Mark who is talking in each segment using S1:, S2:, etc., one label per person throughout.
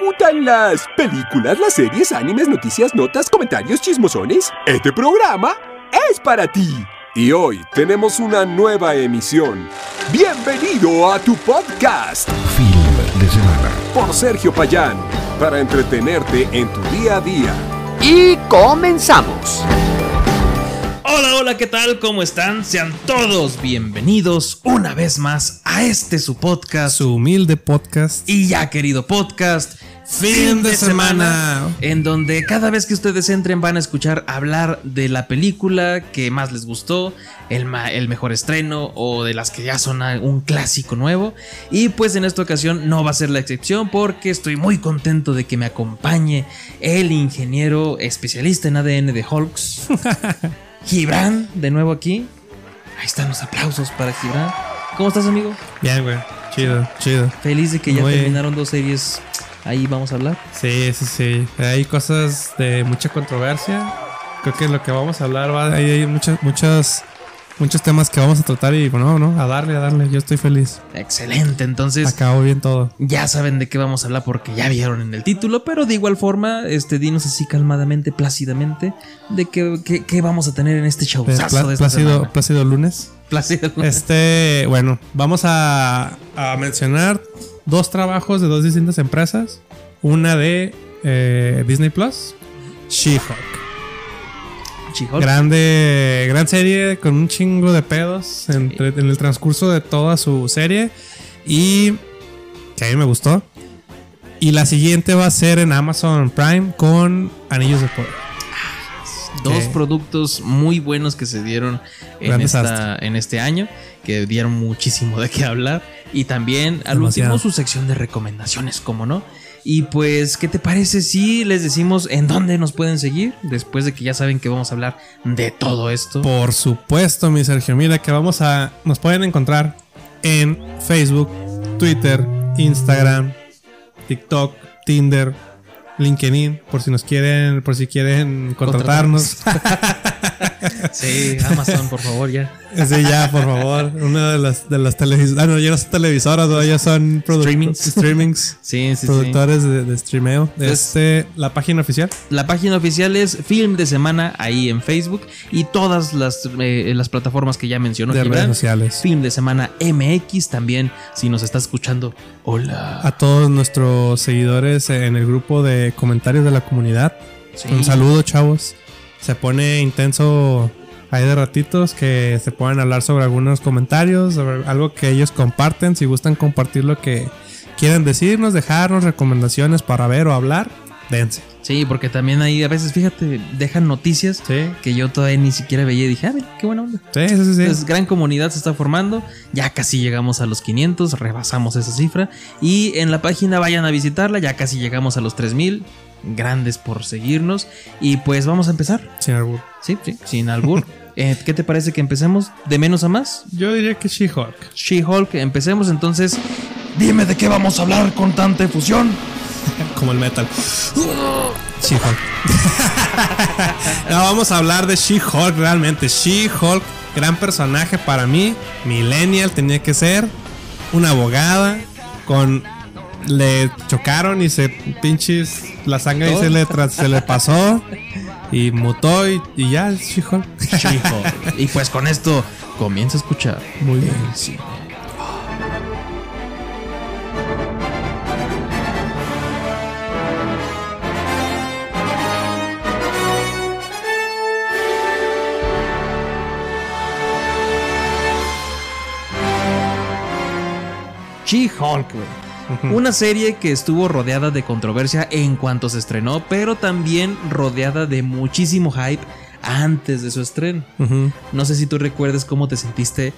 S1: gustan las películas, las series, animes, noticias, notas, comentarios, chismosones? Este programa es para ti. Y hoy tenemos una nueva emisión. Bienvenido a tu podcast.
S2: Film de semana.
S1: Por Sergio Payán. Para entretenerte en tu día a día.
S3: Y comenzamos.
S4: Hola, hola, ¿qué tal? ¿Cómo están? Sean todos bienvenidos una vez más a este su podcast.
S5: Su humilde podcast.
S4: Y ya querido podcast. Fin de, semana, En donde cada vez que ustedes entren van a escuchar hablar de la película que más les gustó, el, el mejor estreno o de las que ya son un clásico nuevo. Y pues en esta ocasión no va a ser la excepción porque estoy muy contento de que me acompañe el ingeniero especialista en ADN de Hulks. Gibran, de nuevo aquí. Ahí están los aplausos para Gibran. ¿Cómo estás, amigo?
S5: Bien, güey. Chido, chido.
S4: Feliz de que ya terminaron dos series. Ahí vamos a hablar.
S5: Sí, sí, sí. Hay cosas de mucha controversia. Creo que lo que vamos a hablar va. Hay, hay muchas, muchas muchos temas que vamos a tratar y bueno, no, a darle, a darle. Yo estoy feliz.
S4: Excelente, entonces.
S5: Acabó bien todo.
S4: Ya saben de qué vamos a hablar porque ya vieron en el título, pero de igual forma, este, dinos así calmadamente, plácidamente, de qué, qué, vamos a tener en este show.
S5: de plácido, plácido lunes.
S4: Plácido lunes.
S5: Este, bueno, vamos a, a mencionar dos trabajos de dos distintas empresas. Una de eh, Disney Plus, She-Hulk. Grande, gran serie con un chingo de pedos en el transcurso de toda su serie. Y que a mí me gustó. Y la siguiente va a ser en Amazon Prime con Anillos de Poder.
S4: Dos productos muy buenos que se dieron en, en este año, que dieron muchísimo de qué hablar. Y también al último su sección de recomendaciones, como no. Y pues, ¿qué te parece si les decimos en dónde nos pueden seguir? Después de que ya saben que vamos a hablar de todo esto.
S5: Por supuesto, mi Sergio. Mira que vamos a. Nos pueden encontrar en Facebook, Twitter, Instagram, TikTok, Tinder, LinkedIn, por si nos quieren, por si quieren contratarnos.
S4: sí, Amazon, por favor, ya.
S5: Sí, ya, por favor. Una de las, de las televisoras. Ah, no, ya no son televisoras, ya son
S4: streamings.
S5: streamings.
S4: Sí, sí,
S5: productores De, de, streameo. Este, la página oficial.
S4: La página oficial es Film de Semana ahí en Facebook y todas las, eh, las plataformas que ya mencionó.
S5: De redes sociales.
S4: Film de Semana MX también, si nos está escuchando. Hola.
S5: A todos nuestros seguidores en el grupo de comentarios de la comunidad. Un saludo, chavos. Se pone intenso hay de ratitos que se pueden hablar sobre algunos comentarios, sobre algo que ellos comparten. Si gustan compartir lo que quieren decirnos, dejarnos recomendaciones para ver o hablar, dense.
S4: Sí, porque también ahí a veces, fíjate, dejan noticias que yo todavía ni siquiera veía y dije, ah, qué buena onda.
S5: Sí, sí, sí.
S4: Entonces, gran comunidad se está formando. Ya casi llegamos a los 500, rebasamos esa cifra. Y en la página vayan a visitarla, ya casi llegamos a los 3000 grandes por seguirnos. Y pues vamos a empezar.
S5: Sin albur.
S4: Sí, sí, sin albur. Eh, ¿Qué te parece que empecemos de menos a más?
S5: Yo diría que She-Hulk.
S4: She-Hulk, empecemos entonces. Dime de qué vamos a hablar con tanta efusión.
S5: Como el metal. She-Hulk. no, vamos a hablar de She-Hulk realmente. She-Hulk, gran personaje para mí. Millennial tenía que ser. Una abogada con le chocaron y se pinches la sangre se le, se le pasó y mutó y, ya es She-Hulk.
S4: y pues con esto comienza a escuchar
S5: muy bien.
S4: She-Hulk, una serie que estuvo rodeada de controversia en cuanto se estrenó, pero también rodeada de muchísimo hype antes de su estreno. No sé si tú recuerdes cómo te sentiste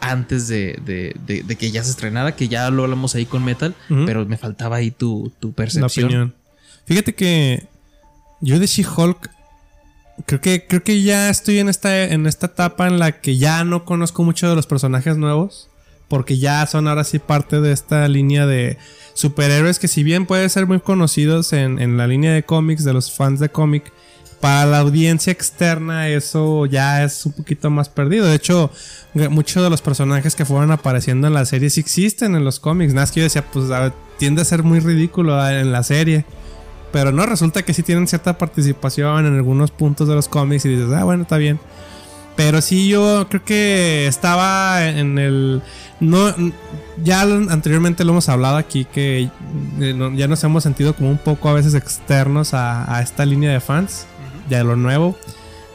S4: antes de, que ya se estrenara, que ya lo hablamos ahí con Metal, pero me faltaba ahí tu, percepción.
S5: Fíjate que yo de She-Hulk creo que, creo que ya estoy en esta, en esta etapa en la que ya no conozco mucho de los personajes nuevos porque ya son ahora sí parte de esta línea de superhéroes que si bien pueden ser muy conocidos en, la línea de cómics de los fans de cómic, para la audiencia externa eso ya es un poquito más perdido. De hecho, muchos de los personajes que fueron apareciendo en la serie sí existen en los cómics. Nada más que yo decía, pues tiende a ser muy ridículo en la serie. Pero no, resulta que sí tienen cierta participación en algunos puntos de los cómics y dices, ah, bueno, está bien. Pero sí, yo creo que estaba en el. No, ya anteriormente lo hemos hablado aquí que eh, ya nos hemos sentido como un poco a veces externos a, esta línea de fans, ya de lo nuevo.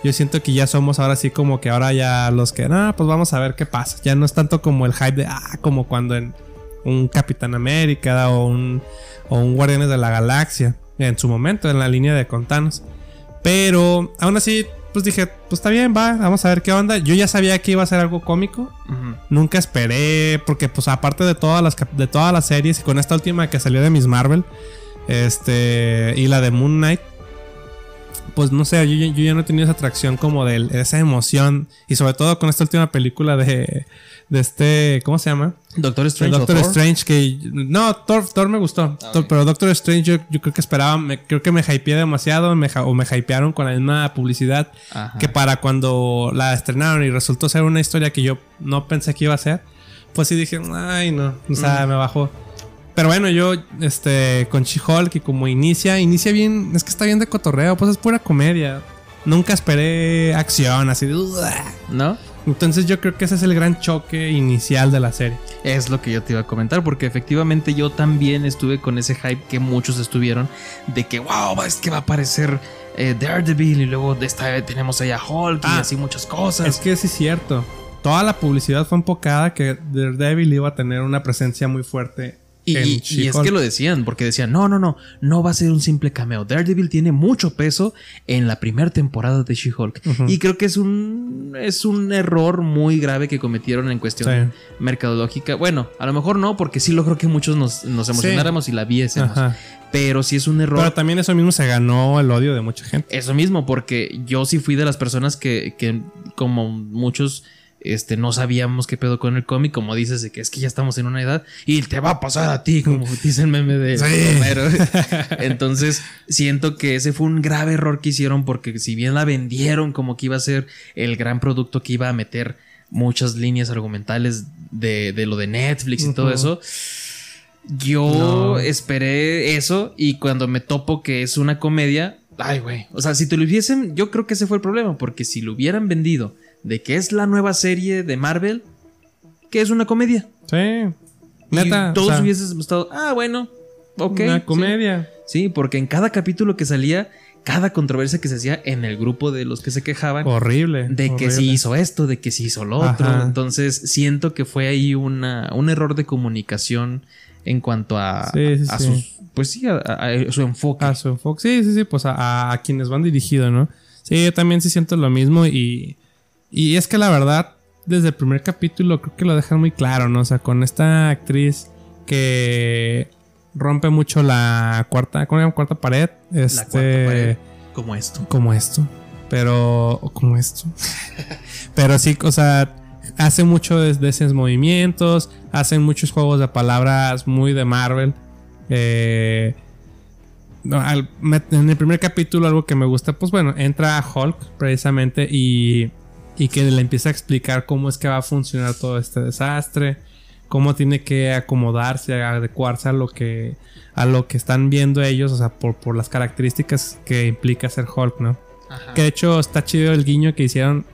S5: Yo siento que ya somos ahora sí como que ahora ya los que, nada, pues vamos a ver qué pasa. Ya no es tanto como el hype de, ah, como cuando en un Capitán América o un, o un Guardianes de la Galaxia en su momento, en la línea de Contanos. Pero aún así, pues dije, pues está bien, va, vamos a ver qué onda. Yo ya sabía que iba a ser algo cómico. Nunca esperé, porque pues aparte de todas las de todas las series y con esta última que salió de Miss Marvel, este y la de Moon Knight, pues no sé, yo, yo ya no he tenido esa atracción como de esa emoción y sobre todo con esta última película de de este, ¿cómo se llama?
S4: Doctor Strange.
S5: Doctor Strange, que no, Thor, Thor me gustó. Ah, pero Doctor Strange yo, creo que esperaba, creo que me hypeé demasiado me, o me hypearon con la misma publicidad que para cuando la estrenaron y resultó ser una historia que yo no pensé que iba a ser, pues sí dije, ay no, o sea, mm. me bajó. Pero bueno, yo, este, con She-Hulk y como inicia, inicia bien, es que está bien de cotorreo, pues es pura comedia. Nunca esperé acción así de...
S4: ¿No?
S5: Entonces yo creo que ese es el gran choque inicial de la serie.
S4: Es lo que yo te iba a comentar, porque efectivamente yo también estuve con ese hype que muchos estuvieron de que, wow, es que va a aparecer eh, Daredevil y luego esta, tenemos allá Hulk y ah, así muchas cosas.
S5: Es que sí es cierto. Toda la publicidad fue enfocada que Daredevil iba a tener una presencia muy fuerte
S4: y, es que lo decían, porque decían, no, no, no, no va a ser un simple cameo. Daredevil tiene mucho peso en la primera temporada de She-Hulk. Y creo que es un, es un error muy grave que cometieron en cuestión mercadológica. Bueno, a lo mejor no, porque sí logro que muchos nos, emocionáramos y la viésemos. Pero sí es un error.
S5: Pero también eso mismo se ganó el odio de mucha gente.
S4: Eso mismo, porque yo sí fui de las personas que, que como muchos este, no sabíamos qué pedo con el cómic, como dices, de que es que ya estamos en una edad y te va a pasar a ti, como dice el meme de Entonces, siento que ese fue un grave error que hicieron porque si bien la vendieron como que iba a ser el gran producto que iba a meter muchas líneas argumentales de, lo de Netflix y todo eso, yo esperé eso y cuando me topo que es una comedia, ay, güey, o sea, si te lo hubiesen, yo creo que ese fue el problema, porque si lo hubieran vendido de que es la nueva serie de Marvel, que es una comedia.
S5: Sí. Neta.
S4: Y todos hubiesen estado, ah, bueno, ok.
S5: Una comedia.
S4: Sí. porque en cada capítulo que salía, cada controversia que se hacía en el grupo de los que se quejaban.
S5: Horrible.
S4: De que si hizo esto, de que si hizo lo otro. Entonces, siento que fue ahí una, un error de comunicación en cuanto a, a sus, pues sí, a, su enfoque.
S5: A su enfoque. Sí, sí, sí, pues a, a quienes van dirigidos, ¿no? Sí, yo también sí siento lo mismo y y es que la verdad, desde el primer capítulo creo que lo dejan muy claro, ¿no? O sea, con esta actriz que rompe mucho la cuarta, ¿cómo se llama? Cuarta pared. Este, la cuarta pared.
S4: Como esto.
S5: Como esto. Pero, como esto. Pero sí, o sea, hace mucho de, esos movimientos, hacen muchos juegos de palabras muy de Marvel. Eh, en el primer capítulo algo que me gusta, pues bueno, entra Hulk precisamente y y que le empieza a explicar cómo es que va a funcionar todo este desastre, cómo tiene que acomodarse, adecuarse a lo que a lo que están viendo ellos, o sea, por, por las características que implica ser Hulk, ¿no? Que de hecho está chido el guiño que hicieron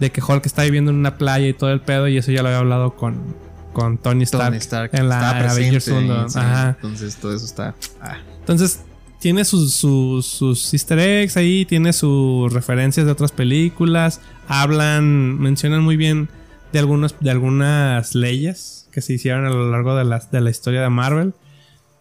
S5: de que Hulk está viviendo en una playa y todo el pedo y eso ya lo había hablado con, con Tony Stark, en la Avengers
S4: Entonces todo eso está...
S5: Ah. Entonces tiene sus, sus, sus, easter eggs ahí, tiene sus referencias de otras películas, hablan, mencionan muy bien de, algunos, de algunas leyes que se hicieron a lo largo de la, de la historia de Marvel.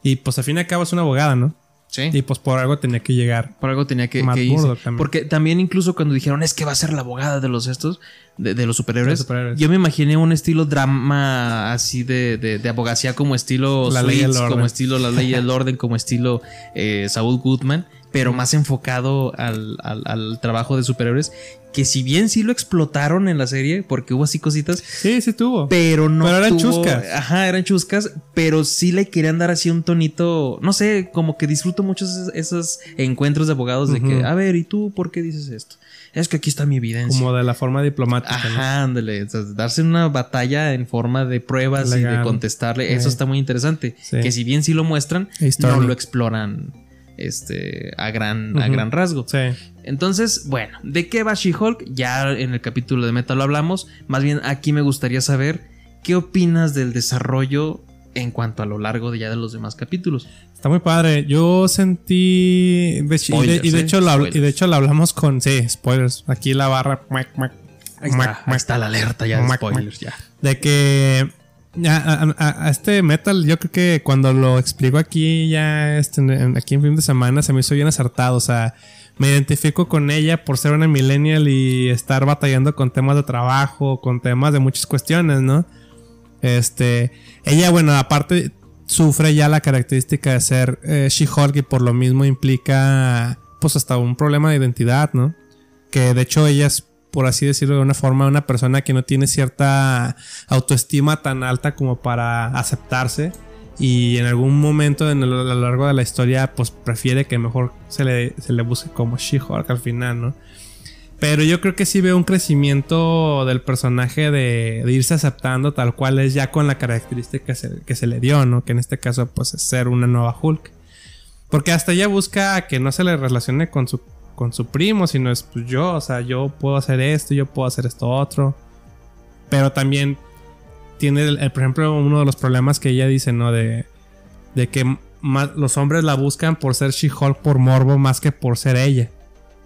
S5: Y pues al fin y al cabo es una abogada, ¿no?
S4: Sí.
S5: Y pues por algo tenía que llegar.
S4: Por algo tenía que, que Porque también incluso cuando dijeron es que va a ser la abogada de los estos, de, los superhéroes, yo me imaginé un estilo drama así de, de, abogacía como estilo
S5: la ley
S4: como estilo La Ley del Orden, como estilo eh, Saul Goodman, pero más enfocado al, al, al trabajo de superhéroes. Que si bien sí lo explotaron en la serie, porque hubo así cositas,
S5: Sí, sí tuvo.
S4: pero no.
S5: Pero eran
S4: tuvo-
S5: chuscas.
S4: Ajá, eran chuscas, pero sí le querían dar así un tonito. No sé, como que disfruto mucho esos, esos encuentros de abogados de que, a ver, ¿y tú por qué dices esto? Es que aquí está mi evidencia.
S5: Como de la forma diplomática. ¿no?
S4: Ajá, ándale. o sea, darse una batalla en forma de pruebas y de contestarle. Eso está muy interesante.
S5: Sí.
S4: Que si bien sí lo muestran, no lo exploran este, a, gran, a gran rasgo.
S5: Sí.
S4: Entonces, bueno, ¿de qué va She-Hulk? Ya en el capítulo de Meta lo hablamos. Más bien aquí me gustaría saber qué opinas del desarrollo en cuanto a lo largo de ya de los demás capítulos.
S5: Está muy padre. Yo sentí. de- y, de,
S4: Spoilers,
S5: y de
S4: ¿eh?
S5: hecho lo, y de hecho lo hablamos con. Sí, spoilers. Aquí la barra. mac, mac,
S4: Ahí
S5: mac,
S4: está, ahí
S5: mac,
S4: está la alerta ya de spoilers. Ya.
S5: De que. A, a- este metal, yo creo que cuando lo explico aquí, ya este, aquí en fin de semana, se me hizo bien acertado. O sea, me identifico con ella por ser una millennial y estar batallando con temas de trabajo, con temas de muchas cuestiones, ¿no? Este, ella, bueno, aparte sufre ya la característica de ser eh, She-Hulk y por lo mismo implica, pues hasta un problema de identidad, ¿no? Que de hecho ella es, por así decirlo de una forma, una persona que no tiene cierta autoestima tan alta como para aceptarse. Y en algún momento en el- a lo largo de la historia, pues prefiere que mejor se le, se le busque como She-Hulk al final, ¿no? Pero yo creo que sí veo un crecimiento del personaje de, irse aceptando tal cual es ya con la característica que se, que se le dio, ¿no? Que en este caso pues es ser una nueva Hulk. Porque hasta ella busca que no se le relacione con su, con su primo, sino es pues yo, o sea, yo puedo hacer esto, yo puedo hacer esto otro. Pero también tiene, el- el- por ejemplo, uno de los problemas que ella dice, ¿no? De, de que más, los hombres la buscan por ser She-Hulk por morbo más que por ser ella.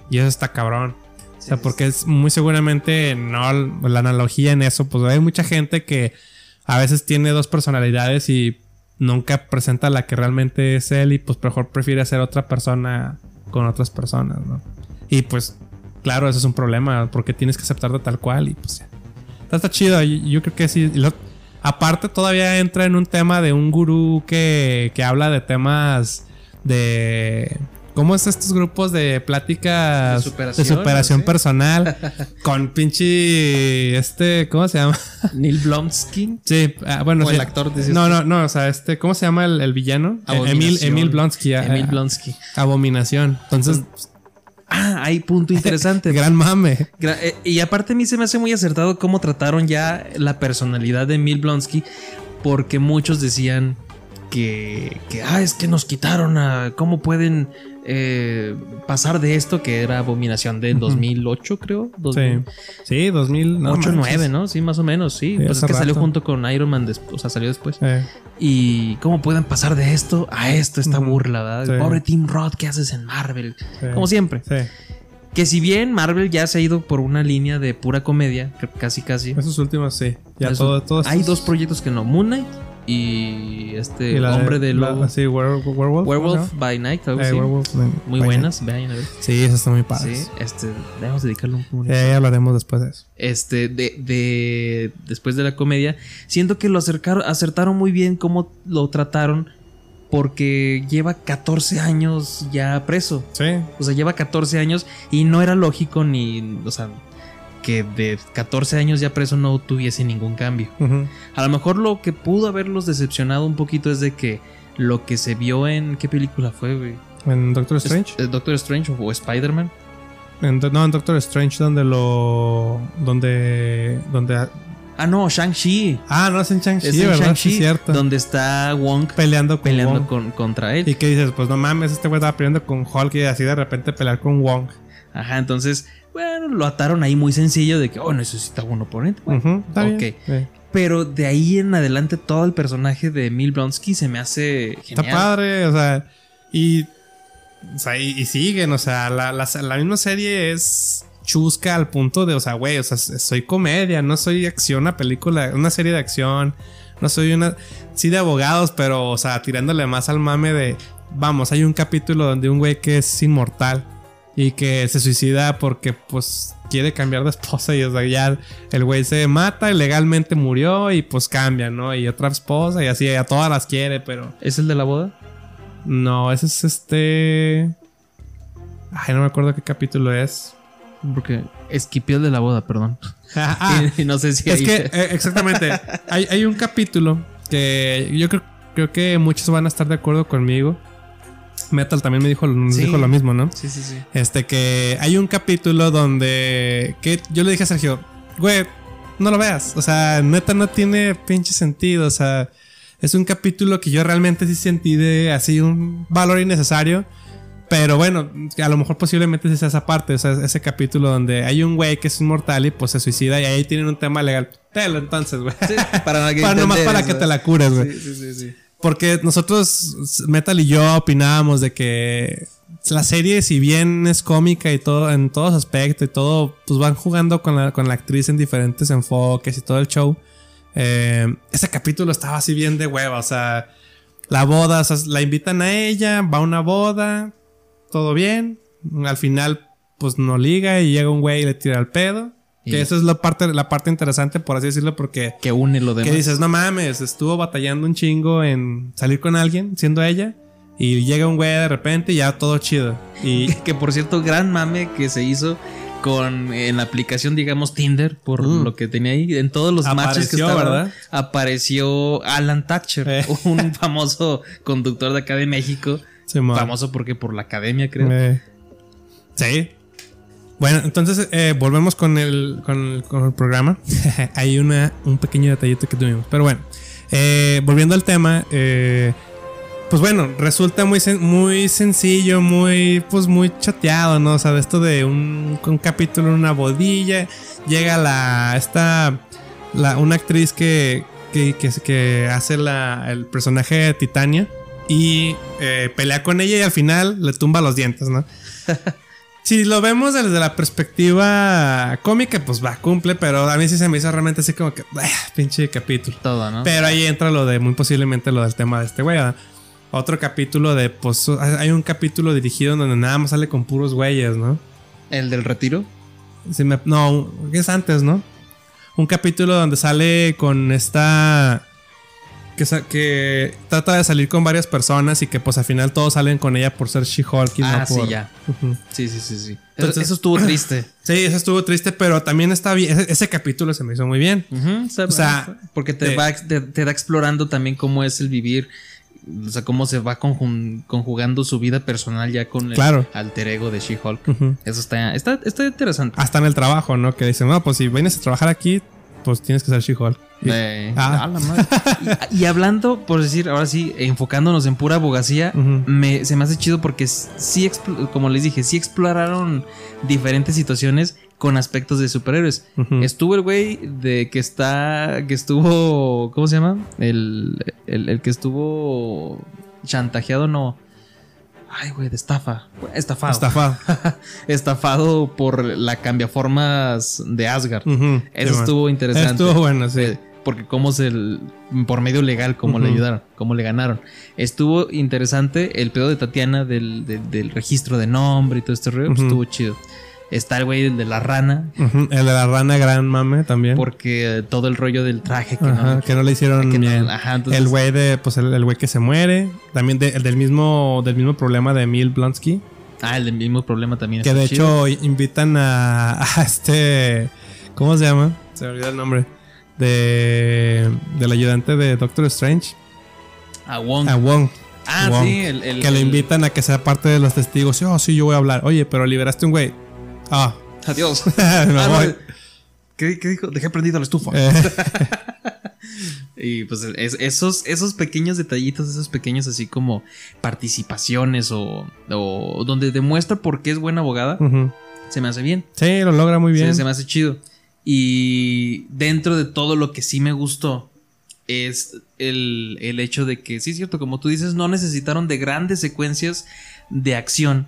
S5: Y eso está cabrón. O sea, porque es muy seguramente no la analogía en eso, pues hay mucha gente que a veces tiene dos personalidades y nunca presenta la que realmente es él y pues mejor prefiere ser otra persona con otras personas, ¿no? Y pues claro, eso es un problema porque tienes que aceptarte tal cual y pues ya. Está, chido, yo, creo que sí. Aparte todavía entra en un tema de un gurú que, que habla de temas de... ¿Cómo es estos grupos de pláticas
S4: De superación,
S5: de superación
S4: ¿sí?
S5: personal? con pinche... Este... ¿Cómo se llama?
S4: Neil Blomsky.
S5: Sí, ah, bueno,
S4: O
S5: sí.
S4: el actor,
S5: No, no, no, o sea, este, ¿cómo se llama el, el villano? Eh, Emil. Emil Blonsky. ah,
S4: Emil
S5: ah,
S4: Blonsky.
S5: Abominación. Entonces,
S4: Ah, hay punto interesante.
S5: gran mame.
S4: Eh, y aparte a mí se me hace muy acertado cómo trataron ya la personalidad de Emil Blonsky, porque muchos decían que, que ah, es que nos quitaron a cómo pueden eh, pasar de esto que era abominación del 2008 creo,
S5: Sí.
S4: 2008
S5: Sí, 2000. No
S4: 9,
S5: manches.
S4: ¿no? Sí, más o menos, sí.
S5: Sí,
S4: pues es que salió junto con Iron Man, o sea, salió después.
S5: Eh,
S4: Y cómo pueden pasar de esto a esto, esta burla, ¿verdad?
S5: Sí.
S4: Pobre Tim Roth, ¿qué haces en Marvel? Como siempre. Que si bien Marvel ya se ha ido por una línea de pura comedia, casi casi.
S5: Esos últimos, sí. Ya
S4: Eso-
S5: todo, todo
S4: Hay dos proyectos que no, Moon Knight y este
S5: y la
S4: Hombre de
S5: la-
S4: Lobo.
S5: Sí, Werewolf. Werewolf,
S4: by Night, algo
S5: Eh,
S4: así.
S5: Werewolf,
S4: Muy
S5: by
S4: buenas, vean a ver.
S5: Sí, eso está muy padre.
S4: Sí, este, debemos dedicarle un poco.
S5: Ya, ya hablaremos después de eso.
S4: Este, de, de, después de la comedia, siento que lo acercaron, acertaron muy bien cómo lo trataron, porque lleva 14 años ya preso.
S5: Sí.
S4: O sea, lleva 14 años y no era lógico ni, o sea, que de 14 años ya preso no tuviese ningún cambio. A lo mejor lo que pudo haberlos decepcionado un poquito es de que lo que se vio en qué película fue, güey?
S5: En Doctor Strange.
S4: Es- eh, Doctor Strange o, o Spider-Man.
S5: No, en Doctor Strange, donde lo. Donde. Donde.
S4: Ah, no, Shang-Chi.
S5: Ah, no es en Shang-Chi, ¿verdad?
S4: Shang-Chi,
S5: Sí, cierto.
S4: donde está Wong
S5: peleando con
S4: peleando
S5: Wong.
S4: con, contra él.
S5: Y que dices, pues no mames, este güey estaba peleando con Hulk y así de repente pelear con Wong.
S4: Ajá, entonces, bueno, lo ataron ahí muy sencillo de que, oh, necesita un oponente. Bueno,
S5: está
S4: ok. Pero de ahí en adelante todo el personaje de Emil Blonsky se me hace
S5: Está
S4: genial.
S5: padre, o sea, y, o sea, y, y siguen, o sea, la, la, la misma serie es chusca al punto de, o sea, güey, o sea, soy comedia, no soy acción, una película, una serie de acción, no soy una, sí de abogados, pero, o sea, tirándole más al mame de, vamos, hay un capítulo donde un güey que es inmortal y que se suicida porque, pues, quiere cambiar de esposa y, o sea, ya el güey se mata y legalmente murió y, pues, cambia, ¿no? Y otra esposa y así, a todas las quiere, pero...
S4: ¿Es el de la boda?
S5: No, ese es este. Ay, no me acuerdo qué capítulo es.
S4: Porque esquipió el de la boda, perdón.
S5: Ah,
S4: y, no sé si
S5: es
S4: ahí-
S5: que, eh, exactamente. hay, hay un capítulo que yo creo, creo que muchos van a estar de acuerdo conmigo. Metal también me dijo,
S4: Sí.
S5: dijo lo mismo, ¿no?
S4: Sí, sí, sí.
S5: Este que hay un capítulo donde que yo le dije a Sergio, güey, no lo veas. O sea, neta no tiene pinche sentido. O sea, es un capítulo que yo realmente sí sentí de así un valor innecesario. Pero bueno, a lo mejor posiblemente sea esa parte, o sea, ese capítulo donde hay un güey que es inmortal y pues se suicida y ahí tienen un tema legal. Telo entonces, güey.
S4: Sí, para, que
S5: Para nomás para
S4: eso.
S5: que te la cures, güey.
S4: Sí, sí, sí, sí.
S5: Porque nosotros, Metal y yo, opinábamos de que la serie, si bien es cómica y todo, en todos aspectos y todo, pues van jugando con la, con la actriz en diferentes enfoques y todo el show. Eh, ese capítulo estaba así bien de hueva, o sea, la boda, o sea, la invitan a ella, va a una boda, todo bien. Al final, pues no liga y llega un güey y le tira el pedo.
S4: Y-
S5: Que eso es la parte, la parte interesante, por así decirlo, porque
S4: Que une lo demás.
S5: que dices, no mames, estuvo batallando un chingo en salir con alguien, siendo ella, y llega un güey de repente y ya todo chido. Y
S4: Que, por cierto, gran mame que se hizo con en la aplicación, digamos, Tinder, por
S5: Mm.
S4: lo que tenía ahí. En todos los matches que estaban,
S5: ¿verdad?
S4: apareció Alan Thatcher,
S5: Eh.
S4: un famoso conductor de acá de México. Famoso porque por la academia, creo.
S5: Eh, sí. Bueno, entonces eh, volvemos con el, con el, programa. Hay una, un pequeño detallito que tuvimos. Pero bueno, eh, volviendo al tema, eh, pues bueno, resulta muy, muy sencillo, muy, pues muy chateado, ¿no? O sea, de esto de un, un capítulo en una bodilla, llega la, esta, la, una actriz que, que, que, hace la, el personaje de Titania y pelea con ella y al final le tumba los dientes, ¿no? Si lo vemos desde la perspectiva cómica, pues va, cumple, pero a mí sí se me hizo realmente así como que, "Ah, pinche capítulo.
S4: Todo, ¿no?
S5: Pero ahí entra lo de, muy posiblemente lo del tema de este güey. Otro capítulo de, pues, hay un capítulo dirigido donde nada más sale con puros güeyes, ¿no?
S4: El del retiro.
S5: Sí me- no, es antes, ¿no? Un capítulo donde sale con esta... Que, que trata de salir con varias personas y que pues al final todos salen con ella por ser She-Hulk y
S4: Ah,
S5: no
S4: sí,
S5: por...
S4: ya. Sí, sí, sí, sí.
S5: Entonces-
S4: eso, eso estuvo triste.
S5: Sí, eso estuvo triste, pero también está bien. Ese, ese capítulo se me hizo muy bien. O sea,
S4: porque te,
S5: eh,
S4: va, te, te da explorando también cómo es el vivir. O sea, cómo se va conjun- conjugando su vida personal ya con el
S5: Claro.
S4: alter ego de She-Hulk. Eso está, está, está interesante.
S5: Hasta en el trabajo, ¿no? Que dicen, no, pues si vienes a trabajar aquí, pues tienes que ser She-Hulk. Y-
S4: Eh,
S5: Ah.
S4: y, y hablando, por decir, ahora sí, enfocándonos en pura abogacía, me, se me hace chido porque sí, como les dije, sí exploraron diferentes situaciones con aspectos de superhéroes. Estuvo el güey de que está. que estuvo. ¿Cómo se llama? El, el, el que estuvo chantajeado, no. Ay, güey, de estafa. Estafado.
S5: Estafado.
S4: Estafado por la cambiaformas de Asgard. Eso
S5: Sí,
S4: estuvo interesante.
S5: Estuvo bueno, sí.
S4: Eh, Porque cómo se. por medio legal, cómo le ayudaron, cómo le ganaron. Estuvo interesante el pedo de Tatiana del, del- del registro de nombre y todo este rollo. pues, estuvo chido. Está el güey de la rana.
S5: El de la rana gran mame también.
S4: Porque eh, todo el rollo del traje que
S5: Ajá,
S4: no.
S5: que no le hicieron
S4: que no-
S5: bien.
S4: ajá, entonces-
S5: el güey de, pues el el güey que se muere. También de- el del mismo, del mismo problema de Emil Blonsky.
S4: Ah, el del mismo problema también.
S5: Que de
S4: chido.
S5: hecho invitan a, a este. ¿Cómo se llama? Se me olvidó el nombre. De. Del ayudante de Doctor Strange.
S4: A Wong.
S5: A Wong.
S4: ah,
S5: Wong.
S4: sí, el. el-
S5: que lo
S4: el-
S5: invitan a que sea parte de los testigos. Oh, sí, yo voy a hablar. Oye, pero liberaste un güey. Ah,
S4: Adiós.
S5: me
S4: Ah, no,
S5: voy.
S4: ¿Qué, qué dijo? Dejé prendido la estufa.
S5: Eh,
S4: Y pues es- esos, esos pequeños detallitos, esos pequeños así como participaciones o, o donde demuestra por qué es buena abogada, se me hace bien.
S5: Sí, lo logra muy bien.
S4: Se, se me hace chido. Y dentro de todo lo que sí me gustó es el, el hecho de que, sí es cierto, como tú dices, no necesitaron de grandes secuencias de acción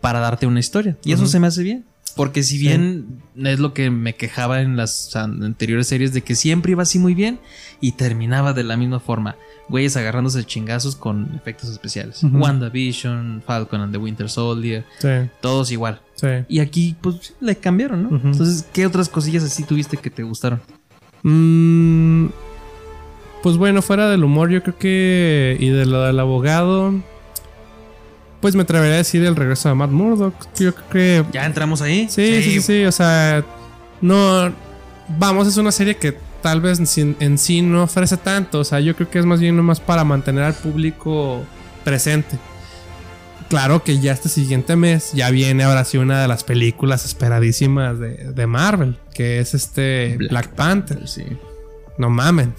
S4: para darte una historia. Y eso se me hace bien. Porque si bien es lo que me quejaba en las an- anteriores series de que siempre iba así muy bien y terminaba de la misma forma. Güeyes agarrándose chingazos con efectos especiales.
S5: Ujú.
S4: WandaVision, Falcon and the Winter Soldier,
S5: Sí,
S4: todos igual.
S5: sí.
S4: Y aquí, pues, le cambiaron, ¿no? Entonces, ¿qué otras cosillas así tuviste que te gustaron?
S5: Mm, pues bueno, fuera del humor, yo creo que. Y de lo del abogado. Pues me atrevería a decir el regreso de Matt Murdock. Yo creo que.
S4: ¿Ya entramos ahí?
S5: Sí, sí, sí, sí, O sea, no. Vamos, es una serie que tal vez en sí, no ofrece tanto. O sea, yo creo que es más bien nomás para mantener al público presente. Claro que ya este siguiente mes ya viene ahora sí una de las películas esperadísimas de, de Marvel, que es este Black, Panther.
S4: Sí.
S5: No mamen.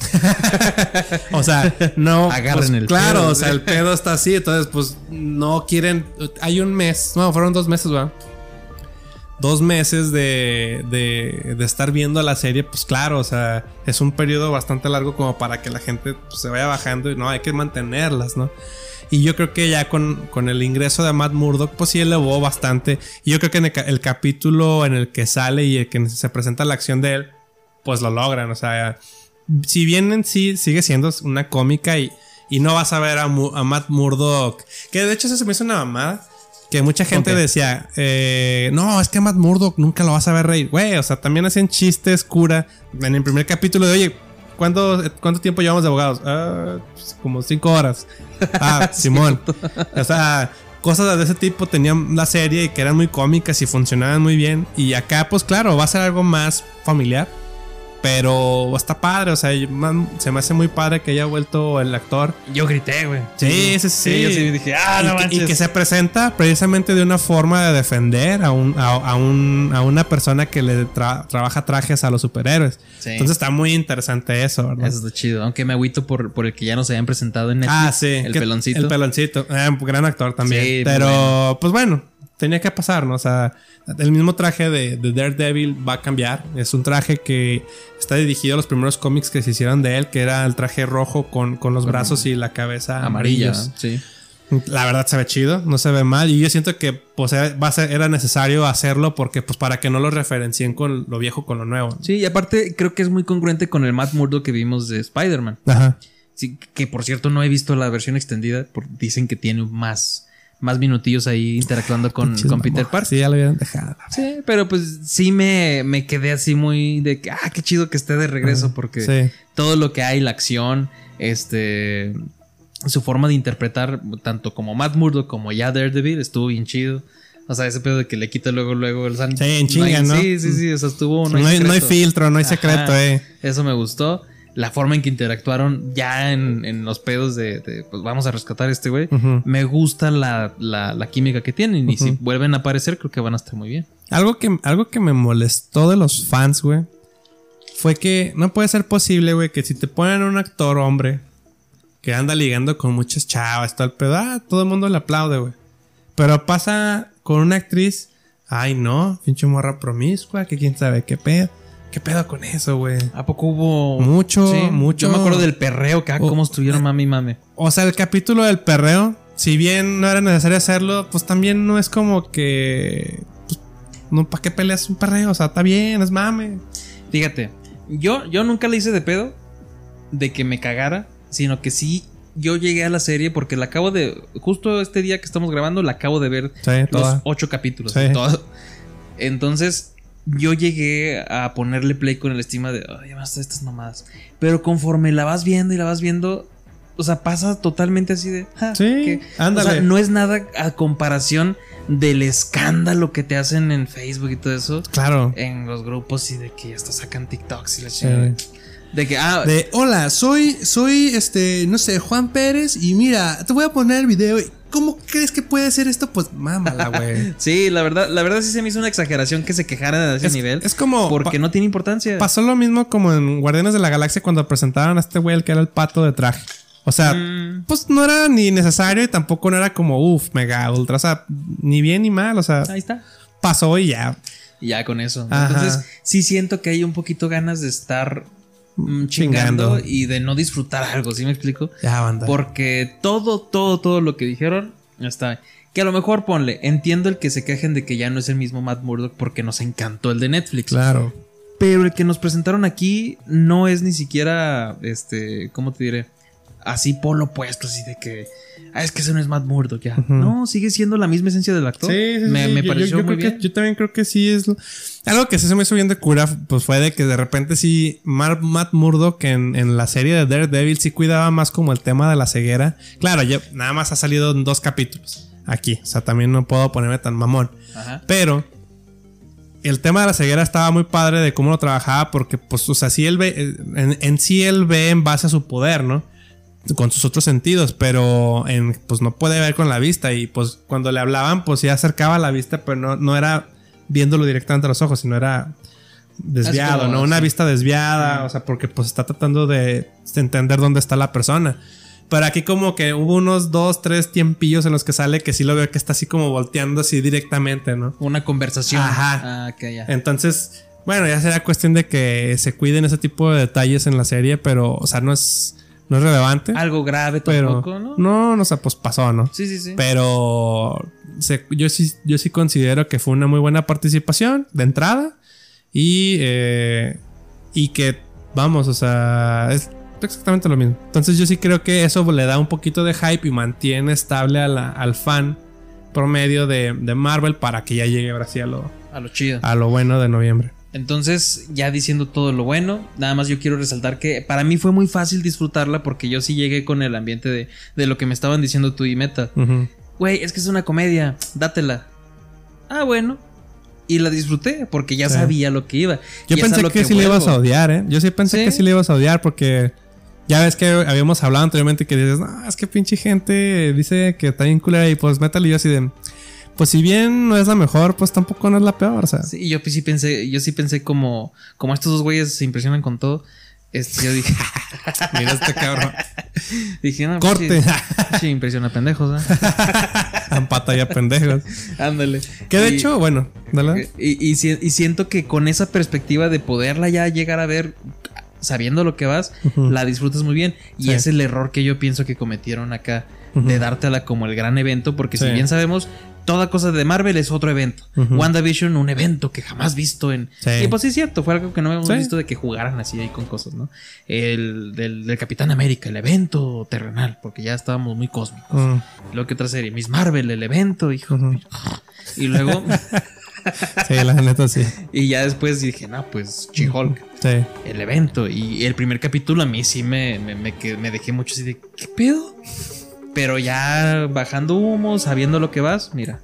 S5: o sea, no.
S4: Agarren
S5: pues,
S4: el
S5: Claro,
S4: pedo,
S5: o sea, el pedo está así. Entonces, pues no quieren. Hay un mes. No, fueron dos meses, ¿va? Dos meses de, de, de estar viendo la serie, pues claro, o sea, es un periodo bastante largo como para que la gente pues, se vaya bajando y no, hay que mantenerlas, ¿no? Y yo creo que ya con, con el ingreso de Matt Murdock, pues sí elevó bastante. Y yo creo que en el capítulo en el que sale y el que se presenta la acción de él, pues lo logran. O sea, si bien en sí sigue siendo una cómica y, y no vas a ver a, Mu- a Matt Murdock, que de hecho eso se me hizo una mamada. Que mucha gente
S4: Ok.
S5: decía, eh, no, es que Matt Murdock nunca lo vas a ver reír. Güey, o sea, también hacían chistes cura en el primer capítulo de, oye, ¿cuánto, cuánto tiempo llevamos de abogados? "Ah, pues, como cinco horas. Ah, Simón. o sea, cosas de ese tipo tenían la serie y que eran muy cómicas y funcionaban muy bien. Y acá, pues claro, va a ser algo más familiar. Pero está padre, o sea, se me hace muy padre que haya vuelto el actor.
S4: Yo grité, güey.
S5: Sí, sí, sí.
S4: yo sí dije, ah, no
S5: y, que,
S4: manches.
S5: y que se presenta precisamente de una forma de defender a, un, a, a un- a una persona que le tra- trabaja trajes a los superhéroes.
S4: Sí.
S5: Entonces está muy interesante eso, ¿verdad?
S4: Eso está chido. Aunque me agüito por, por el que ya nos habían presentado en Netflix.
S5: ah, sí.
S4: El
S5: que-
S4: peloncito.
S5: El peloncito. Eh, gran actor también.
S4: Sí,
S5: Pero,
S4: bueno.
S5: pues bueno, tenía que pasar, ¿no? O sea, el mismo traje de, de Daredevil va a cambiar. Es un traje que está dirigido a los primeros cómics que se hicieron de él, que era el traje rojo con, con los brazos y la cabeza
S4: Amarilla.
S5: amarillos.
S4: Sí.
S5: La verdad se ve chido, no se ve mal. Y yo siento que pues, era- va a ser, era necesario hacerlo porque, pues, para que no lo referencien con lo viejo con lo nuevo.
S4: Sí, y aparte creo que es muy congruente con el Matt Murdock que vimos de Spider-Man.
S5: Ajá.
S4: Sí, que por cierto no he visto la versión extendida. por- dicen que tiene más, más minutillos ahí interactuando con, con Peter. Parker.
S5: Sí, ya lo habían dejado.
S4: Sí, pero pues sí me, me quedé así muy de que, ah, qué chido que esté de regreso porque
S5: Sí.
S4: todo lo que hay, la acción, este, su forma de interpretar, tanto como Matt Murdock como ya Daredevil, estuvo bien chido. O sea, ese pedo de que le quita luego, luego el san-
S5: Sí, en chinga, ¿no?
S4: Sí, sí, sí, o sea, estuvo...
S5: No, hay, no hay filtro, no hay
S4: Ajá.
S5: secreto, eh.
S4: Eso me gustó. La forma en que interactuaron ya en, en los pedos de, de, pues vamos a rescatar a este güey. Me gusta la, la- la química que tienen. Y si vuelven a aparecer, creo que van a estar muy bien.
S5: Algo que, algo que me molestó de los fans, güey, fue que no puede ser posible, güey, que si te ponen un actor hombre que anda ligando con muchas chavas, todo el pedo, ah, todo el mundo le aplaude, güey. Pero pasa con una actriz, ay, no, pinche morra promiscua, que quién sabe qué pedo. ¿Qué pedo con eso, güey?
S4: ¿A poco hubo
S5: Mucho,
S4: Sí,
S5: mucho.
S4: Yo me acuerdo del perreo, que ah,
S5: Oh,
S4: cómo estuvieron mami y mame.
S5: O sea, el capítulo del perreo, si bien no era necesario hacerlo, pues también no es como que. Pues, no, ¿para qué peleas un perreo? O sea, está bien, es mame.
S4: Fíjate, yo, yo nunca le hice de pedo de que me cagara, sino que sí, yo llegué a la serie porque la acabo de. Justo este día que estamos grabando, la acabo de ver
S5: Sí,
S4: los
S5: toda.
S4: ocho capítulos.
S5: Sí.
S4: todo. Entonces, yo llegué a ponerle play con el estima de, ay, ya estas mamadas. Pero conforme la vas viendo y la vas viendo, o sea, pasa totalmente así de, "Ja,
S5: Sí,
S4: ¿qué?".
S5: ándale.
S4: O sea, no es nada a comparación del escándalo que te hacen en Facebook y todo eso.
S5: Claro.
S4: En los grupos y de que hasta sacan TikToks y la
S5: Sí.
S4: chingada. De que, ah,
S6: De, hola, soy, soy, este, no sé, Juan Pérez y mira, te voy a poner el video. ¿Cómo crees que puede ser esto? Pues mámala, güey.
S4: sí, la verdad, la verdad sí se me hizo una exageración que se quejaran de ese
S5: Es,
S4: nivel.
S5: es como.
S4: porque no tiene importancia.
S5: Pasó lo mismo como en Guardianes de la Galaxia cuando presentaron a este güey, el que era el pato de traje. O sea,
S4: Mm.
S5: pues no era ni necesario y tampoco no era como, uff, mega ultra. O sea, ni bien ni mal. O sea,
S4: Ahí está.
S5: pasó y ya.
S4: Y ya con eso.
S5: Ajá.
S4: Entonces, sí siento que hay un poquito ganas de estar chingando,
S5: Chingando.
S4: y de no disfrutar algo, ¿sí me explico?
S5: Ya, banda.
S4: Porque todo, todo, todo lo que dijeron está. Que a lo mejor ponle, entiendo el que se quejen de que ya no es el mismo Matt Murdock porque nos encantó el de Netflix.
S5: Claro.
S4: Pero el que nos presentaron aquí no es ni siquiera, este, ¿cómo te diré? Así polo opuesto, así de que, ah, es que ese no es Matt Murdock ya. No, sigue siendo la misma esencia del actor.
S5: Sí, sí,
S4: me,
S5: sí.
S4: me
S5: Yo-
S4: pareció
S5: yo, yo
S4: muy bien.
S5: Que, yo también creo que sí es. lo- Algo que sí se me hizo bien de cura, pues fue de que de repente sí, Mar- Matt Murdock en, en la serie de Daredevil sí cuidaba más como el tema de la ceguera. Claro, nada más ha salido en dos capítulos. aquí. O sea, también no puedo ponerme tan mamón.
S4: Ajá.
S5: Pero el tema de la ceguera estaba muy padre de cómo lo trabajaba porque, pues, o sea, sí él ve, en, en sí él ve en base a su poder, ¿no? Con sus otros sentidos, pero en, pues no puede ver con la vista y pues cuando le hablaban, pues sí acercaba la vista, pero no, no era viéndolo directamente a los ojos, sino era desviado,
S4: como-
S5: ¿no? Una vista desviada, o sea, porque pues está tratando de entender dónde está la persona. Pero aquí como que hubo unos dos, tres tiempillos en los que sale que sí lo veo que está así como volteando así directamente, ¿no?
S4: Una conversación.
S5: Ajá.
S4: Ah, ya.
S5: Entonces, bueno, ya será cuestión de que se cuiden ese tipo de detalles en la serie, pero, o sea, no es, no es relevante.
S4: Algo grave
S5: pero
S4: tampoco, ¿no?
S5: no, no, o sea, pues pasó, ¿no?
S4: Sí, sí, sí.
S5: Pero se- yo, sí, yo sí considero que fue una muy buena participación de entrada y, eh, y que, vamos, o sea, es exactamente lo mismo. Entonces yo sí creo que eso le da un poquito de hype y mantiene estable a la- al fan promedio de, de Marvel para que ya llegue ahora sí a lo,
S4: A lo chido.
S5: a lo bueno de noviembre.
S4: Entonces, ya diciendo todo lo bueno, nada más yo quiero resaltar que para mí fue muy fácil disfrutarla porque yo sí llegué con el ambiente de, de lo que me estaban diciendo tú y Meta. Güey, es que es una comedia, dátela. Ah, bueno. Y la disfruté porque ya
S5: Sí.
S4: sabía lo que iba.
S5: Yo
S4: Y
S5: pensé que, sí le ibas a odiar, ¿eh? Yo sí pensé
S4: ¿Sí?
S5: que sí le ibas a odiar porque ya ves que habíamos hablado anteriormente que dices, no, es que pinche gente dice que está bien culera y pues métale y yo así de, pues si bien no es la mejor, pues tampoco no es la peor, o sea.
S4: Sí, yo sí pensé, yo sí pensé como, como estos dos güeyes se impresionan con todo. Este, yo dije,
S5: Mira este cabrón.
S4: dije, no,
S5: Corte.
S4: Sí, sí, impresiona pendejos, ¿eh?
S5: Ampata ya pendejos.
S4: Ándale.
S5: Que de
S4: Y-
S5: hecho, bueno, dale.
S4: Y, y si- y siento que con esa perspectiva de poderla ya llegar a ver sabiendo lo que vas, la disfrutas muy bien. Y
S5: Sí.
S4: es el error que yo pienso que cometieron acá, de dártela como el gran evento, porque
S5: Sí.
S4: si bien sabemos, toda cosa de Marvel es otro evento. WandaVision, un evento que jamás visto en...
S5: Sí.
S4: Y pues sí es cierto, fue algo que no habíamos
S5: Sí.
S4: visto de que jugaran así ahí con cosas, ¿no? El del, del Capitán América, el evento terrenal, porque ya estábamos muy cósmicos.
S5: Mm,
S4: Luego que otra serie, Miss Marvel, el evento, hijo.
S5: ujú.
S4: Y luego...
S5: Sí, la neta sí.
S4: Y ya después dije, no, pues She-Hulk,
S5: Sí.
S4: el evento. Y el primer capítulo a mí sí me, me, me, me dejé mucho así de, ¿qué pedo? Pero ya bajando humo, sabiendo lo que vas, mira,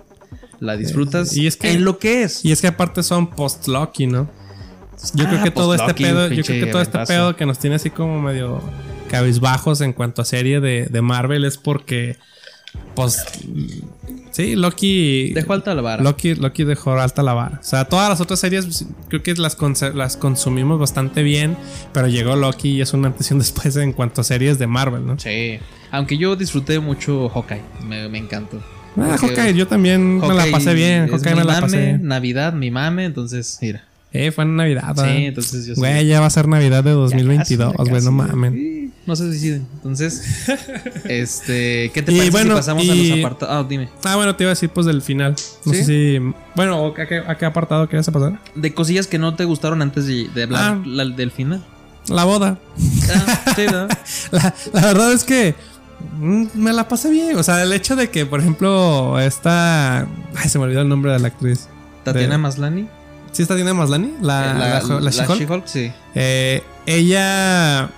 S4: la disfrutas
S5: Y es que-
S4: en lo que es.
S5: Y es que aparte son post-Loki, ¿no? Yo
S4: Ah,
S5: creo que todo este pedo, yo creo que todo este pedo que nos tiene así como medio cabizbajos en cuanto a serie de, de Marvel es porque, pues, sí, Loki.
S4: Dejó alta la vara.
S5: Loki, Loki dejó alta la vara. O sea, todas las otras series pues, creo que las, conse- las consumimos bastante bien, pero llegó Loki y es una antes y un después en cuanto a series de Marvel, ¿no?
S4: Sí. Aunque yo disfruté mucho Hawkeye, me, me encantó.
S5: Ah, Hawkeye, yo también me la pasé bien. Hawkeye me la
S4: mame,
S5: pasé.
S4: Navidad, mi mame, entonces, mira.
S5: Eh, fue en Navidad.
S4: Sí,
S5: ¿verdad?
S4: entonces yo sí.
S5: Güey, ya va a ser Navidad de
S4: Ya
S5: 2022,
S4: casi, ya
S5: güey, no.
S4: Sí, No se suiciden. Entonces, este, ¿qué te
S5: Y
S4: parece
S5: bueno,
S4: si pasamos a
S5: y-
S4: los apartados? Ah, dime.
S5: Ah, bueno, te iba a decir pues del final. No
S4: ¿Sí?
S5: sé si. Bueno, ¿a qué, a qué apartado querías pasar?
S4: De cosillas que no te gustaron antes de, de hablar
S5: Ah.
S4: la- del final.
S5: La boda.
S4: Ah, sí, ¿verdad?
S5: La, la verdad es que mm, me la pasé bien. O sea, el hecho de que, por ejemplo, esta. Ay, se me olvidó el nombre de la actriz.
S4: Tatiana
S5: De-
S4: Maslani.
S5: ¿Sí está Tina Maslani? La,
S4: eh,
S5: la, la,
S4: la
S5: She-Hulk.
S4: She-Hulk, sí.
S5: Eh, ella.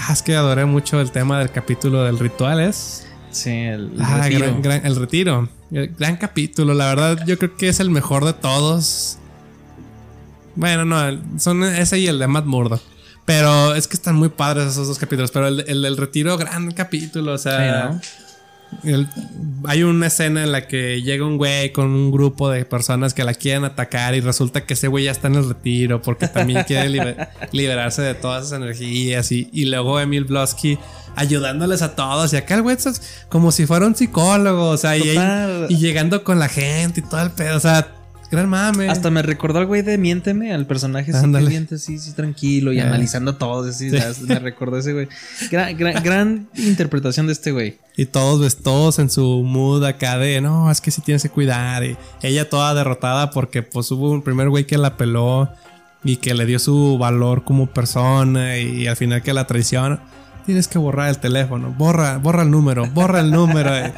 S5: Ah, es que adoré mucho el tema del capítulo del ritual, ¿es?
S4: Sí, el, el
S5: Ah,
S4: retiro.
S5: gran- gran- el retiro. El gran capítulo, la verdad, yo creo que es el mejor de todos. Bueno, no, son ese y el de Matt Murdock. Pero es que están muy padres esos dos capítulos. Pero el, el del retiro, gran capítulo. O sea, el- hay una escena en la que llega un güey con un grupo de personas que la quieren atacar y resulta que ese güey ya está en el retiro porque también quiere liber- liberarse de todas esas energías. Y, y luego Emil Blosky ayudándoles a todos. Y acá el güey es como si fuera un psicólogo. O sea, y, y llegando con la gente y todo el pedo. O sea, gran mame.
S4: Hasta me recordó al güey de Miénteme, al personaje así, que miente así, sí, tranquilo y
S5: Eh.
S4: analizando todo. Así. Me recordó ese güey. Gran, gran, gran interpretación de este güey.
S5: Y todos ves todos en su mood acá de no, es que sí tienes que cuidar. Y ella toda derrotada porque pues hubo un primer güey que la peló y que le dio su valor como persona y, al final que la traiciona. Tienes que borrar el teléfono, borra, borra el número, borra el número. eh.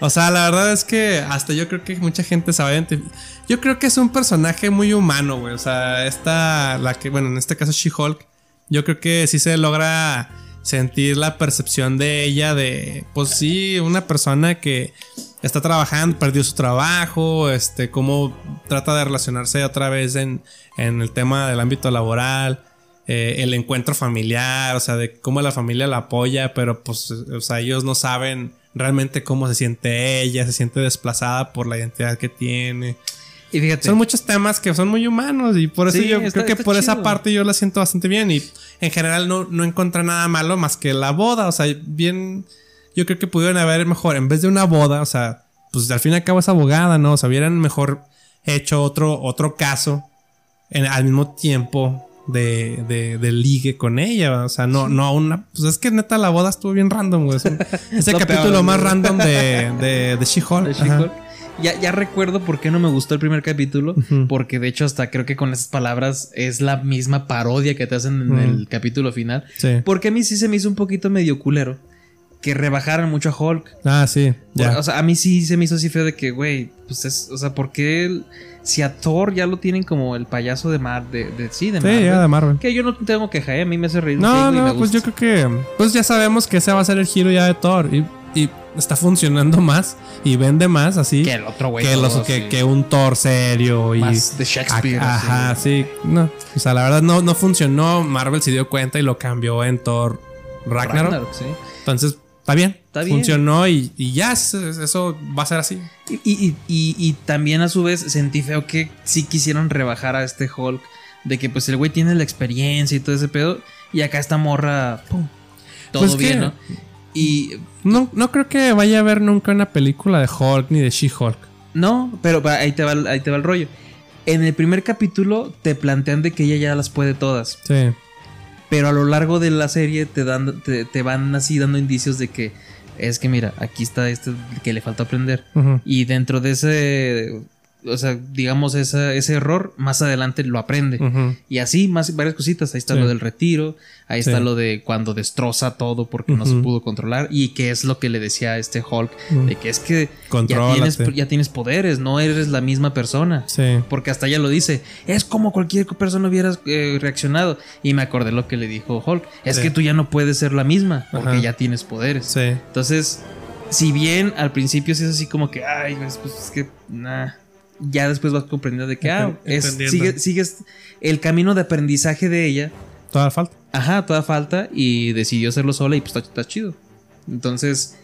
S5: O sea, la verdad es que hasta yo creo que mucha gente identificar. Yo creo que es un personaje muy humano, güey. O sea, esta, la que, bueno, en este caso She-Hulk, yo creo que sí se logra sentir la percepción de ella de, pues sí, una persona que, está trabajando, perdió su trabajo, este, cómo trata de relacionarse otra vez en, en el tema del ámbito laboral, eh, el encuentro familiar, o sea, de cómo la familia la apoya, pero pues, o sea, ellos no saben realmente cómo se siente ella, se siente desplazada por la identidad que tiene.
S4: Y fíjate.
S5: Son muchos temas que son muy humanos y por eso
S4: Sí,
S5: yo
S4: está-
S5: creo que por esa parte yo la siento bastante bien y en general no, no encontré nada malo más que la boda, o sea, bien, yo creo que pudieron haber mejor, en vez de una boda, o sea, pues al fin y al cabo es abogada, ¿no? O sea, hubieran mejor hecho otro, otro caso en- al mismo tiempo de, de, de ligue con ella, o sea, no, no una, pues es que neta la boda estuvo bien random, güey. Es, el
S4: Lo
S5: capítulo
S4: peor,
S5: más random de, de, de She-Hulk.
S4: Ya, ya recuerdo por qué no me gustó el primer capítulo. Porque de hecho, hasta creo que con esas palabras es la misma parodia que te hacen en el capítulo final.
S5: Sí.
S4: Porque a mí sí se me hizo un poquito medio culero que rebajaran mucho a Hulk.
S5: Ah, sí, ya.
S4: O sea, a mí sí se me hizo así feo de que, güey, pues es, o sea, ¿por qué el- si a Thor ya lo tienen como el payaso de Mar, de, de sí, de
S5: Sí,
S4: Marvel?
S5: ya de Marvel.
S4: Que yo no tengo queja, ¿eh? a mí me hace reír.
S5: No,
S4: chingo y me
S5: no, pues yo creo que. Pues ya sabemos que ese va a ser el giro ya de Thor. Y, y está funcionando más y vende más así.
S4: Que el otro güey.
S5: que, los,
S4: todo
S5: que,
S4: así,
S5: que un Thor serio y.
S4: Más de Shakespeare.
S5: Ajá, sí. No. O sea, la verdad no, no funcionó. Marvel se dio cuenta y lo cambió en Thor Ragnarok.
S4: Ragnarok, sí.
S5: Entonces, está bien.
S4: Está bien.
S5: Funcionó y, y ya es- es- eso va a ser así.
S4: Y, y- y- también a su vez sentí feo que sí quisieron rebajar a este Hulk. De que pues el güey tiene la experiencia y todo ese pedo. Y acá esta morra. ¡pum! Todo
S5: Pues
S4: bien,
S5: que-
S4: ¿no? Y.
S5: No, no creo que vaya a haber nunca una película de Hulk ni de She-Hulk.
S4: No, pero ahí te, va, el- ahí te va el rollo. En el primer capítulo te plantean de que ella ya las puede todas.
S5: Sí.
S4: Pero a lo largo de la serie te, dan, te, te van así dando indicios de que. Es que mira, aquí está este que le falta aprender. Y dentro de ese, o sea, digamos, esa- ese error, más adelante lo aprende. Y así, más varias cositas. Ahí está
S5: Sí.
S4: lo del retiro, ahí está lo de cuando destroza todo porque no se pudo controlar. Y que es lo que le decía a este Hulk, de que es que ya tienes, ya tienes poderes, no eres la misma persona.
S5: Sí.
S4: Porque hasta ella lo dice, es como cualquier persona hubiera eh, reaccionado. Y me acordé lo que le dijo Hulk, es que tú ya no puedes ser la misma porque
S5: Ajá.
S4: ya tienes poderes. Entonces, si bien al principio sí es así como que, ay, pues, pues, es que, nah, ya después vas comprendiendo de que, ah, es, sigues el camino de aprendizaje de ella,
S5: Toda falta.
S4: ajá, toda falta, y decidió hacerlo sola y pues está, está chido. Entonces,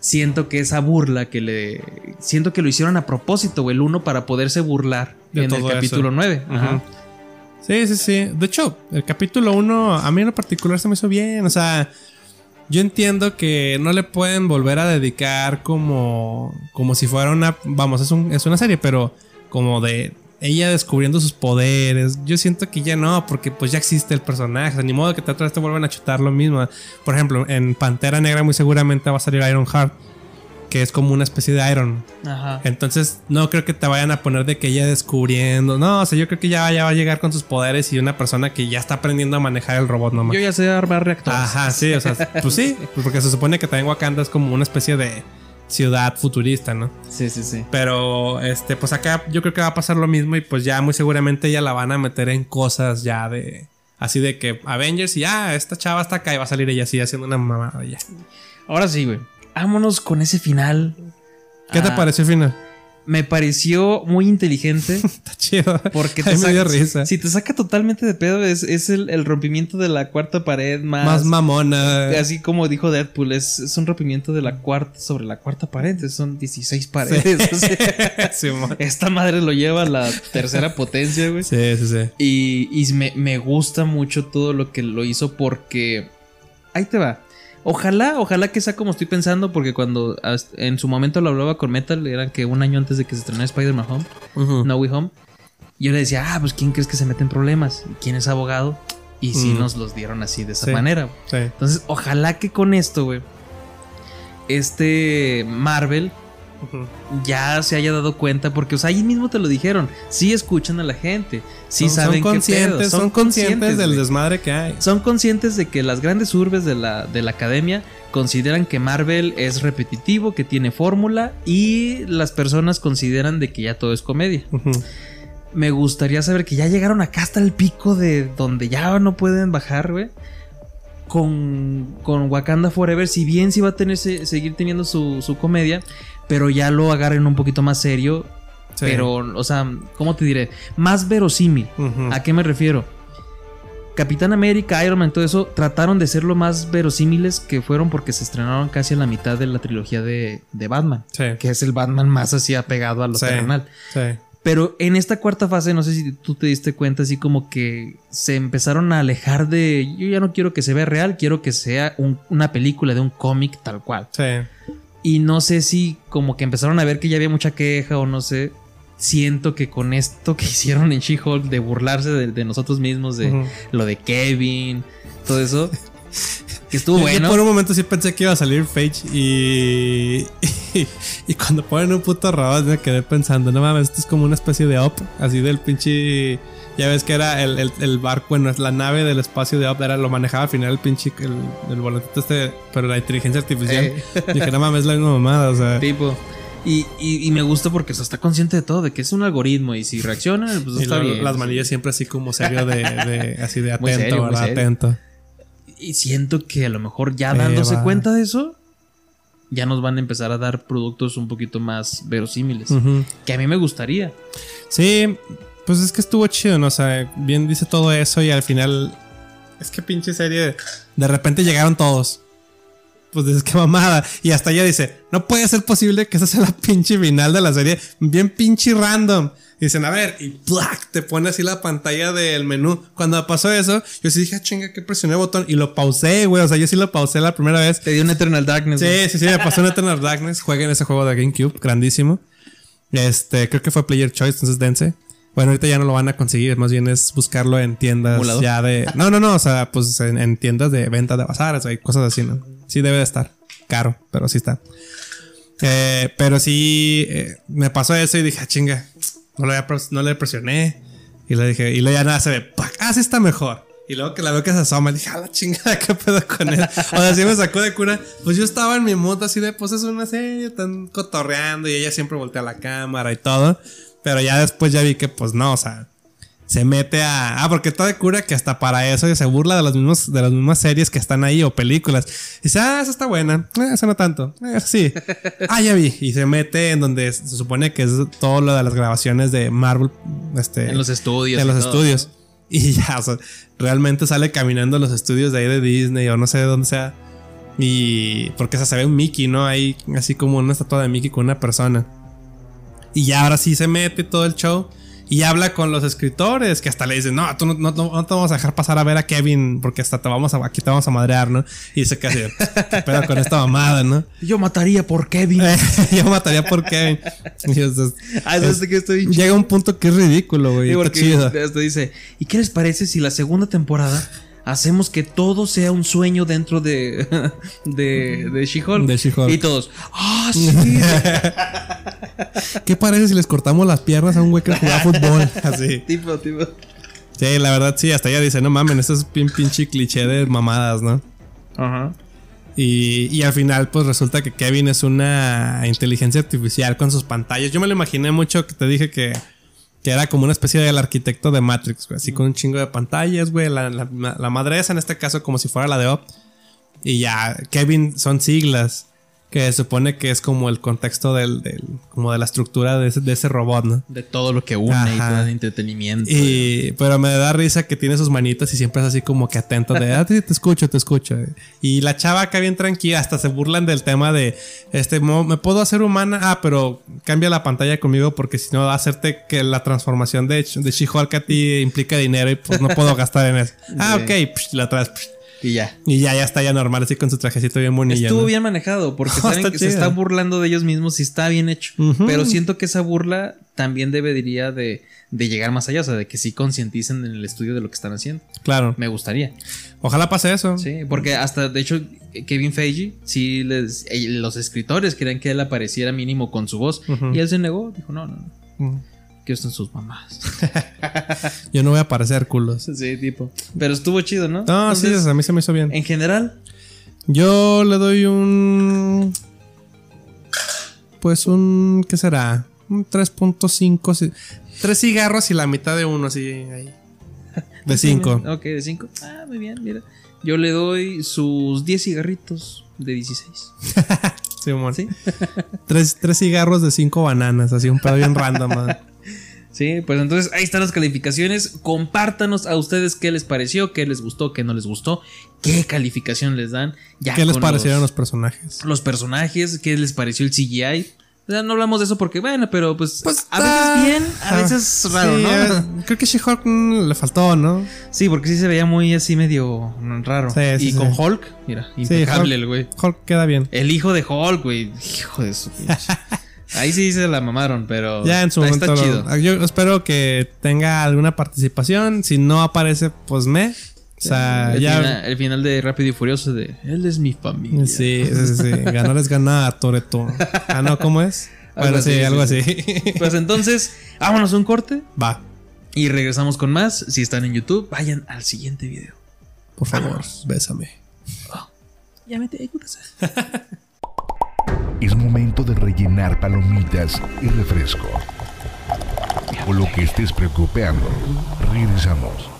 S4: siento que esa burla que le. Siento que lo hicieron a propósito, el uno para poderse burlar
S5: De
S4: en el
S5: todo eso.
S4: capítulo 9. Ajá.
S5: Sí, sí, sí. De hecho, el capítulo 1 a mí en lo particular se me hizo bien. O sea, yo entiendo que no le pueden volver a dedicar como, como si fuera una... Vamos, es, un- es una serie, pero como de ella descubriendo sus poderes. Yo siento que ya no, porque pues ya existe el personaje. Ni modo que te otra vez te vuelvan a chutar lo mismo. Por ejemplo, en Pantera Negra muy seguramente va a salir Iron Heart, que es como una especie de Iron.
S4: Ajá.
S5: Entonces, no creo que te vayan a poner de que ella descubriendo. No, o sea, yo creo que ya, ya va a llegar con sus poderes y una persona que ya está aprendiendo a manejar el robot nomás.
S4: Yo ya sé armar reactores.
S5: Ajá, sí, o sea, pues sí, porque se supone que también Wakanda es como una especie de ciudad futurista, ¿no?
S4: Sí, sí, sí.
S5: Pero, este, pues acá yo creo que va a pasar lo mismo y pues ya muy seguramente ya la van a meter en cosas ya de... Así de que Avengers y ah, esta chava está acá y va a salir ella así haciendo una mamada ya.
S4: Ahora sí, güey. Vámonos con ese final.
S5: ¿Qué te
S4: Ah,
S5: pareció el final?
S4: Me pareció muy inteligente.
S5: Está chido.
S4: Porque
S5: Ay, me dio
S4: saca-
S5: risa.
S4: Si te saca totalmente de pedo, es, es el, el rompimiento de la cuarta pared más.
S5: Más mamona.
S4: Así como dijo Deadpool, es, es un rompimiento de la cuarta sobre la cuarta pared. Son 16 paredes. o sea,
S5: Simón.
S4: esta madre lo lleva a la tercera potencia, güey.
S5: Sí, sí, sí.
S4: Y, y me, me gusta mucho todo lo que lo hizo porque. Ahí te va. Ojalá, ojalá que sea como estoy pensando, porque cuando en su momento lo hablaba con Metal, era que un año antes de que se estrenara Spider-Man Home, No Way Home, yo le decía, ah, pues ¿quién crees que se mete en problemas? ¿Quién es abogado? Y sí
S5: Mm.
S4: nos los dieron así, de esa
S5: Sí.
S4: manera.
S5: Sí.
S4: Entonces, ojalá que con esto, güey, este Marvel ya se haya dado cuenta, porque o sea, ahí mismo te lo dijeron, sí escuchan a la gente, sí
S5: son,
S4: saben
S5: son conscientes, son conscientes del desmadre que hay.
S4: Son conscientes de que las grandes urbes de la, de la academia consideran que Marvel es repetitivo, que tiene fórmula y las personas consideran de que ya todo es comedia. Me gustaría saber que ya llegaron acá hasta el pico de donde ya no pueden bajar, güey. Con, con Wakanda Forever, si bien sí va a tener, se- seguir teniendo su, su comedia, pero ya lo agarren un poquito más serio.
S5: Sí.
S4: Pero, o sea, ¿cómo te diré? Más verosímil. ¿A qué me refiero? Capitán América, Iron Man, todo eso, trataron de ser lo más verosímiles que fueron porque se estrenaron casi a la mitad de la trilogía de, de Batman.
S5: Sí.
S4: Que es el Batman más así apegado a lo
S5: Sí.
S4: terrenal.
S5: Sí.
S4: Pero en esta cuarta fase, no sé si tú te diste cuenta, así como que se empezaron a alejar de. Yo ya no quiero que se vea real, quiero que sea un- una película de un cómic tal cual.
S5: Sí.
S4: Y no sé si como que empezaron a ver que ya había mucha queja o no sé. Siento que con esto que hicieron en She-Hulk de burlarse de, de nosotros mismos, de lo de Kevin, todo eso, que estuvo
S5: Yo- yo
S4: bueno.
S5: por un momento sí pensé que iba a salir Page y, y, y cuando ponen un puto robot me quedé pensando, no mames, esto es como una especie de op, así del pinche... Ya ves que era el, el, el barco, bueno, la nave del espacio de op, era, lo manejaba al final el pinche, el, el volantito este, pero la inteligencia artificial.
S4: Eh.
S5: Dije, no mames, es la misma mamada, o sea...
S4: Tipo. Y, y- y me gusta porque o sea, está consciente de todo, de que es un algoritmo y si reacciona, pues
S5: Y
S4: está bien.
S5: las manillas siempre así como serio de, de- así de
S4: Muy
S5: atento,
S4: serio, muy
S5: ¿verdad? Atento.
S4: Y siento que a lo mejor ya dándose cuenta de eso, ya nos van a empezar a dar productos un poquito más verosímiles. Que a mí me gustaría.
S5: Sí, pues es que estuvo chido, ¿no? O sea, bien dice todo eso y al final. Es que pinche serie. De repente llegaron todos. Pues dices, qué mamada. Y hasta ella dice: No puede ser posible que esa sea la pinche final de la serie. Bien pinche random. Y dicen, a ver, y ¡plac! te pone así la pantalla del menú. Cuando pasó eso, yo sí dije, ah, chinga, que presioné el botón. Y lo pausé, güey. O sea, yo sí lo pausé la primera vez.
S4: Te dio un Eternal Darkness.
S5: Sí, sí, sí, me pasó en Eternal Darkness. Jueguen ese juego de GameCube, grandísimo. Este, creo que fue Player Choice, entonces dense. Bueno, ahorita ya no lo van a conseguir, más bien es buscarlo en tiendas ya de. No, no, no, o sea, pues en, en tiendas de venta de bazares, hay cosas así, ¿no? Sí debe de estar. Caro, pero sí está. Eh, pero sí, eh, me pasó eso y dije, ah, chinga, no, le presioné. Y le dije, y luego ya nada se ve, ¡pac! ah, está mejor. Y luego que la veo que se asoma, dije, a la chingada, ¿qué pedo con él? O sea, sí me sacó de cura. Pues yo estaba en mi mood así de, pues es una serie, están cotorreando y ella siempre voltea la cámara y todo. Pero ya después ya vi que, pues no, o sea, se mete a. Ah, porque está de cura que hasta para eso se burla de las mismas, de las mismas series que están ahí o películas. Y dice, ah, esa está buena. Eh, esa no tanto. Eh, sí. ah, ya vi. Y se mete en donde se supone que es todo lo de las grabaciones de Marvel. Este,
S4: En los estudios. y
S5: los
S4: todo.
S5: estudios. Y ya, o sea, realmente sale caminando en los estudios de ahí de Disney o no sé de dónde sea. Y porque o sea, se ve un Mickey, ¿no? Ahí así como una estatua de Mickey con una persona. Y ya ahora sí se mete todo el show. Y habla con los escritores que hasta le dicen, no, tú no, no- no- no te vamos a dejar pasar a ver a Kevin porque hasta te vamos a, aquí te vamos a madrear, ¿no? Y dice casi, ¿qué pedo con esta mamada, no?
S4: Yo mataría por Kevin.
S5: Yo mataría por Kevin. Y,
S4: Ah, eso es que estoy
S5: llega un punto que es ridículo, güey. Está chido.
S4: esto dice, ¿y qué les parece si la segunda temporada hacemos que todo sea un sueño dentro de de, de She-Hulk?
S5: De She-Hulk.
S4: Y todos, ah, sí.
S5: ¿Qué parece si les cortamos las piernas a un güey que juega fútbol? Así.
S4: tipo, tipo.
S5: Sí, la verdad sí, hasta ella dice, no mamen, esto es pin, pinche cliché de mamadas, ¿no?
S4: Ajá.
S5: Y, y al final, pues resulta que Kevin es una inteligencia artificial con sus pantallas. Yo me lo imaginé mucho que te dije que, que era como una especie del arquitecto de Matrix, güey. Así con un chingo de pantallas, güey. La, la, la madre esa en este caso como si fuera la de Op. Y ya, Kevin son siglas. Que se supone que es como el contexto del, del- como de la estructura de ese, de ese robot, ¿no?
S4: De todo lo que une y todo el entretenimiento.
S5: Y, pero me da risa que tiene sus manitas y siempre es así como que atento de, ah, sí, te escucho, te escucho. Y la chava acá bien tranquila, hasta se burlan del tema de, este, me puedo hacer humana, ah, pero cambia la pantalla conmigo porque si no va a hacerte que la transformación de, de She-Hulk a ti implica dinero y pues no puedo gastar en eso. Ah, ok, psh, la traes. psh.
S4: Y ya.
S5: Y ya, ya está ya normal, así con su trajecito bien bonilla.
S4: Estuvo
S5: ¿no?
S4: bien manejado porque
S5: Está
S4: saben que se está burlando de ellos mismos y está bien hecho. Pero siento que esa burla también debería de, de llegar más allá, o sea, de que sí concienticen en el estudio de lo que están haciendo.
S5: Claro.
S4: Me gustaría.
S5: Ojalá pase eso.
S4: Sí, porque hasta, de hecho, Kevin Feige, sí, les, eh, los escritores querían que él apareciera mínimo con su voz. Y él se negó, dijo, no, no, no. Que estén sus mamás.
S5: Yo no voy a parecer culos.
S4: sí, tipo. Pero estuvo chido, ¿no?
S5: No, sí, a mí se me hizo bien.
S4: En general,
S5: Yo le doy un. Pues un. ¿Qué será? Un 3.5. sí. Tres cigarros y la mitad de uno, así. Ahí. De 5.
S4: Ok, de 5. Ah, muy bien, mira. Yo le doy sus 10 cigarritos de 16.
S5: Simón. tres, tres cigarros de cinco bananas, así un pedo bien random.
S4: Sí, pues entonces ahí están las calificaciones. Compártanos a ustedes qué les pareció, qué les gustó, qué no les gustó, qué calificación les dan. Ya
S5: ¿Qué les parecieron los
S4: los,
S5: personajes?
S4: los personajes, qué les pareció el CGI. O sea, no hablamos de eso porque, bueno, pero pues,
S5: Pues,
S4: a veces bien, a veces raro,
S5: sí,
S4: ¿no?
S5: eh, creo que She-Hulk mm, le faltó, ¿no?
S4: Sí, porque sí se veía muy así medio raro.
S5: Sí, sí,
S4: y con Hulk, mira, impecable
S5: Hulk-
S4: el güey.
S5: Hulk queda bien.
S4: El hijo de Hulk, güey. Hijo de su pinche. Ahí sí se la mamaron, pero.
S5: Ya en su
S4: está,
S5: momento.
S4: está chido.
S5: Yo espero que tenga alguna participación. Si no aparece, pues me. O sea,
S4: el,
S5: ya.
S4: final, el final de Rápido y Furioso de Él es mi familia.
S5: Sí, sí, sí, sí. Ganar es ganar a Toreto. Ah, no, ¿cómo es?
S4: Algo
S5: Bueno, sí,
S4: así,
S5: algo
S4: sí,
S5: así.
S4: Pues entonces, vámonos a un corte
S5: Va,
S4: y regresamos con más. Si están en YouTube, vayan al siguiente video.
S5: por favor, bésame.
S4: Ya vete,
S2: Es momento de rellenar palomitas y refresco. O lo que estés preocupando. Regresamos.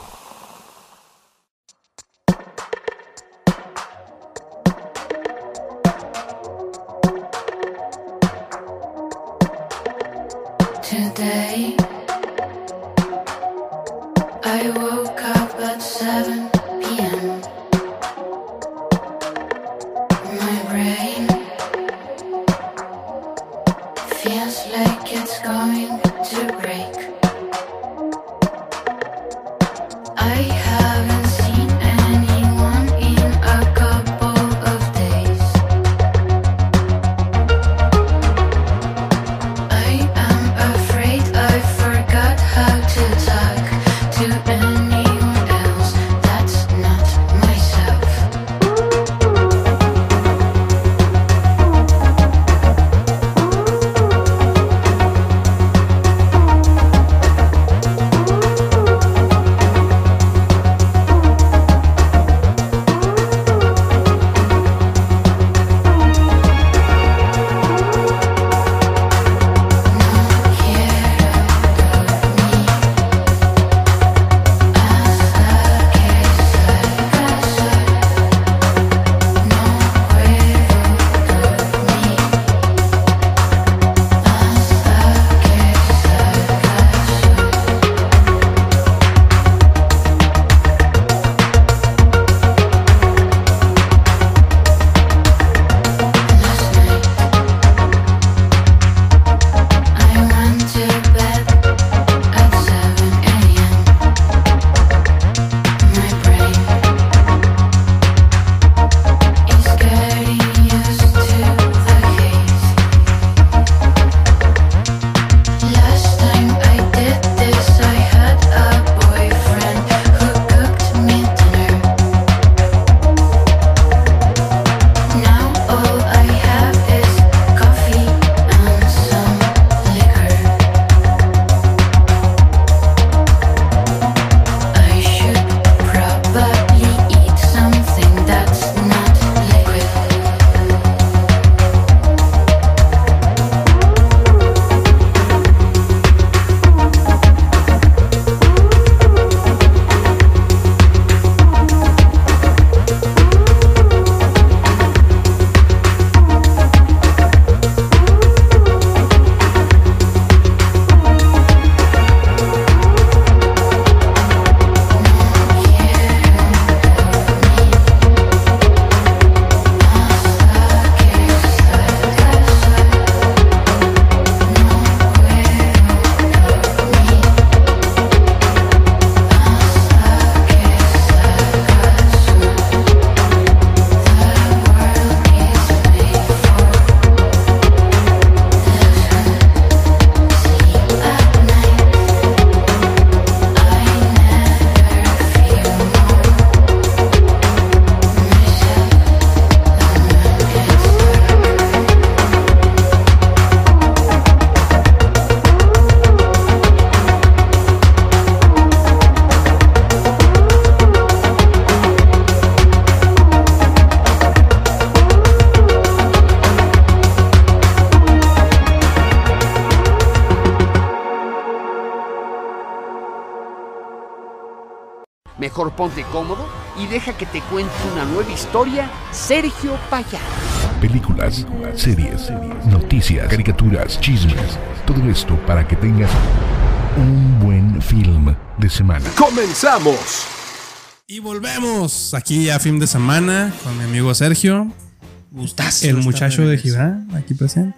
S3: Ponte cómodo y deja que te cuente una nueva historia Sergio Payá.
S2: películas, series, noticias, caricaturas, chismes. Todo esto para que tengas un buen film de semana.
S1: ¡Comenzamos!
S5: Y volvemos aquí a fin de semana con mi amigo Sergio,
S4: Gustazo.
S5: el muchacho de. Gibran, aquí presente.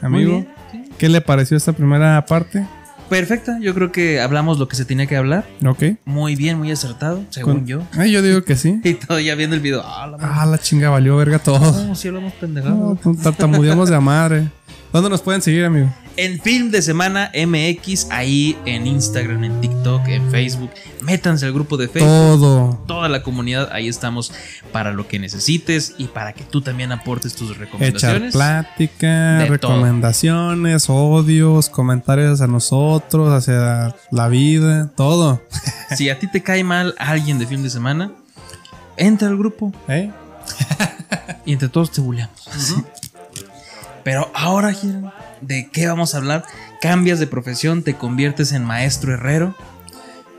S5: Amigo,
S4: bien, sí.
S5: ¿qué le pareció esta primera parte?
S4: Perfecta, yo creo que hablamos lo que se tenía que hablar.
S5: Ok.
S4: Muy bien, muy acertado, según
S5: Con-
S4: yo.
S5: Ay, yo digo que sí.
S4: Y todo ya viendo el video. Ah, la.
S5: Ah, la chinga valió verga todo.
S4: No, si hablamos pendejado.
S5: No, tartamudeamos de madre. ¿Dónde nos pueden seguir, amigo?
S4: En Film de Semana MX, ahí en Instagram, en TikTok, en Facebook. Métanse al grupo de Facebook.
S5: Todo.
S4: Toda la comunidad, ahí estamos para lo que necesites y para que tú también aportes tus
S5: Echar
S4: recomendaciones.
S5: plática,
S4: De
S5: recomendaciones, odios, comentarios a nosotros, hacia la vida, todo.
S4: Si a ti te cae mal alguien de Film de Semana, entra al grupo
S5: ¿Eh?
S4: y entre todos te buleamos. Pero ahora, Giro, ¿de qué vamos a hablar? Cambias de profesión, te conviertes en maestro herrero.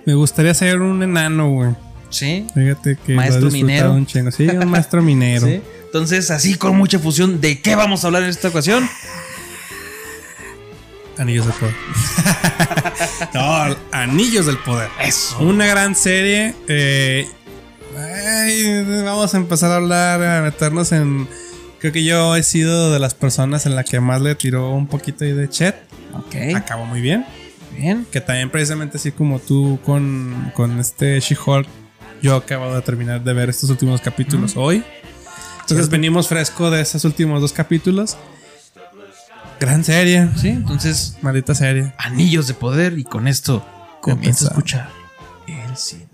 S5: Me gustaría ser un enano, güey.
S4: ¿Sí?
S5: Fíjate que
S4: Maestro minero.
S5: un. Sí, un maestro minero.
S4: ¿Sí? Entonces, así con mucha fusión, ¿de qué vamos a hablar en esta ocasión?
S5: Anillos del poder. no, Anillos del poder.
S4: Eso.
S5: Una gran serie. eh, ay, vamos a empezar a hablar, a meternos en. Creo que yo he sido de las personas en la que más le tiró un poquito de Chet.
S4: Ok.
S5: Acabó muy bien.
S4: Bien.
S5: Que también, precisamente así como tú con, con este She-Hulk, yo acabo de terminar de ver estos últimos capítulos hoy. Entonces venimos fresco de esos últimos dos capítulos. Gran serie.
S4: Sí, entonces,
S5: Maldita serie.
S4: anillos de poder y con esto comienza a escuchar el cine.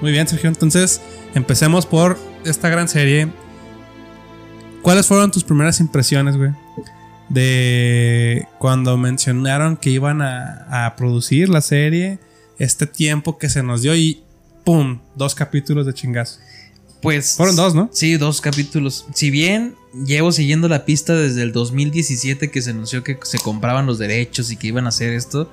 S5: Muy bien, Sergio. Entonces, empecemos por esta gran serie. ¿Cuáles fueron tus primeras impresiones, güey? De cuando mencionaron que iban a, a producir la serie, este tiempo que se nos dio y ¡pum! Dos capítulos de chingazo.
S4: Pues.
S5: Fueron dos, ¿no?
S4: Sí, dos capítulos. Si bien llevo siguiendo la pista desde el 2017 que se anunció que se compraban los derechos y que iban a hacer esto,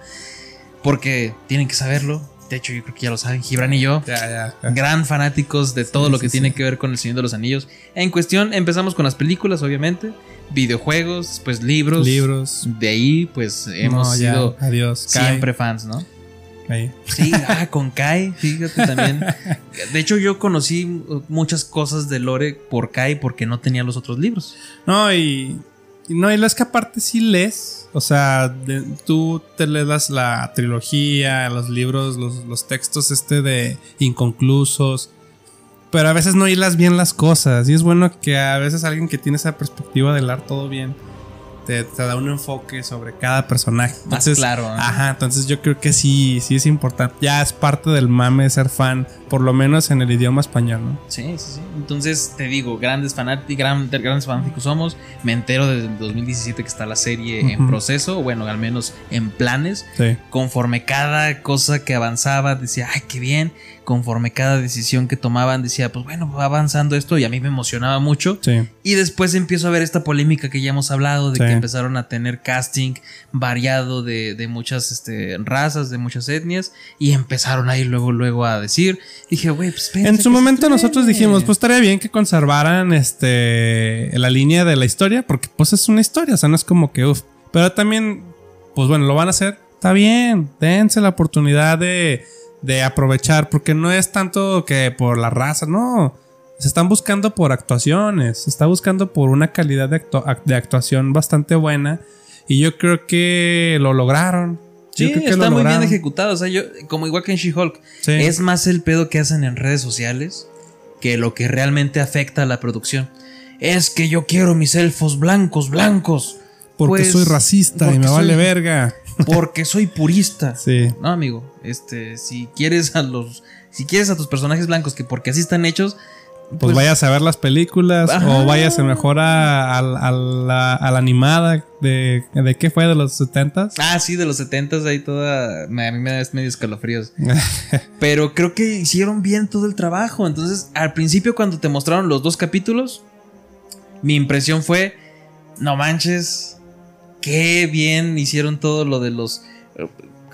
S4: porque tienen que saberlo. De hecho, yo creo que ya lo saben, Gibran y yo.
S5: Ya, ya. ya.
S4: Gran fanáticos de todo
S5: Sí,
S4: lo que
S5: sí,
S4: tiene
S5: sí.
S4: que ver con el Señor de los Anillos. En cuestión, empezamos con las películas, obviamente, videojuegos, pues libros.
S5: Libros.
S4: De ahí, pues hemos
S5: No,
S4: sido
S5: Adiós. Kai.
S4: siempre fans, ¿no?
S5: Ahí.
S4: Sí, ah, con Kai, fíjate también. De hecho, yo conocí muchas cosas de Lore por Kai porque no tenía los otros libros.
S5: No, y. no, y lo es que aparte sí lees. O sea, tú te lees las- la trilogía, los libros, los, los textos este de inconclusos. Pero a veces no hilas bien las cosas. Y es bueno que a veces alguien que tiene esa perspectiva de hilar todo bien te, te da un enfoque sobre cada personaje.
S4: Más
S5: Entonces,
S4: claro, ¿no?
S5: Ajá, entonces yo creo que sí, sí es importante. Ya es parte del mame de ser fan, por lo menos en el idioma español, ¿no?
S4: Sí, sí, sí. Entonces, te digo, grandes fanáticos, grandes fanáticos somos. Me entero desde el 2017 que está la serie en proceso, bueno, al menos en planes.
S5: Sí.
S4: Conforme cada cosa que avanzaba, decía, ay, qué bien. Conforme cada decisión que tomaban, decía, pues bueno, va avanzando esto y a mí me emocionaba mucho.
S5: Sí.
S4: Y después empiezo a ver esta polémica que ya hemos hablado, de
S5: Sí.
S4: que empezaron a tener casting variado de, de muchas este, razas, de muchas etnias, y empezaron ahí luego, luego a decir, dije, güey, pues
S5: En su momento nosotros
S4: estrene".
S5: dijimos, pues estaría bien que conservaran este la línea de la historia, porque pues es una historia, o sea, no es como que uff. Pero también, pues bueno, lo van a hacer. Está bien, dense la oportunidad de, de aprovechar, porque no es tanto que por la raza, no. Se están buscando por actuaciones, se está buscando por una calidad de, actu- de actuación bastante buena. Y yo creo que lo lograron. Yo
S4: Sí,
S5: creo que
S4: está
S5: lo
S4: muy bien ejecutado. O sea, yo, como igual que en She-Hulk,
S5: Sí.
S4: es más el pedo que hacen en redes sociales que lo que realmente afecta a la producción. Es que yo quiero mis elfos blancos, blancos.
S5: Porque
S4: Pues,
S5: soy racista y me vale verga.
S4: Porque soy purista.
S5: Sí.
S4: No, amigo. Este, si quieres a los. Si quieres a tus personajes blancos, que porque así están hechos.
S5: Pues, vayas a ver las películas
S4: Ajá.
S5: o vayas a mejor a, a- a la, a la animada de, de qué fue de los 70s.
S4: Ah, sí, de los 70 ahí toda. me- A mí me da medio escalofríos. Pero creo que hicieron bien todo el trabajo. Entonces, al principio, cuando te mostraron los dos capítulos, mi impresión fue, no manches, qué bien hicieron todo lo de los eh,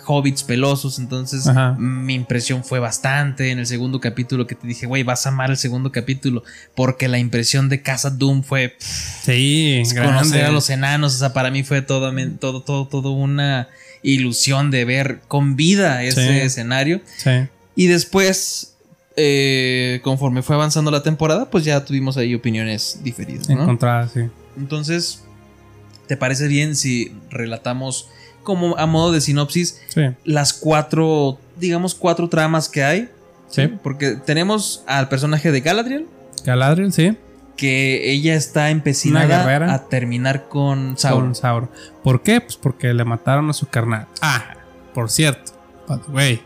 S4: hobbits pelosos. Entonces,
S5: Ajá.
S4: mi impresión fue bastante. En el segundo capítulo que te dije, güey, vas a amar el segundo capítulo. Porque la impresión de Casa Doom fue pff,
S5: Sí,
S4: conocer
S5: grande.
S4: a los enanos. O sea, para mí fue todo, todo, todo, todo una ilusión de ver con vida ese
S5: Sí.
S4: escenario.
S5: Sí.
S4: Y después, eh, conforme fue avanzando la temporada, pues ya tuvimos ahí opiniones diferidas. ¿no?
S5: Encontrada, sí.
S4: Entonces, ¿te parece bien si relatamos como a modo de sinopsis
S5: Sí.
S4: las cuatro, digamos, cuatro tramas que hay?
S5: Sí.
S4: Porque tenemos al personaje de Galadriel,
S5: Galadriel, sí.
S4: que ella está empecinada a terminar con Sauron.
S5: Con Sauron. ¿Por qué? Pues porque le mataron a su carnal. Ah, por cierto. By the way.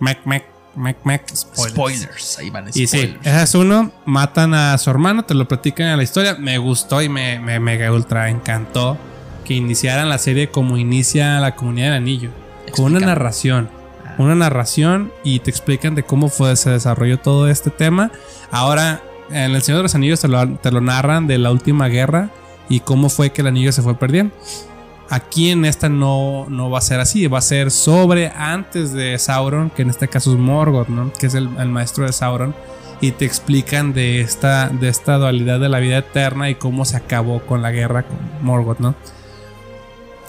S5: Mac, Mac, Mac, Mac. Spoilers.
S4: Spoilers. ahí van
S5: Y
S4: spoilers.
S5: sí, ese es uno. Matan a su hermano, te lo platican en la historia. Me gustó y me, me mega ultra encantó que iniciaran la serie como inicia la comunidad del anillo. Con una narración.
S4: Ah.
S5: Una narración y te explican de cómo fue, se desarrolló todo este tema. Ahora, en El Señor de los Anillos te lo, te lo narran de la última guerra y cómo fue que el anillo se fue perdiendo. Aquí en esta no, no va a ser así, va a ser sobre antes de Sauron, que en este caso es Morgoth, ¿no? Que es el, maestro de Sauron. Y te explican de esta, de esta dualidad de la vida eterna y cómo se acabó con la guerra con Morgoth, ¿no?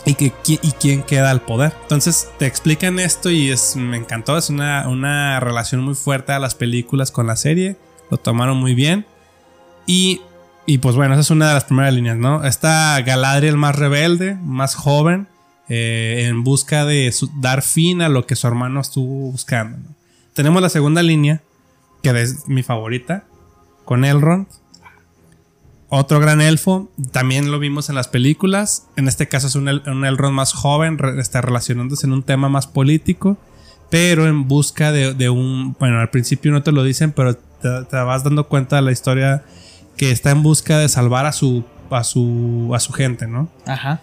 S5: Y, que, y quién queda al poder. Entonces te explican esto y es, me encantó. Es una, una relación muy fuerte a las películas con la serie. Lo tomaron muy bien. Y, y pues bueno, esa es una de las primeras líneas, ¿no? Está Galadriel más rebelde, más joven, eh, en busca de dar fin a lo que su hermano estuvo buscando. Tenemos la segunda línea, que es mi favorita, con Elrond. Otro gran elfo, también lo vimos en las películas. En este caso es un, un Elrond más joven, está relacionándose en un tema más político, pero en busca de, de un. Bueno, al principio no te lo dicen, pero te vas dando cuenta de la historia que está en busca de salvar a su, a su, a su gente, ¿no?
S4: Ajá.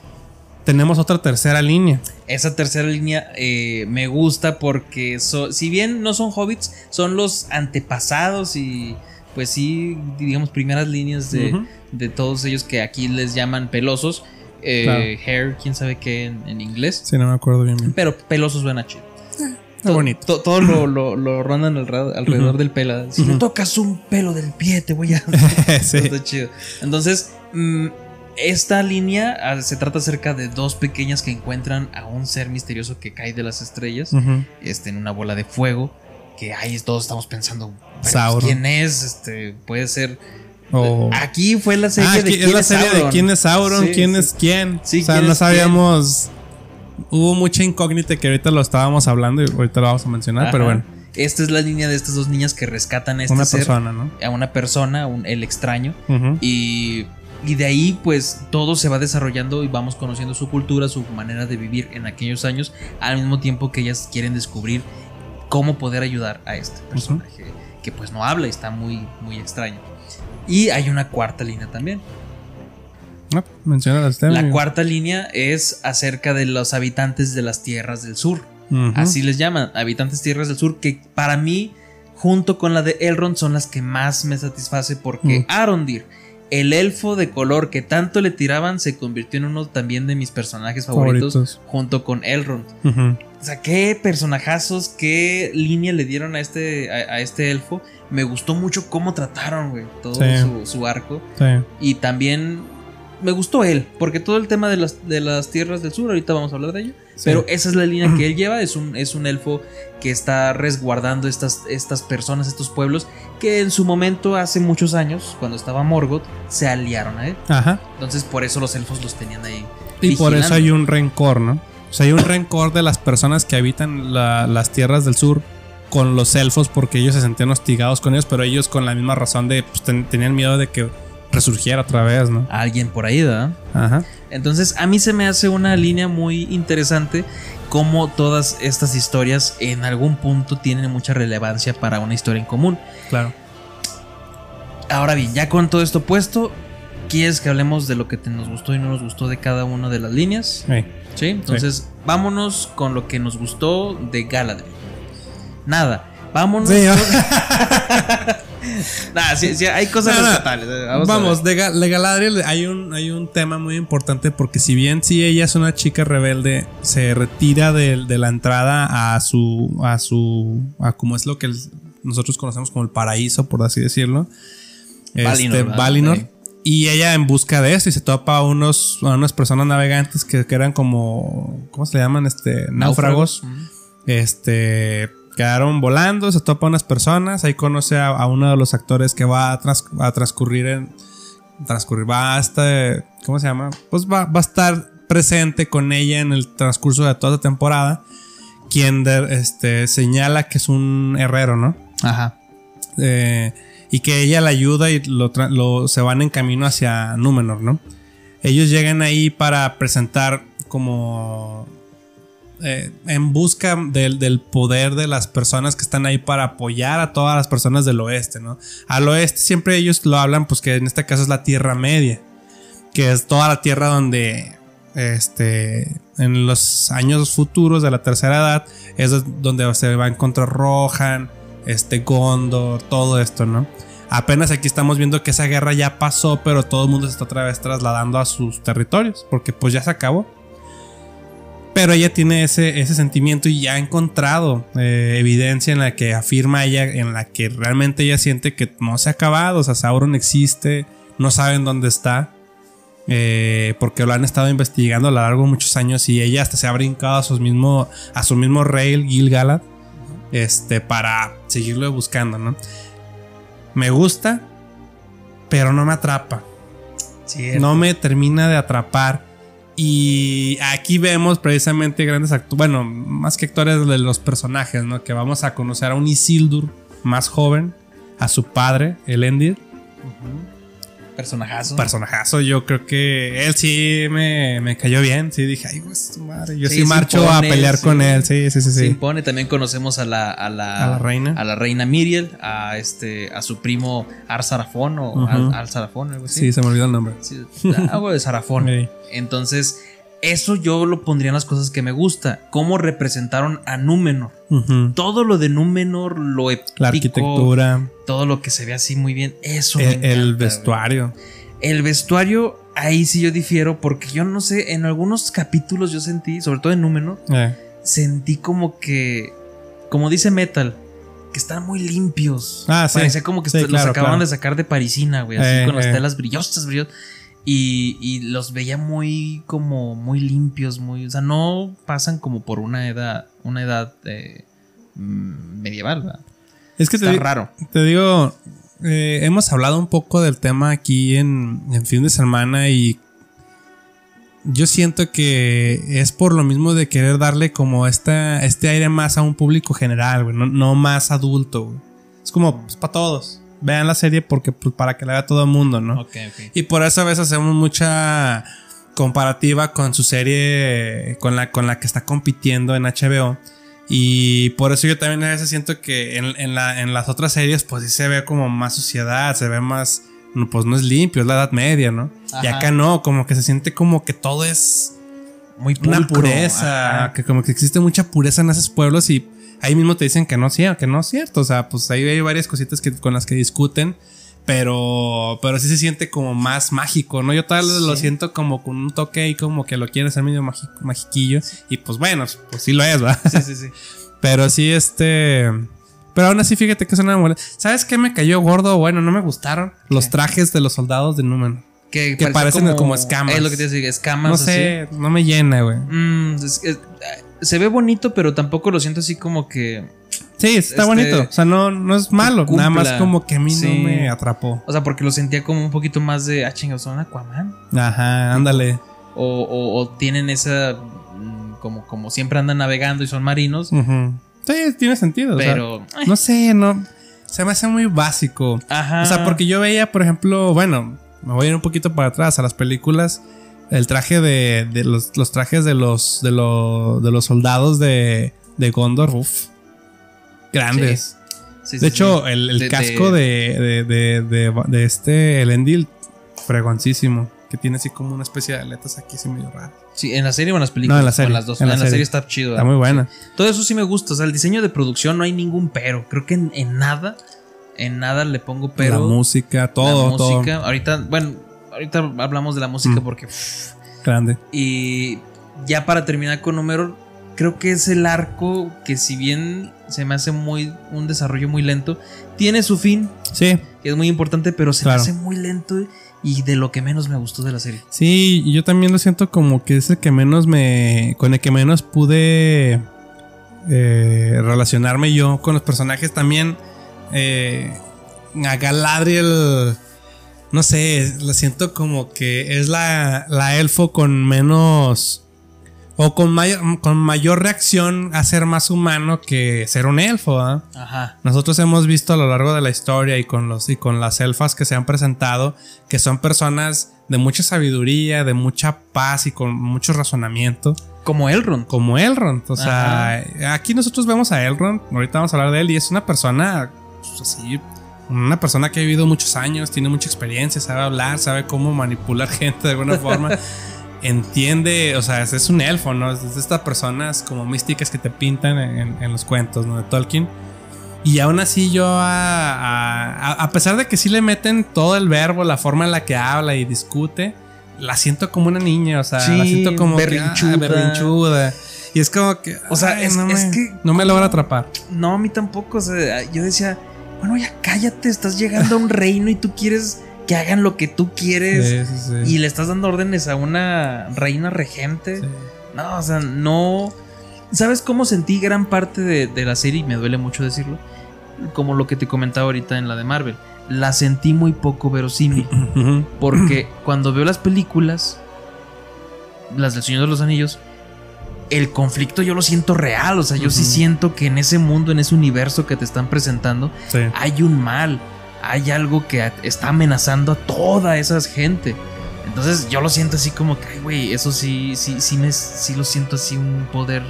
S5: Tenemos otra tercera línea.
S4: Esa tercera línea eh, me gusta porque so- si bien no son hobbits, son los antepasados y pues sí, digamos, primeras líneas de, de todos ellos que aquí les llaman pelosos. Eh,
S5: Claro.
S4: Hair, quién sabe qué en, en inglés.
S5: Si no me acuerdo bien. bien.
S4: Pero pelosos suena chido.
S5: Está bonito.
S4: To- todo lo, lo, lo rondan alrededor, del pelo. Si me tocas un pelo del pie, te voy a.
S5: Sí.
S4: Está chido. Entonces, mm, esta línea ah, se trata acerca de dos pequeñas que encuentran a un ser misterioso que cae de las estrellas este, en una bola de fuego. Que ahí todos estamos pensando. ¿quién es? Este, puede ser.
S5: O-
S4: Aquí fue la serie
S5: Ah,
S4: de quién
S5: es la
S4: es
S5: serie de quién es Sauron,
S4: Sí,
S5: quién
S4: sí.
S5: es quién.
S4: Sí,
S5: o sea,
S4: quién
S5: no sabíamos. Hubo mucha incógnita que ahorita lo estábamos hablando y ahorita lo vamos a mencionar,
S4: Ajá.
S5: pero bueno,
S4: Esta es la línea de estas dos niñas que rescatan a este
S5: una
S4: ser,
S5: persona, ¿no?
S4: a una persona, un- el extraño. Y, y de ahí pues todo se va desarrollando y vamos conociendo su cultura, su manera de vivir en aquellos años, al mismo tiempo que ellas quieren descubrir cómo poder ayudar a este personaje que pues no habla y está muy, muy extraño. Y hay una cuarta línea también.
S5: Ah, menciona las.
S4: La cuarta línea es acerca de los habitantes de las tierras del sur. Así les llaman, habitantes tierras del sur, que para mí, junto con la de Elrond, son las que más me satisface porque
S5: Mm.
S4: Arondir, el elfo de color que tanto le tiraban, se convirtió en uno también de mis personajes favoritos,
S5: Favoritos.
S4: junto con Elrond. O sea, qué personajazos, qué línea le dieron a este, a, a este elfo. Me gustó mucho cómo trataron, güey, todo
S5: Sí.
S4: su, su arco.
S5: Sí.
S4: Y también me gustó él, porque todo el tema de las, de las tierras del sur, ahorita vamos a hablar de ello.
S5: Sí.
S4: Pero esa es la línea que él lleva, es un, es un elfo que está resguardando estas, estas personas, estos pueblos, que en su momento, hace muchos años, cuando estaba Morgoth, se aliaron a él.
S5: Ajá.
S4: Entonces por eso los elfos los tenían ahí.
S5: Y por eso hay un rencor, ¿no? O sea, hay un rencor de las personas que habitan la- las tierras del sur con los elfos porque ellos se sentían hostigados con ellos, pero ellos con la misma razón de pues, ten- tenían miedo de que resurgiera otra vez, ¿no?
S4: Alguien por ahí, ¿verdad?
S5: Ajá.
S4: Entonces a mí se me hace una línea muy interesante cómo todas estas historias en algún punto tienen mucha relevancia para una historia en común.
S5: Claro.
S4: Ahora bien, ya con todo esto puesto, ¿quieres que hablemos de lo que te- nos gustó y no nos gustó de cada una de las líneas?
S5: Sí.
S4: Sí, entonces vámonos con lo que nos gustó de Galadriel. Nada, vámonos.
S5: Sí,
S4: con- Nah, sí, sí, hay cosas rescatables. eh,
S5: Vamos,
S4: Vamos,
S5: de, Ga- de Galadriel hay un, hay un tema muy importante porque si bien sí ella es una chica rebelde, se retira de, de la entrada a su, a su, a como es lo que el- nosotros conocemos como el paraíso, por así decirlo.
S4: Valinor,
S5: Este. Valinor.
S4: Sí.
S5: Y ella en busca de eso y se topa a unos, a unas personas navegantes que, que eran como, ¿cómo se le llaman? Este, náufragos. Este, quedaron volando, se topa unas personas, ahí conoce a, a uno de los actores que va a, tras- a transcurrir en... Transcurrir, va a este, ¿cómo se llama? Pues va, va a estar presente con ella en el transcurso de toda la temporada, quien de- este, señala que es un herrero, ¿no?
S4: Ajá.
S5: Eh, y que ella la ayuda y lo- se van en camino hacia Númenor, ¿no? Ellos llegan ahí para presentar como eh, en busca del, poder de las personas que están ahí para apoyar a todas las personas del oeste, ¿no? Al oeste siempre ellos lo hablan, pues que en este caso es la Tierra Media, que es toda la tierra donde, este, en los años futuros de la tercera edad, es donde se va a encontrar Rohan, este Gondor, todo esto, ¿no? Apenas aquí estamos viendo que esa guerra ya pasó, pero todo el mundo se está otra vez trasladando a sus territorios, porque pues ya se acabó. Pero ella tiene ese, ese sentimiento y ya ha encontrado eh, evidencia en la que afirma ella, en la que realmente ella siente que no se ha acabado, o sea, Sauron existe, no saben dónde está, eh, porque lo han estado investigando a lo largo de muchos años y ella hasta se ha brincado a, sus mismo, a su mismo rey, el Gil-galad, este, para seguirlo buscando, ¿no? Me gusta, pero no me atrapa. No me termina de atrapar. Y aquí vemos precisamente grandes actores, bueno, más que actores de los personajes, ¿no? Que vamos a conocer a un Isildur más joven, a su padre, Elendil.
S4: Personajazo.
S5: Personajazo, yo creo que él sí me, me cayó bien. Sí, dije, ay, pues tu madre. Yo sí,
S4: Sí, se
S5: marcho
S4: impone,
S5: a pelear
S4: sí.
S5: con él. Sí, sí, sí,
S4: Se
S5: sí.
S4: impone. También conocemos a la, a la,
S5: A la reina.
S4: A la reina Miriel, a este, a su primo Ar Sarafón o. Al, Al Sarafón, algo así.
S5: Sí, se me olvidó el nombre.
S4: Sí, algo de Sarafón. Entonces, eso yo lo pondría en las cosas que me gusta. Cómo representaron a Númenor. Todo lo de Númenor, lo épico,
S5: La arquitectura,
S4: todo lo que se ve así muy bien, eso me
S5: el,
S4: encanta,
S5: el vestuario.
S4: El vestuario, ahí sí yo difiero, porque yo no sé, en algunos capítulos yo sentí, sobre todo en Númenor,
S5: Eh,
S4: sentí como que, como dice Metal, que están muy limpios.
S5: Ah, sí.
S4: Parecía como que
S5: Sí,
S4: los
S5: claro,
S4: acababan
S5: claro.
S4: de sacar de Parisina, güey, así
S5: Eh,
S4: con las
S5: eh.
S4: telas brillosas, brillosas. Y, y los veía muy, como, muy limpios, muy, o sea, no pasan como por una edad, una edad eh, mm, medieval, ¿verdad?
S5: es que te,
S4: Está
S5: di-
S4: raro.
S5: te digo, eh, hemos hablado un poco del tema aquí en, en fin de semana y yo siento que es por lo mismo de querer darle como esta, este aire más a un público general, güey, no, no más adulto. güey. Es como pues, para todos. Vean la serie porque pues, para que la vea todo el mundo, ¿no?
S4: Ok, ok.
S5: Y por eso a veces hacemos mucha comparativa con su serie, con la, con la que está compitiendo en HBO. Y por eso yo también a veces siento que en, en la- en las otras series, pues sí se ve como más suciedad, se ve más, pues no es limpio, es la Edad Media, ¿no? Y acá no, como que se siente como que todo es
S4: Muy
S5: una
S4: pulcro,
S5: pureza,
S4: ajá.
S5: que como que existe mucha pureza en esos pueblos y ahí mismo te dicen que no, que no es cierto, o sea, pues ahí hay varias cositas que, con las que discuten, pero, pero sí se siente como más mágico, ¿no? Yo tal vez lo siento como con un toque y como que lo quiere hacer medio magi- magiquillo y pues bueno, pues sí lo es, ¿va?
S4: Sí, sí, sí.
S5: Pero sí, este... Pero aún así, fíjate que es una mole- ¿Sabes qué me cayó gordo? Bueno, no me gustaron los trajes de los soldados de Númenor.
S4: Que,
S5: parecen como escamas.
S4: Es lo que te escamas.
S5: No
S4: así.
S5: sé, no me llena, güey.
S4: Mm, es- es- se ve bonito, pero tampoco lo siento así como que.
S5: Sí, está
S4: Este,
S5: bonito. O sea, no, no es malo.
S4: cumpla.
S5: Nada más como que a mí
S4: Sí.
S5: no me atrapó.
S4: O sea, porque lo sentía como un poquito más de. Ah, chingados, son Aquaman.
S5: Ajá, ándale.
S4: O, o- o tienen esa. Como, como siempre andan navegando y son marinos.
S5: Ujú. Sí, tiene sentido. o sea,
S4: Pero. ay,
S5: no sé, no. Se me hace muy básico.
S4: Ajá.
S5: O sea, porque yo veía, por ejemplo, bueno, me voy a ir un poquito para atrás a las películas. El traje de, de los, los trajes de los, de, los, de los soldados de, de Gondor, uff. Grandes.
S4: Sí, sí,
S5: De hecho, el, el
S4: De-
S5: casco de, de, de, de- de este Elendil, fregoncísimo. Que tiene así como una especie de aletas aquí, así medio raro.
S4: Sí, en la serie o en las películas.
S5: No, en la serie,
S4: las dos.
S5: en
S4: En
S5: la
S4: la,
S5: serie.
S4: serie está chido.
S5: Está muy buena.
S4: Todo eso sí me gusta. O sea, el diseño de producción no hay ningún pero. Creo que en, en nada En nada le pongo pero.
S5: la música, todo,
S4: la
S5: todo.
S4: música. Ahorita, bueno, ahorita hablamos de la música
S5: Mm.
S4: porque.
S5: Grande.
S4: y ya para terminar con número, creo que es el arco que si bien se me hace muy un desarrollo muy lento, tiene su fin,
S5: Sí,
S4: que es muy importante, pero se
S5: Claro.
S4: me hace muy lento y de lo que menos me gustó de la serie.
S5: sí, yo también lo siento como que es el que menos me. con el que menos pude eh, relacionarme yo con los personajes. También eh, a Galadriel. No sé, lo siento como que es la, la elfo con menos. O con mayor, con mayor reacción a ser más humano que ser un elfo, ¿ah?
S4: Ajá.
S5: Nosotros hemos visto a lo largo de la historia y con, los, y con las elfas que se han presentado que son personas de mucha sabiduría, de mucha paz y con mucho razonamiento,
S4: Como Elrond.
S5: como Elrond. O sea, aquí nosotros vemos a Elrond, ahorita vamos a hablar de él, y es una persona pues, así, una persona que ha vivido muchos años, tiene mucha experiencia, sabe hablar, sabe cómo manipular gente de alguna forma. Entiende, o sea, es, un elfo, ¿no? Es de estas personas como místicas que te pintan en, en los cuentos, ¿no? De Tolkien. Y aún así yo, a, a- a pesar de que sí le meten todo el verbo, la forma en la que habla y discute, la siento como una niña, o sea,
S4: Sí,
S5: la siento como que, ah,
S4: berrinchuda.
S5: berrinchuda. Y es como que,
S4: O sea,
S5: ay,
S4: es-
S5: no
S4: es que-
S5: no me logra atrapar.
S4: No, a mí tampoco. O sea, yo decía, bueno, ya cállate, estás llegando a un reino y tú quieres que hagan lo que tú quieres.
S5: Sí, sí, sí.
S4: Y le estás dando órdenes a una reina regente. No, o sea, no. ¿Sabes cómo sentí gran parte de, de la serie? Y me duele mucho decirlo. Como lo que te comentaba ahorita en la de Marvel. La sentí muy poco verosímil. Porque cuando veo las películas, las del Señor de los Anillos, el conflicto yo lo siento real. O sea, yo sí siento que en ese mundo, en ese universo que te están presentando,
S5: Sí.
S4: hay un mal. Hay algo que está amenazando a toda esa gente. Entonces yo lo siento así como que, ay, güey, eso sí, sí, sí, me, sí lo siento así un poder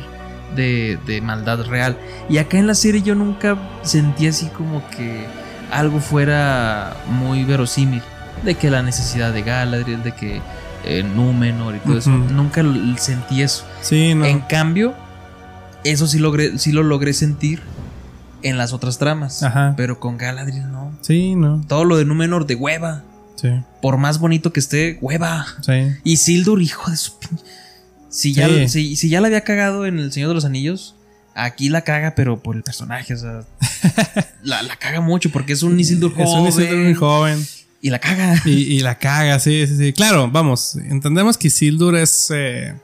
S4: de, de maldad real. Y acá en la serie yo nunca sentí así como que algo fuera muy verosímil. De que la necesidad de Galadriel, de que eh, Númenor y todo eso. Nunca sentí eso.
S5: Sí, no.
S4: En cambio, eso sí, logré, sí lo logré sentir en las otras tramas.
S5: Ajá.
S4: Pero con Galadriel no.
S5: Sí, no.
S4: Todo lo de Númenor de hueva.
S5: Sí,
S4: Por más bonito que esté, hueva.
S5: sí.
S4: Y Sildur, hijo de su pin- Si ya,
S5: Sí.
S4: si, si ya la había cagado en El Señor de los Anillos, aquí la caga, pero por el personaje. O sea, la, la caga mucho porque es un Isildur
S5: Es un
S4: joven.
S5: Isildur muy joven.
S4: Y la caga.
S5: Y, y la caga, sí, sí, sí. Claro, vamos, entendemos que Isildur es. eh,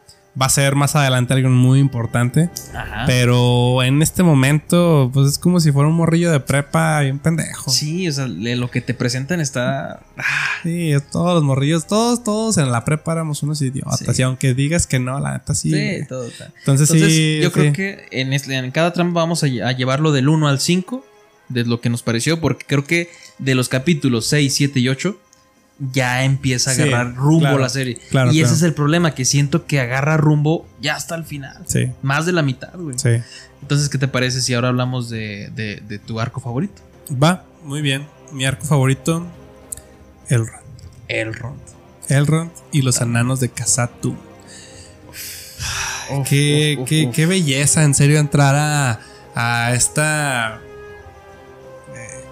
S5: va a ser más adelante algo muy importante.
S4: Ajá.
S5: Pero en este momento, pues es como si fuera un morrillo de prepa bien pendejo.
S4: Sí, o sea, lo que te presentan está. ah,
S5: Sí, todos los morrillos, todos, todos en la prepa éramos unos idiotas.
S4: Sí.
S5: Y aunque digas que no, la neta sí.
S4: sí, todo está.
S5: Entonces,
S4: Entonces,
S5: sí.
S4: yo
S5: sí.
S4: creo que en, este- en cada tramo vamos a, a llevarlo del 1 al 5, de lo que nos pareció, porque creo que de los capítulos 6, 7 y 8 ya empieza a
S5: Sí,
S4: agarrar rumbo
S5: claro,
S4: la serie.
S5: claro,
S4: y ese
S5: claro.
S4: es el problema, que siento que agarra rumbo ya hasta el final.
S5: Sí,
S4: Más de la mitad, güey.
S5: sí.
S4: Entonces, ¿qué te parece si ahora hablamos de, de- de tu arco favorito?
S5: Va, muy bien. Mi arco favorito, Elrond.
S4: Elrond.
S5: Elrond y los enanos de Kazatu.
S4: Uf,
S5: qué,
S4: uf,
S5: qué-
S4: uf.
S5: qué belleza en serio entrar a, a esta...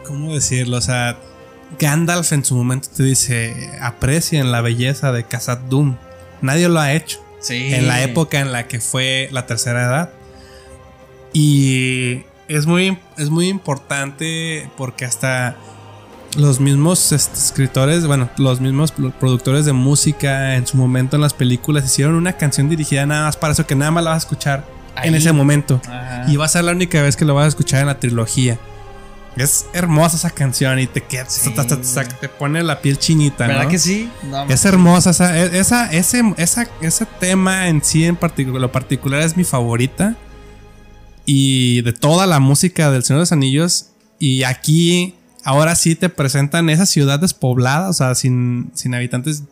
S5: ¿Cómo decirlo? O sea, Gandalf en su momento te dice, aprecien la belleza de Khazad Dûm. Nadie lo ha hecho.
S4: Sí.
S5: En la época en la que fue la tercera edad. Y es muy, es muy importante porque hasta los mismos este, escritores, bueno, los mismos pro- productores de música en su momento en las películas hicieron una canción dirigida nada más para eso que nada más la vas a escuchar en ese momento.
S4: Ajá.
S5: Y va a ser la única vez que lo vas a escuchar en la trilogía. Es hermosa esa canción y te, queda-
S4: Sí.
S5: te, pone la piel chinita,
S4: ¿Verdad
S5: ¿no?
S4: que sí? No,
S5: Es hermosa esa, e, esa, ese, esa- ese tema en sí en particular, lo particular es mi favorita. Y de toda la música del Señor de los Anillos. Y aquí ahora sí te presentan esa ciudad despoblada, o sea, sin, sin habitantes,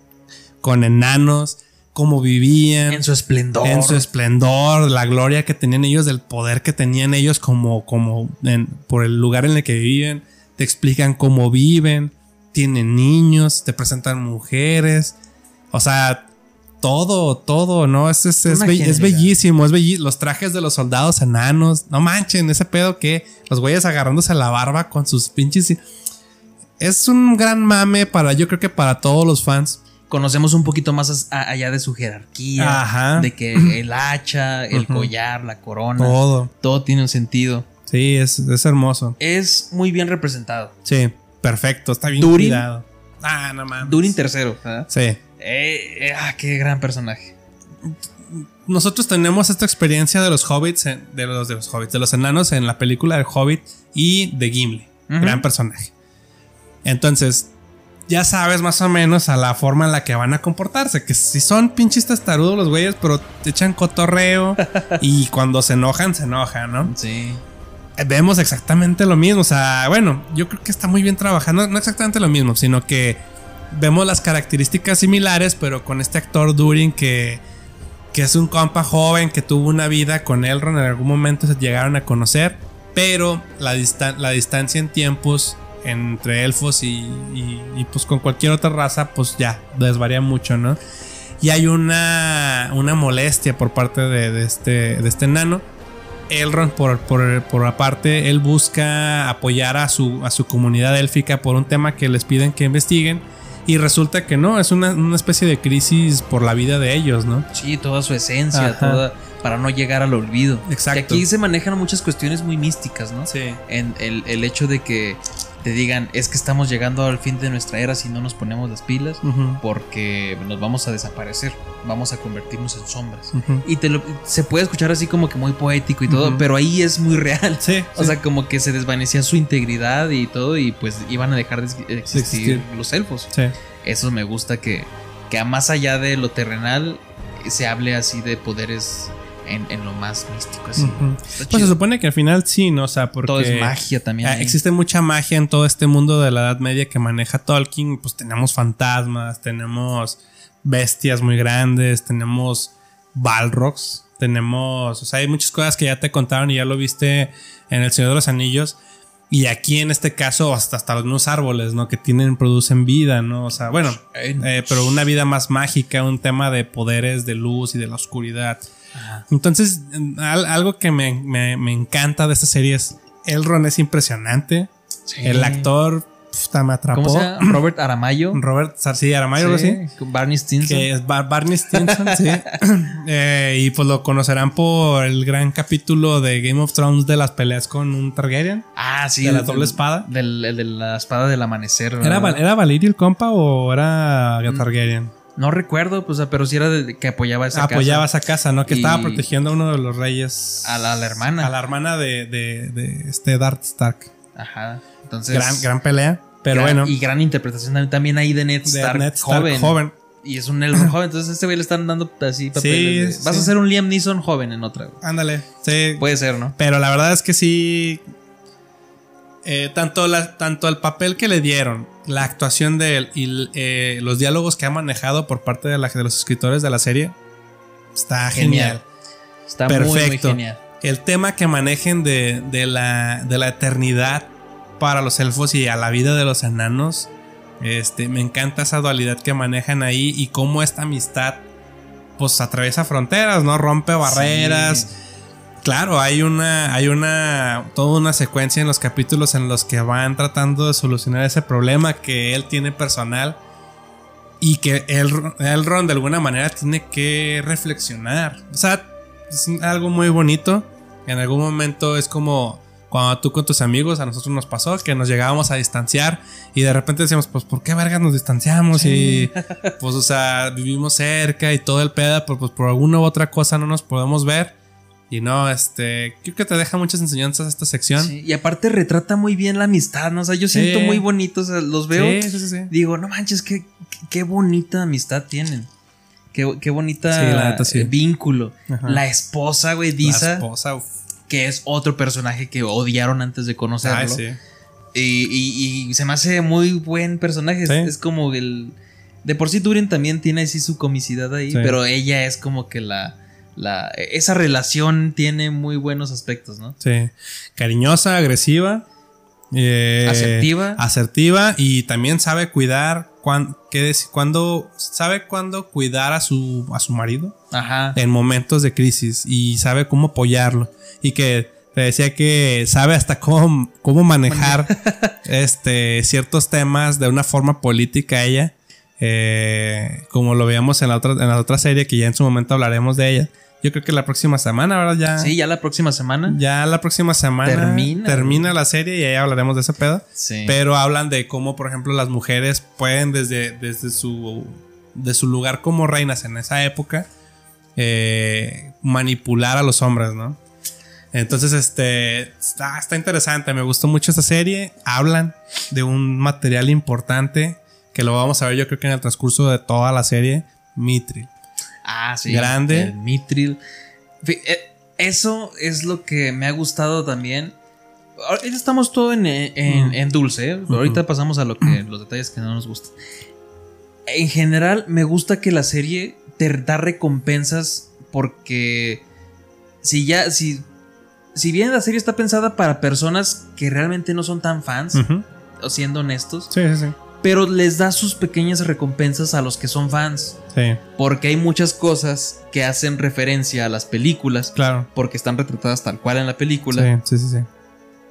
S5: con enanos, cómo vivían.
S4: en su esplendor.
S5: En su esplendor, la gloria que tenían ellos, del poder que tenían ellos como, como en- por el lugar en el que viven. Te explican cómo viven, tienen niños, te presentan mujeres. O sea, todo, todo, ¿no? Es, es, es be- es bellísimo, es bellísimo. Los trajes de los soldados enanos, no manchen, ese pedo que los güeyes agarrándose la barba con sus pinches. Es un gran mame para, yo creo que para todos los fans.
S4: Conocemos un poquito más a- allá de su jerarquía.
S5: Ajá.
S4: De que el hacha, el collar, la corona.
S5: Todo.
S4: todo tiene un sentido.
S5: Sí, es, es hermoso.
S4: Es muy bien representado.
S5: Sí, perfecto, está bien
S4: Durin.
S5: cuidado. Ah, no mames.
S4: Durin tercero. ¿verdad?
S5: Sí.
S4: Eh, eh, ah, qué gran personaje.
S5: nosotros tenemos esta experiencia de los hobbits, en- de los, de los hobbits, de los enanos en la película del Hobbit y de Gimli. Gran personaje. Entonces, ya sabes más o menos a la forma en la que van a comportarse. Que si son pinches testarudos los güeyes, pero te echan cotorreo y cuando se enojan, se enojan, ¿no?
S4: Sí.
S5: Eh, Vemos exactamente lo mismo. O sea, bueno, yo creo que está muy bien trabajando. No exactamente lo mismo, sino que vemos las características similares, pero con este actor Durin que, que es un compa joven que tuvo una vida con Elrond. En algún momento se llegaron a conocer, pero la, distan- la distancia en tiempos entre elfos y, y- y, pues con cualquier otra raza, pues ya desvaría mucho, ¿no? Y hay una, una molestia por parte de, de este, de este enano. Elrond, por, por, por aparte, él busca apoyar a su, a su comunidad élfica por un tema que les piden que investiguen. Y resulta que no, es una, una especie de crisis por la vida de ellos, ¿no?
S4: Sí, toda su esencia,
S5: Ajá.
S4: toda para no llegar al olvido.
S5: Exacto.
S4: Que aquí se manejan muchas cuestiones muy místicas, ¿no?
S5: Sí.
S4: En el, el hecho de que te digan, es que estamos llegando al fin de nuestra era si no nos ponemos las pilas, porque nos vamos a desaparecer, vamos a convertirnos en sombras. Y te lo, se puede escuchar así como que muy poético y todo, pero ahí es muy real.
S5: Sí,
S4: O
S5: sí.
S4: sea, como que se desvanecía su integridad y todo, y pues iban a dejar de existir,
S5: existir.
S4: los elfos.
S5: Sí.
S4: Eso me gusta que, que a más allá de lo terrenal se hable así de poderes en, en lo más místico. Así.
S5: Pues
S4: chido.
S5: se supone que al final sí, ¿no? O sea, porque.
S4: Todo es magia también.
S5: Ah, existe mucha magia en todo este mundo de la Edad Media que maneja Tolkien. Pues tenemos fantasmas, tenemos bestias muy grandes, tenemos balrogs, tenemos. O sea, hay muchas cosas que ya te contaron y ya lo viste en El Señor de los Anillos. Y aquí en este caso, hasta, hasta los mismos árboles, ¿no? Que tienen, producen vida, ¿no? O sea, bueno, eh, pero una vida más mágica, un tema de poderes de luz y de la oscuridad. Entonces, al- algo que me, me- me encanta de esta serie es Elrond es impresionante.
S4: Sí.
S5: El actor puta, me atrapó.
S4: ¿Cómo se llama? Robert Aramayo.
S5: Robert Sarcía Aramayo.
S4: Sí, Barney Stinson.
S5: Que es Bar- Barney Stinson, sí. Eh, y pues lo conocerán por el gran capítulo de Game of Thrones de las peleas con un Targaryen.
S4: Ah, sí.
S5: de la
S4: del-
S5: doble espada.
S4: Del, el de la espada del amanecer.
S5: ¿Era, ¿Era Valirio el compa o era Targaryen?
S4: No recuerdo, pues, pero sí era de, que apoyaba esa
S5: Apoyaba
S4: casa.
S5: esa casa, ¿no? Que estaba protegiendo a uno de los reyes.
S4: A la, a la hermana.
S5: A la hermana de, de, de este Darth Stark.
S4: Ajá. Entonces.
S5: Gran, gran pelea. Pero
S4: gran-
S5: bueno.
S4: Y gran interpretación también- ahí de Ned
S5: de
S4: Stark,
S5: Ned Stark
S4: joven.
S5: joven.
S4: Y es un Elrond joven. Entonces, a este güey le están dando así papeles.
S5: Sí,
S4: de- Vas
S5: sí.
S4: a ser un Liam Neeson joven en otra. güey.
S5: Ándale. Sí.
S4: Puede ser, ¿no?
S5: Pero la verdad es que sí. Eh, tanto, la, tanto el papel que le dieron, la actuación de él y eh, los diálogos que ha manejado por parte de, la- de los escritores de la serie está genial.
S4: Genial. Está muy, muy
S5: Perfecto.
S4: genial.
S5: El tema que manejen de, de la, de la eternidad para los elfos y a la vida de los enanos. Este, me encanta esa dualidad que manejan ahí y cómo esta amistad pues atraviesa fronteras, ¿no? Rompe barreras. Claro, hay una, hay una, toda una secuencia en los capítulos en los que van tratando de solucionar ese problema que él tiene personal y que el Elrond de alguna manera tiene que reflexionar. O sea, es algo muy bonito. En algún momento es como cuando tú con tus amigos, a nosotros nos pasó que nos llegábamos a distanciar y de repente decíamos, pues, ¿por qué vergas nos distanciamos? Y pues, o sea, vivimos cerca y todo el pedo, pero pues por alguna u otra cosa no nos podemos ver. Y no, este, creo que te deja muchas enseñanzas esta sección.
S4: Sí, Y aparte retrata muy bien la amistad, ¿no? O sea, yo siento
S5: Sí.
S4: muy bonito, o sea, los veo.
S5: Sí, sí, sí, sí.
S4: Digo, no manches, qué, qué bonita amistad tienen. Qué, qué bonita
S5: Sí, la neta, sí.
S4: eh, vínculo.
S5: Ajá.
S4: La esposa, güey,
S5: La
S4: Disa,
S5: esposa, uf.
S4: que es otro personaje que odiaron antes de conocerlo.
S5: Ay, sí.
S4: y, y- y se me hace muy buen personaje. Es- como el. De por sí, Durin también tiene así su comicidad ahí, pero ella es como que la. La esa relación tiene muy buenos aspectos, ¿no?
S5: Sí. Cariñosa, agresiva. eh,
S4: Asertiva.
S5: Asertiva y también sabe cuidar cuán- qué cuándo, sabe cuándo cuidar a su, a su marido
S4: Ajá.
S5: en momentos de crisis y sabe cómo apoyarlo. Y que te decía que sabe hasta cómo, cómo manejar este, ciertos temas de una forma política ella. eh, como lo veíamos en la, otra, en la otra serie, que ya en su momento hablaremos de ella. Yo creo que la próxima semana, ¿verdad? Ya,
S4: Sí, ya la próxima semana.
S5: ya la próxima semana
S4: Termina.
S5: termina la serie y ahí hablaremos de ese pedo.
S4: Sí.
S5: Pero hablan de cómo, por ejemplo, las mujeres pueden desde, desde su, de su lugar como reinas en esa época eh, manipular a los hombres, ¿no? Entonces, este, está, está interesante, me gustó mucho esta serie. Hablan de un material importante que lo vamos a ver yo creo que en el transcurso de toda la serie, Mithril.
S4: Ah, sí.
S5: Grande.
S4: El. Fi- eh, Eso es lo que me ha gustado también. Ahorita estamos todo en, en-
S5: Mm.
S4: en dulce. ¿eh? Ahorita pasamos a lo que, los detalles que no nos gustan. En general, me gusta que la serie te da recompensas porque si ya, si, si bien la serie está pensada para personas que realmente no son tan fans, siendo honestos,
S5: Sí, sí, sí.
S4: Pero les da sus pequeñas recompensas a los que son fans.
S5: Sí,
S4: Porque hay muchas cosas que hacen referencia a las películas.
S5: claro.
S4: Porque están retratadas tal cual en la película.
S5: Sí, sí, sí. Sí,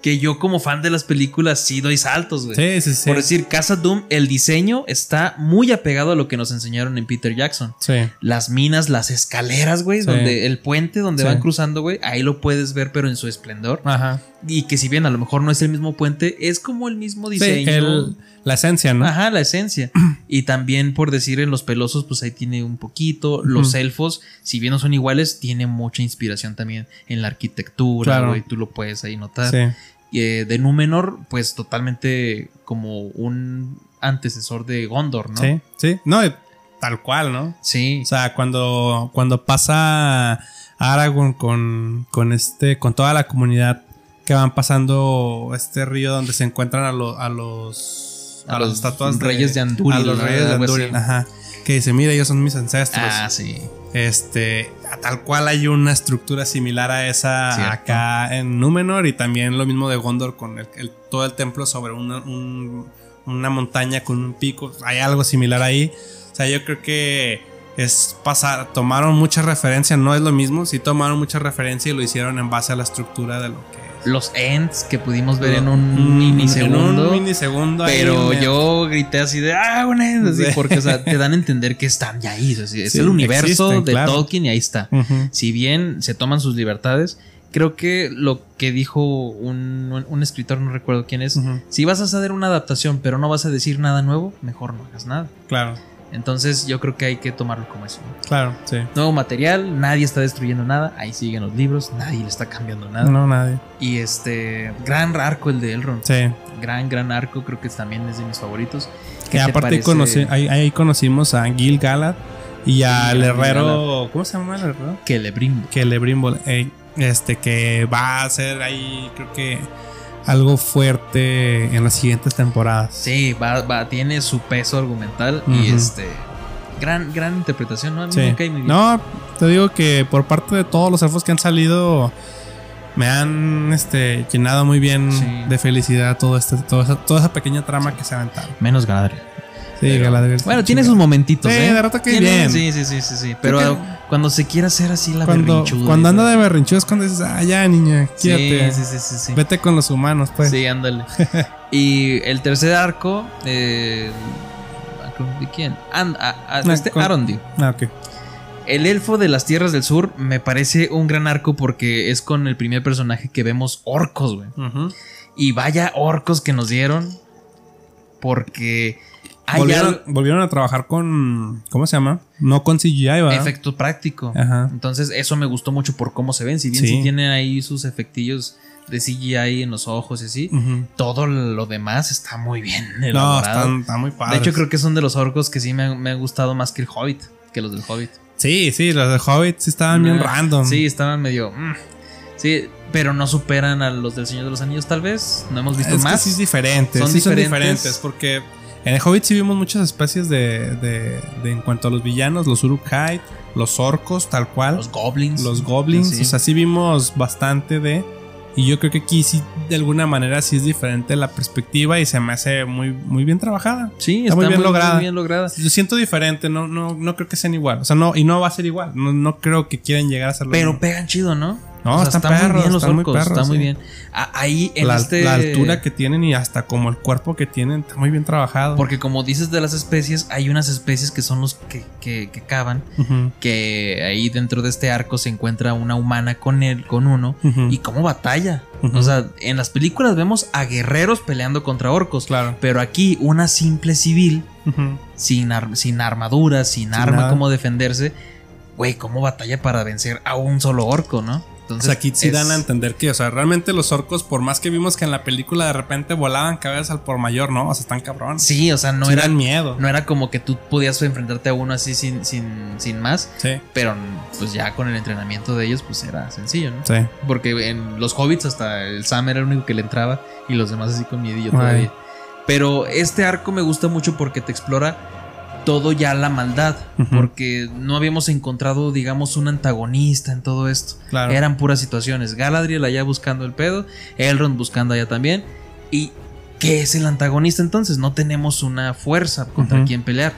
S4: Que yo, como fan de las películas, sí doy saltos, güey.
S5: sí, sí. sí.
S4: Por decir, Casa Doom, el diseño está muy apegado a lo que nos enseñaron en Peter Jackson.
S5: Sí.
S4: Las minas, las escaleras, güey,
S5: Sí.
S4: donde el puente donde
S5: Sí.
S4: van cruzando, güey, ahí lo puedes ver, pero en su esplendor.
S5: Ajá.
S4: Y que si bien a lo mejor no es el mismo puente, es como el mismo
S5: Sí,
S4: diseño.
S5: el- la esencia, ¿no?
S4: Ajá, la esencia. y también, por decir, en los pelosos, pues ahí tiene un poquito. Los elfos, si bien no son iguales, tiene mucha inspiración también en la arquitectura,
S5: Claro.
S4: güey. Tú lo puedes ahí notar.
S5: Sí.
S4: Y, eh, de Númenor, pues totalmente como un antecesor de Gondor, ¿no?
S5: Sí, sí. No, tal cual, ¿no?
S4: Sí.
S5: O sea, cuando, cuando pasa Aragorn con, con este, con toda la comunidad que van pasando este río donde se encuentran a, lo- a los
S4: A
S5: a,
S4: los
S5: estatuas
S4: reyes de Andúril,
S5: a los reyes de. Andúril, ajá. Que dice, mira, ellos son mis ancestros.
S4: ah, sí.
S5: Este, tal cual hay una estructura similar a esa
S4: Cierto.
S5: acá en Númenor y también lo mismo de Gondor con el, el- todo el templo sobre una, un- una montaña con un pico. Hay algo similar ahí. O sea, yo creo que es pasar, tomaron mucha referencia, no es lo mismo, sí tomaron mucha referencia y lo hicieron en base a la estructura de lo que.
S4: Los ends que pudimos ver en
S5: Mm,
S4: un minisegundo.
S5: En un minisegundo
S4: Pero yo grité así de ah, un end", así,
S5: Sí.
S4: porque o sea, te dan a entender que están ya ahí. es
S5: Sí,
S4: el universo
S5: existen,
S4: de
S5: claro.
S4: Tolkien y ahí está. Si bien se toman sus libertades, creo que lo que dijo un, un- escritor, no recuerdo quién es, si vas a hacer una adaptación pero no vas a decir nada nuevo, mejor no hagas nada.
S5: Claro,
S4: Entonces yo creo que hay que tomarlo como eso. ¿no?
S5: claro, sí.
S4: Nuevo material, nadie está destruyendo nada, ahí siguen los libros, nadie le está cambiando nada.
S5: No, nadie.
S4: Y este, gran arco el de Elrond.
S5: Sí.
S4: Gran, gran arco, creo que también es de mis favoritos.
S5: Que
S4: ¿Qué te
S5: aparte
S4: parece?
S5: conocí- ahí, ahí conocimos a Gil Galad y al herrero. ¿Cómo se llama el herrero?
S4: Que le brimbo.
S5: Que Lebrimbol. este que va a ser ahí, creo que algo fuerte en las siguientes temporadas.
S4: Sí, va, va, tiene su peso argumental y este. Gran, gran interpretación, ¿no? A mí
S5: Sí.
S4: bien.
S5: No, te digo que por parte de todos los elfos que han salido. Me han este, llenado muy bien
S4: Sí.
S5: de felicidad todo este, toda, esa, toda esa pequeña trama que se aventaron.
S4: Menos Galadriel.
S5: Sí,
S4: Pero-
S5: Galadriel.
S4: Bueno, tiene sus momentitos,
S5: Sí,
S4: ¿eh?
S5: de rato que bien.
S4: Sí, sí, sí, sí, sí. Pero
S5: que-
S4: cuando se quiere hacer así la
S5: Cuando,
S4: berrinchuda
S5: cuando anda de berrinchudo es cuando dices, ah, ya, niña, quédate.
S4: sí, sí, sí, sí.
S5: Vete con los humanos, pues.
S4: Sí, ándale. y el tercer arco, eh, ¿de quién? And- a- a-
S5: No,
S4: este
S5: con-
S4: Arondi.
S5: Ah, ok.
S4: El elfo de las tierras del sur me parece un gran arco porque es con el primer personaje que vemos orcos, güey. Y vaya orcos que nos dieron. Porque
S5: Volvieron, volvieron a trabajar con. ¿Cómo se llama? No con CGI, ¿verdad?
S4: efecto práctico.
S5: Ajá.
S4: Entonces, eso me gustó mucho por cómo se ven. Si bien
S5: Sí.
S4: sí tienen ahí sus efectillos de CGI en los ojos y así, todo lo demás está muy bien
S5: No,
S4: elaborado.
S5: están, están muy
S4: de
S5: padres.
S4: hecho, creo que son de los orcos que sí me, me han gustado más que el Hobbit, que los del Hobbit.
S5: Sí, sí, los de Hobbit sí estaban bien random.
S4: Sí, estaban medio. mm, sí, pero no superan a los del Señor de los Anillos, tal vez. No hemos visto
S5: es
S4: más.
S5: que sí es diferente.
S4: Son
S5: sí son
S4: diferentes.
S5: diferentes. Porque en el Hobbit sí vimos muchas especies de, de, de- En cuanto a los villanos, los Uruk-hai, los orcos, tal cual.
S4: Los goblins.
S5: los goblins.
S4: Sí.
S5: O sea, sí vimos bastante de. Y yo creo que aquí sí, de alguna manera, sí es diferente la perspectiva y se me hace muy, muy bien trabajada.
S4: Sí,
S5: está, muy bien lograda.
S4: bien lograda.
S5: Yo siento diferente, no, no, no creo que sean igual. O sea, no, y no va a ser igual. No, no creo que quieran llegar a hacerlo.
S4: Pero
S5: mismo.
S4: pegan chido, ¿no?
S5: No,
S4: O sea,
S5: están
S4: muy
S5: perros,
S4: bien los
S5: están muy
S4: orcos,
S5: perros,
S4: está muy
S5: sí.
S4: bien. Ahí en
S5: la,
S4: este
S5: la altura que tienen y hasta como el cuerpo que tienen está muy bien trabajado.
S4: Porque como dices de las especies, hay unas especies que son los que, que, que cavan, que ahí dentro de este arco se encuentra una humana con él, con uno, y cómo batalla. O sea, en las películas vemos a guerreros peleando contra orcos.
S5: Claro.
S4: Pero aquí una simple civil, sin, ar- sin armadura, sin, arma,
S5: nada.
S4: cómo defenderse, güey, cómo batalla para vencer a un solo orco, ¿no?
S5: O
S4: Entonces,
S5: sea, aquí sí
S4: es-
S5: dan a entender que, o sea, realmente los orcos, por más que vimos que en la película de repente volaban cabezas al por mayor, ¿no? O sea, están cabrones.
S4: Sí, o sea, no
S5: Sí
S4: era,
S5: miedo.
S4: no era como que tú podías enfrentarte a uno así sin, sin, sin más.
S5: Sí,
S4: Pero pues ya con el entrenamiento de ellos, pues era sencillo, ¿no?
S5: sí.
S4: Porque en los hobbits hasta el Sam era el único que le entraba y los demás así con miedillo
S5: Ay.
S4: todavía. Pero este arco me gusta mucho porque te explora todo ya la maldad. Porque no habíamos encontrado, digamos, un antagonista en todo esto.
S5: Claro.
S4: Eran puras situaciones. Galadriel allá buscando el pedo, Elrond buscando allá también. ¿Y qué es el antagonista entonces? No tenemos una fuerza contra
S5: Ujú.
S4: quien pelear.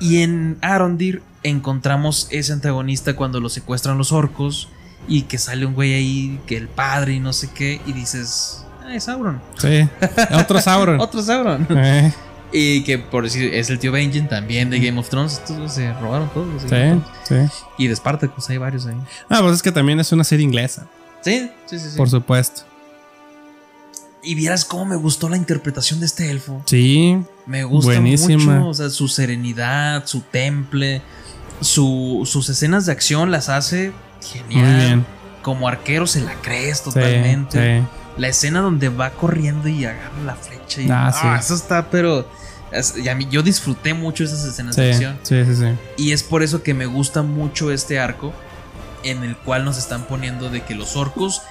S4: Y en Arondir encontramos ese antagonista cuando lo secuestran los orcos y que sale un güey ahí, que el padre y no sé qué, y dices, ah, es Sauron.
S5: Sí. Otro Sauron.
S4: Otro Sauron.
S5: Eh,
S4: y que por decir, es el tío Benjen también de Game of Thrones. Estos se robaron todos.
S5: sí, sí.
S4: Y de Spartacus hay varios ahí.
S5: Ah, pues es que también es una serie inglesa,
S4: Sí, sí, sí. sí.
S5: por supuesto.
S4: Y vieras cómo me gustó la interpretación de este elfo.
S5: Sí,
S4: Me gusta
S5: Buenísima.
S4: mucho. O sea, su serenidad, su temple, su, sus escenas de acción las hace genial.
S5: muy bien.
S4: Como arquero se la crees
S5: Sí,
S4: totalmente.
S5: sí.
S4: La escena donde va corriendo y agarra la flecha. Y,
S5: Ah,
S4: ah,
S5: sí.
S4: eso está, pero. es- y a mí, yo disfruté mucho esas escenas
S5: Sí,
S4: de acción.
S5: sí, sí, sí.
S4: Y es por eso que me gusta mucho este arco. En el cual nos están poniendo de que los orcos.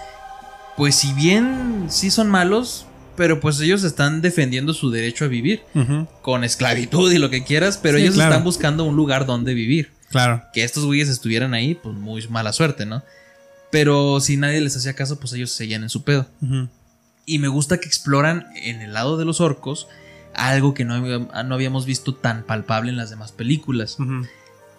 S4: Pues si bien sí son malos. Pero pues ellos están defendiendo su derecho a vivir. Con esclavitud y lo que quieras. Pero
S5: Sí,
S4: ellos
S5: claro.
S4: están buscando un lugar donde vivir
S5: Claro.
S4: que estos güeyes estuvieran ahí, pues muy mala suerte, ¿no? Pero si nadie les hacía caso, pues ellos seguían en su pedo. Y me gusta que exploran en el lado de los orcos algo que no, no habíamos visto tan palpable en las demás películas.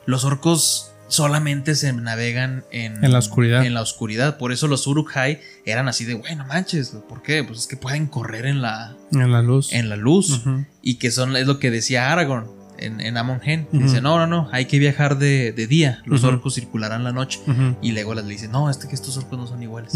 S4: Los orcos solamente se navegan en,
S5: En la oscuridad.
S4: En la oscuridad. Por eso los Uruk-hai eran así de, bueno, manches, ¿por qué? Pues es que pueden correr en la,
S5: En la luz.
S4: en la luz. Y que son, es lo que decía Aragorn en, en Amon Hen. Dice, no, no, no, hay que viajar de, de día. Los orcos circularán la noche. Y Legolas le dice, no, este que estos orcos no son iguales.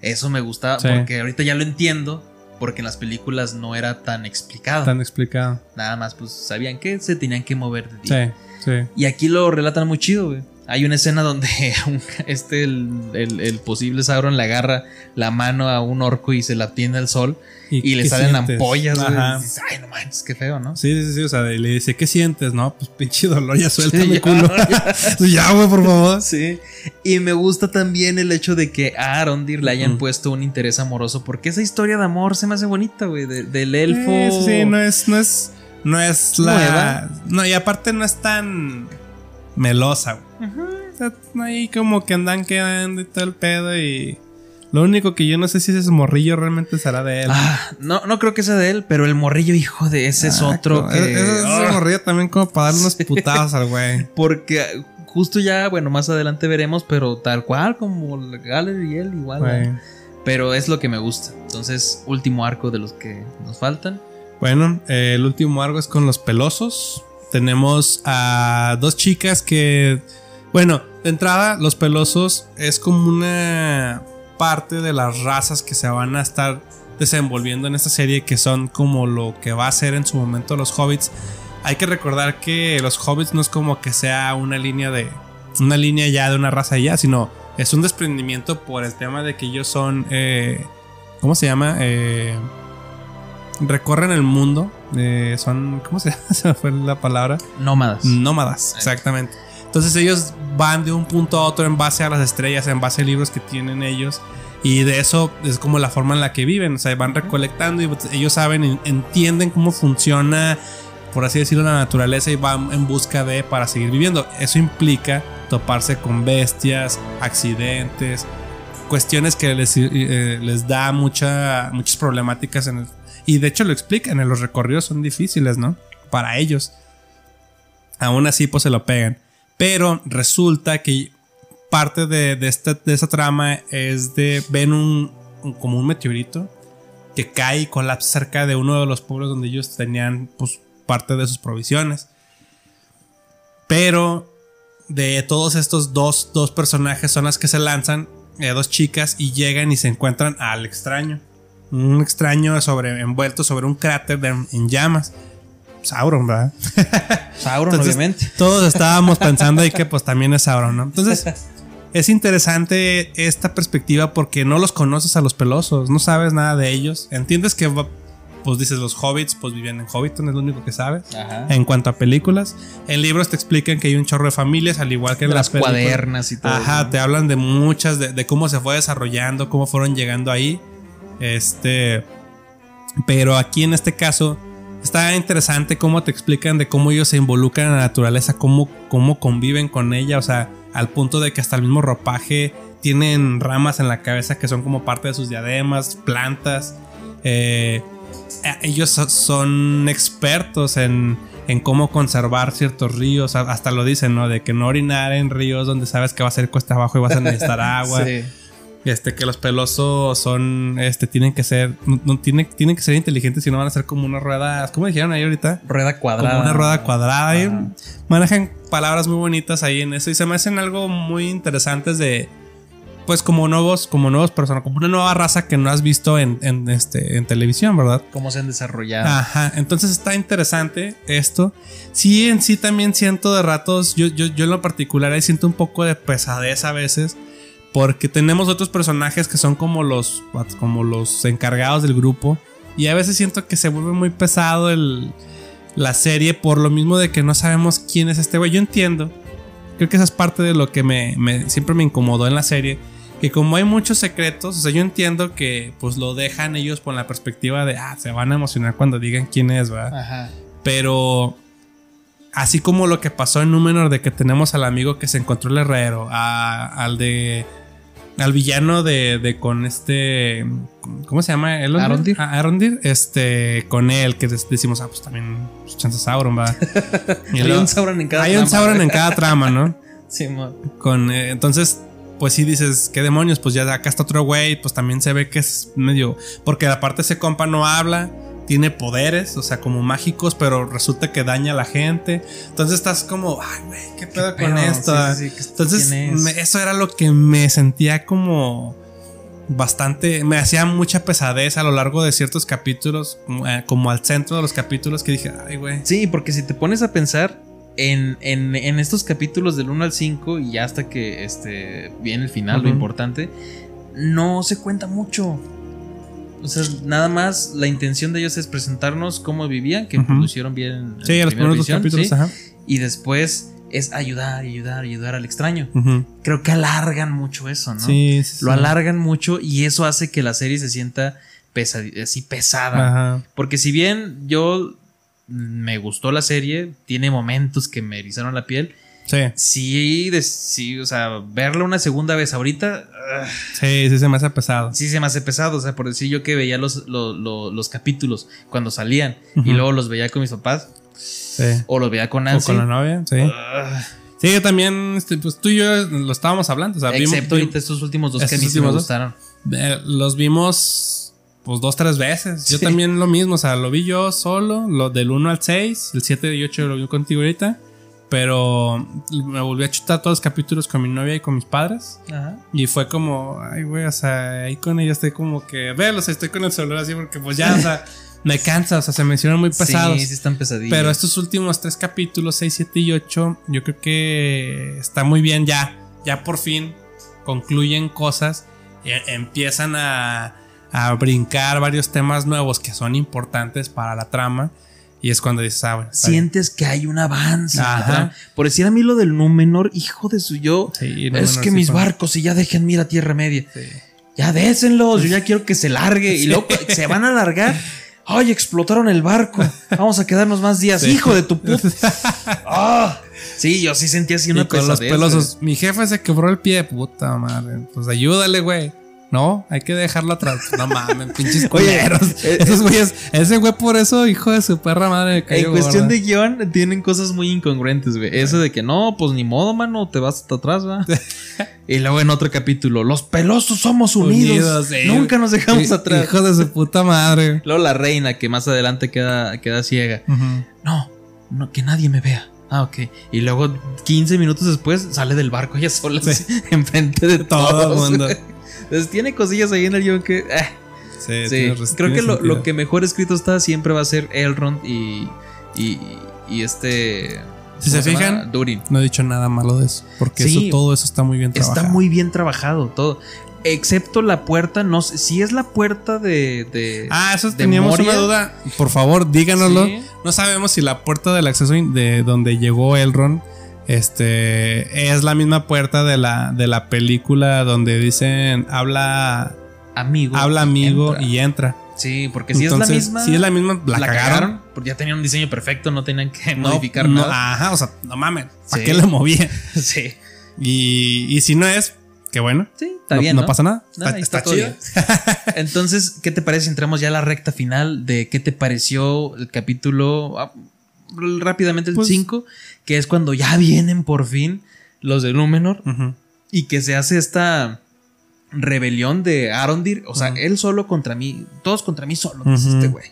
S4: Eso me gusta
S5: Sí.
S4: porque ahorita ya lo entiendo. Porque en las películas no era tan explicado.
S5: Tan explicado.
S4: Nada más, pues sabían que se tenían que mover de día.
S5: Sí, sí.
S4: Y aquí lo relatan muy chido, güey. Hay una escena donde un- este, el, el- el posible Sauron le agarra la mano a un orco y se la tiene al sol. Y, le
S5: qué
S4: salen
S5: sientes?
S4: ampollas, güey.
S5: Ajá.
S4: Y dices, Ay, no manches, qué feo, ¿no?
S5: Sí, sí, sí, o sea, y le dice, ¿qué sientes? No, pues pinche dolor, ya suelta
S4: Sí,
S5: mi
S4: ya,
S5: culo. ya, güey, por favor.
S4: Sí. Y me gusta también el hecho de que a Arondir le hayan
S5: Mm.
S4: puesto un interés amoroso. Porque esa historia de amor se me hace bonita, güey. de- del elfo.
S5: Sí, sí, sí, no es, no es, no es la...
S4: Nueva.
S5: No, y aparte no es tan melosa, güey. O sea, ahí como que andan quedando y todo el pedo y... Lo único que yo no sé si ese morrillo realmente será de él.
S4: Ah, no, no creo que sea de él, pero el morrillo, hijo de ese es
S5: Ah,
S4: otro que.
S5: Ese, ese
S4: Ah,
S5: morrillo también como para darle unos putados al güey.
S4: porque justo ya, bueno, más adelante veremos, pero tal cual como Galer y él, igual. ¿eh? Pero es lo que me gusta. Entonces, último arco de los que nos faltan.
S5: Bueno, eh, el último arco es con los pelosos. Tenemos a dos chicas que, bueno, de entrada, los pelosos es como una parte de las razas que se van a estar desenvolviendo en esta serie, que son como lo que va a ser en su momento los hobbits. Hay que recordar que los hobbits no es como que sea una línea de una línea ya de una raza ya, sino es un desprendimiento por el tema de que ellos son, eh, ¿cómo se llama? Eh, recorren el mundo. eh, son, ¿cómo se llama? Fue la palabra.
S4: Nómadas.
S5: Nómadas, exactamente. Entonces ellos van de un punto a otro en base a las estrellas, en base a libros que tienen ellos. Y de eso es como la forma en la que viven. O sea, van recolectando y ellos saben, en- entienden cómo funciona, por así decirlo, la naturaleza y van en busca de para seguir viviendo. Eso implica toparse con bestias, accidentes, cuestiones que les, eh, les da mucha, muchas problemáticas en el- y de hecho lo explican, en los recorridos son difíciles, ¿no? Para ellos. Aún así, pues se lo pegan. Pero resulta que parte de, de esta, de esa trama es de. Ven un, un- como un meteorito que cae y colapsa cerca de uno de los pueblos donde ellos tenían, pues, parte de sus provisiones. Pero de todos estos dos, dos personajes son las que se lanzan, eh, dos chicas, y llegan y se encuentran al extraño. Un extraño sobre, envuelto sobre un cráter de- en llamas. Sauron, ¿verdad?
S4: Sauron,
S5: Entonces,
S4: obviamente.
S5: Todos estábamos pensando ahí que pues también es Sauron, ¿no? Entonces, es interesante esta perspectiva porque no los conoces a los pelosos, no sabes nada de ellos. Entiendes que, pues dices, los hobbits pues vivían en Hobbiton, es lo único que sabes.
S4: Ajá.
S5: En cuanto a películas, en libros te explican que hay un chorro de familias, al igual que en las
S4: cuadernas y todo.
S5: Ajá, te hablan de muchas, de, de cómo se fue desarrollando, cómo fueron llegando ahí. Este. Pero aquí en este caso. Está interesante cómo te explican de cómo ellos se involucran en la naturaleza, cómo, cómo conviven con ella, o sea, al punto de que hasta el mismo ropaje tienen ramas en la cabeza que son como parte de sus diademas, plantas. eh, eh, ellos so- son expertos en, en cómo conservar ciertos ríos, hasta lo dicen, ¿no? De que no orinar en ríos donde sabes que va a ser cuesta abajo y vas a necesitar agua.
S4: Sí.
S5: Este, que los pelosos son, este, tienen que ser, no, no tienen, tienen que ser inteligentes y no van a ser como unas ruedas, ¿cómo dijeron ahí ahorita?
S4: Rueda cuadrada.
S5: Como una rueda cuadrada. y manejan palabras muy bonitas ahí en eso y se me hacen algo muy interesantes de, pues como nuevos, como nuevos personas, como una nueva raza que no has visto en, en, este, en televisión, ¿verdad?
S4: Cómo se han desarrollado.
S5: Ajá, entonces está interesante esto. Sí, en sí también siento de ratos, yo, yo, yo en lo particular ahí siento un poco de pesadez a veces, porque tenemos otros personajes que son como los, como los encargados del grupo, y a veces siento que se vuelve muy pesado el, la serie por lo mismo de que no sabemos quién es este güey. Yo entiendo, creo que esa es parte de lo que me, me- siempre me incomodó en la serie. Que como hay muchos secretos, o sea, yo entiendo que pues lo dejan ellos con la perspectiva de, ah, se van a emocionar cuando digan quién es, ¿verdad?
S4: Ajá.
S5: Pero así como lo que pasó en Númenor de que tenemos al amigo que se encontró el herrero, a- al de al villano de, de con este ¿cómo se llama? ¿Elrond?
S4: Arondir.
S5: Ah, Arondir, este con él que decimos, ah, pues también pues, chance Sauron, va. Y
S4: Hay un Sauron en cada
S5: Hay un
S4: trama.
S5: Sauron en cada trama, ¿no?
S4: Sí, mo-
S5: Con, eh, entonces, pues sí dices, ¿qué demonios? Pues ya acá está otro güey, pues también se ve que es medio. Porque aparte ese compa no habla, tiene poderes, o sea, como mágicos, pero resulta que daña a la gente. Entonces estás como, ay, güey, ¿qué pedo con
S4: pedo?
S5: esto?
S4: Sí, sí, sí, ¿qué-
S5: Entonces,
S4: quién es?
S5: me- eso era lo que me sentía como bastante, me hacía mucha pesadez a lo largo de ciertos capítulos, como, eh, al centro de los capítulos que dije, ay, güey.
S4: Sí, porque si te pones a pensar en, en- en estos capítulos del 1 al 5 y ya hasta que este, viene el final, lo importante, no se cuenta mucho. O sea, nada más la intención de ellos es presentarnos cómo vivían, que hicieron bien. en
S5: Sí,
S4: la
S5: los primeros
S4: visión,
S5: capítulos,
S4: ¿sí?
S5: ajá.
S4: Y después es ayudar, ayudar, ayudar al extraño. Creo que alargan mucho eso, ¿no?
S5: Sí, sí,
S4: Lo alargan mucho y eso hace que la serie se sienta así pesada.
S5: Ajá.
S4: Porque si bien yo me gustó la serie, tiene momentos que me erizaron la piel.
S5: Sí.
S4: Sí, de- sí, o sea, verla una segunda vez ahorita, ah,
S5: Sí, sí se me hace pesado.
S4: sí se me hace pesado. O sea, por decir yo que veía los, lo- lo- los capítulos cuando salían y luego los veía con mis papás
S5: Sí.
S4: o los veía con
S5: O
S4: Nancy.
S5: con la novia, sí.
S4: ah,
S5: Sí, yo también, este, pues tú y yo lo estábamos hablando. O sea, vimos-
S4: excepto ahorita estos últimos dos que
S5: Estos
S4: me
S5: últimos dos.
S4: gustaron.
S5: eh, los vimos pues dos, tres veces. Yo
S4: Sí.
S5: también lo mismo, o sea, lo vi yo solo, lo del 1 al 6, el 7 y 8 lo vi contigo ahorita. Pero me volví a chutar todos los capítulos con mi novia y con mis padres.
S4: Ajá.
S5: Y fue como, ay, güey, o sea, ahí con ella estoy como que, véalo, o sea, estoy con el celular así porque pues ya, o sea, me cansa, o sea, se me hicieron muy pesados.
S4: Sí, sí están pesadillos.
S5: Pero estos últimos tres capítulos, 6, 7 y 8, yo creo que está muy bien ya. Ya por fin concluyen cosas. e- empiezan a, a brincar varios temas nuevos que son importantes para la trama. Y es cuando dices, ah, bueno. bien.
S4: sientes que hay un avance.
S5: Ajá.
S4: Por decir a mí lo del Númenor, hijo de su yo.
S5: Sí, no,
S4: es que
S5: sí
S4: mis barcos y ya dejen ir a Tierra Media.
S5: Sí.
S4: Ya désenlos, yo ya quiero que se largue. Y luego se van a largar. Ay, explotaron el barco. Vamos a quedarnos más días. Hijo de tu puta. Ah. Sí, yo sí sentía así una
S5: y con los pelosos. Mi jefe se quebró el pie, puta madre. Pues ayúdale, güey. No, hay que dejarlo atrás. No mames, pinches culeros.
S4: eh,
S5: Esos güeyes, ese güey por eso, hijo de su perra madre, me cayó
S4: En cuestión de guion, tienen cosas muy incongruentes, güey. Eso de que no, pues ni modo, mano, te vas hasta atrás, va. y luego en otro capítulo, los pelosos somos unidos. Nunca nos dejamos atrás.
S5: Hijo de su puta madre.
S4: Luego la reina, que más adelante queda, queda ciega. No, no, que nadie me vea. Ah, ok. Y luego 15 minutos después sale del barco ella sola
S5: Sí.
S4: enfrente de
S5: Todo
S4: todos.
S5: el mundo.
S4: Entonces tiene cosillas ahí en el guion que... eh,
S5: Sí,
S4: sí, creo que lo, lo que mejor escrito está siempre va a ser Elrond y, y, y este...
S5: Si
S4: ¿cómo
S5: se fijan,
S4: Durin.
S5: No he dicho nada malo de eso. Porque
S4: Sí.
S5: eso, todo eso está muy bien trabajado.
S4: Está muy bien trabajado todo. Excepto la puerta, no sé si es la puerta de... de
S5: Ah, eso
S4: de
S5: teníamos
S4: Moria.
S5: una duda. Por favor, díganoslo. No sabemos si la puerta del acceso de donde llegó Elrond este es la misma puerta de la, de la película donde dicen habla
S4: Amigo.
S5: habla amigo
S4: entra.
S5: y entra.
S4: Sí, porque si es la misma...
S5: Si es la misma, la, cagaron.
S4: Porque ya tenían un diseño perfecto, no tenían que
S5: No,
S4: modificar
S5: no,
S4: nada.
S5: Ajá, o sea, no mames. ¿Para
S4: Sí.
S5: qué le movían?
S4: Sí.
S5: Y, y si no es, qué bueno.
S4: Sí, está
S5: no,
S4: bien.
S5: no pasa nada.
S4: No,
S5: está está
S4: todo
S5: chido.
S4: Entonces, ¿qué te parece si entramos ya a la recta final de qué te pareció el capítulo ah, rápidamente el
S5: Pues-
S4: 5, que es cuando ya vienen por fin los de Númenor y que se hace esta rebelión de Arondir, o sea, él solo contra mí, todos contra mí solo,
S5: Ujú.
S4: este güey.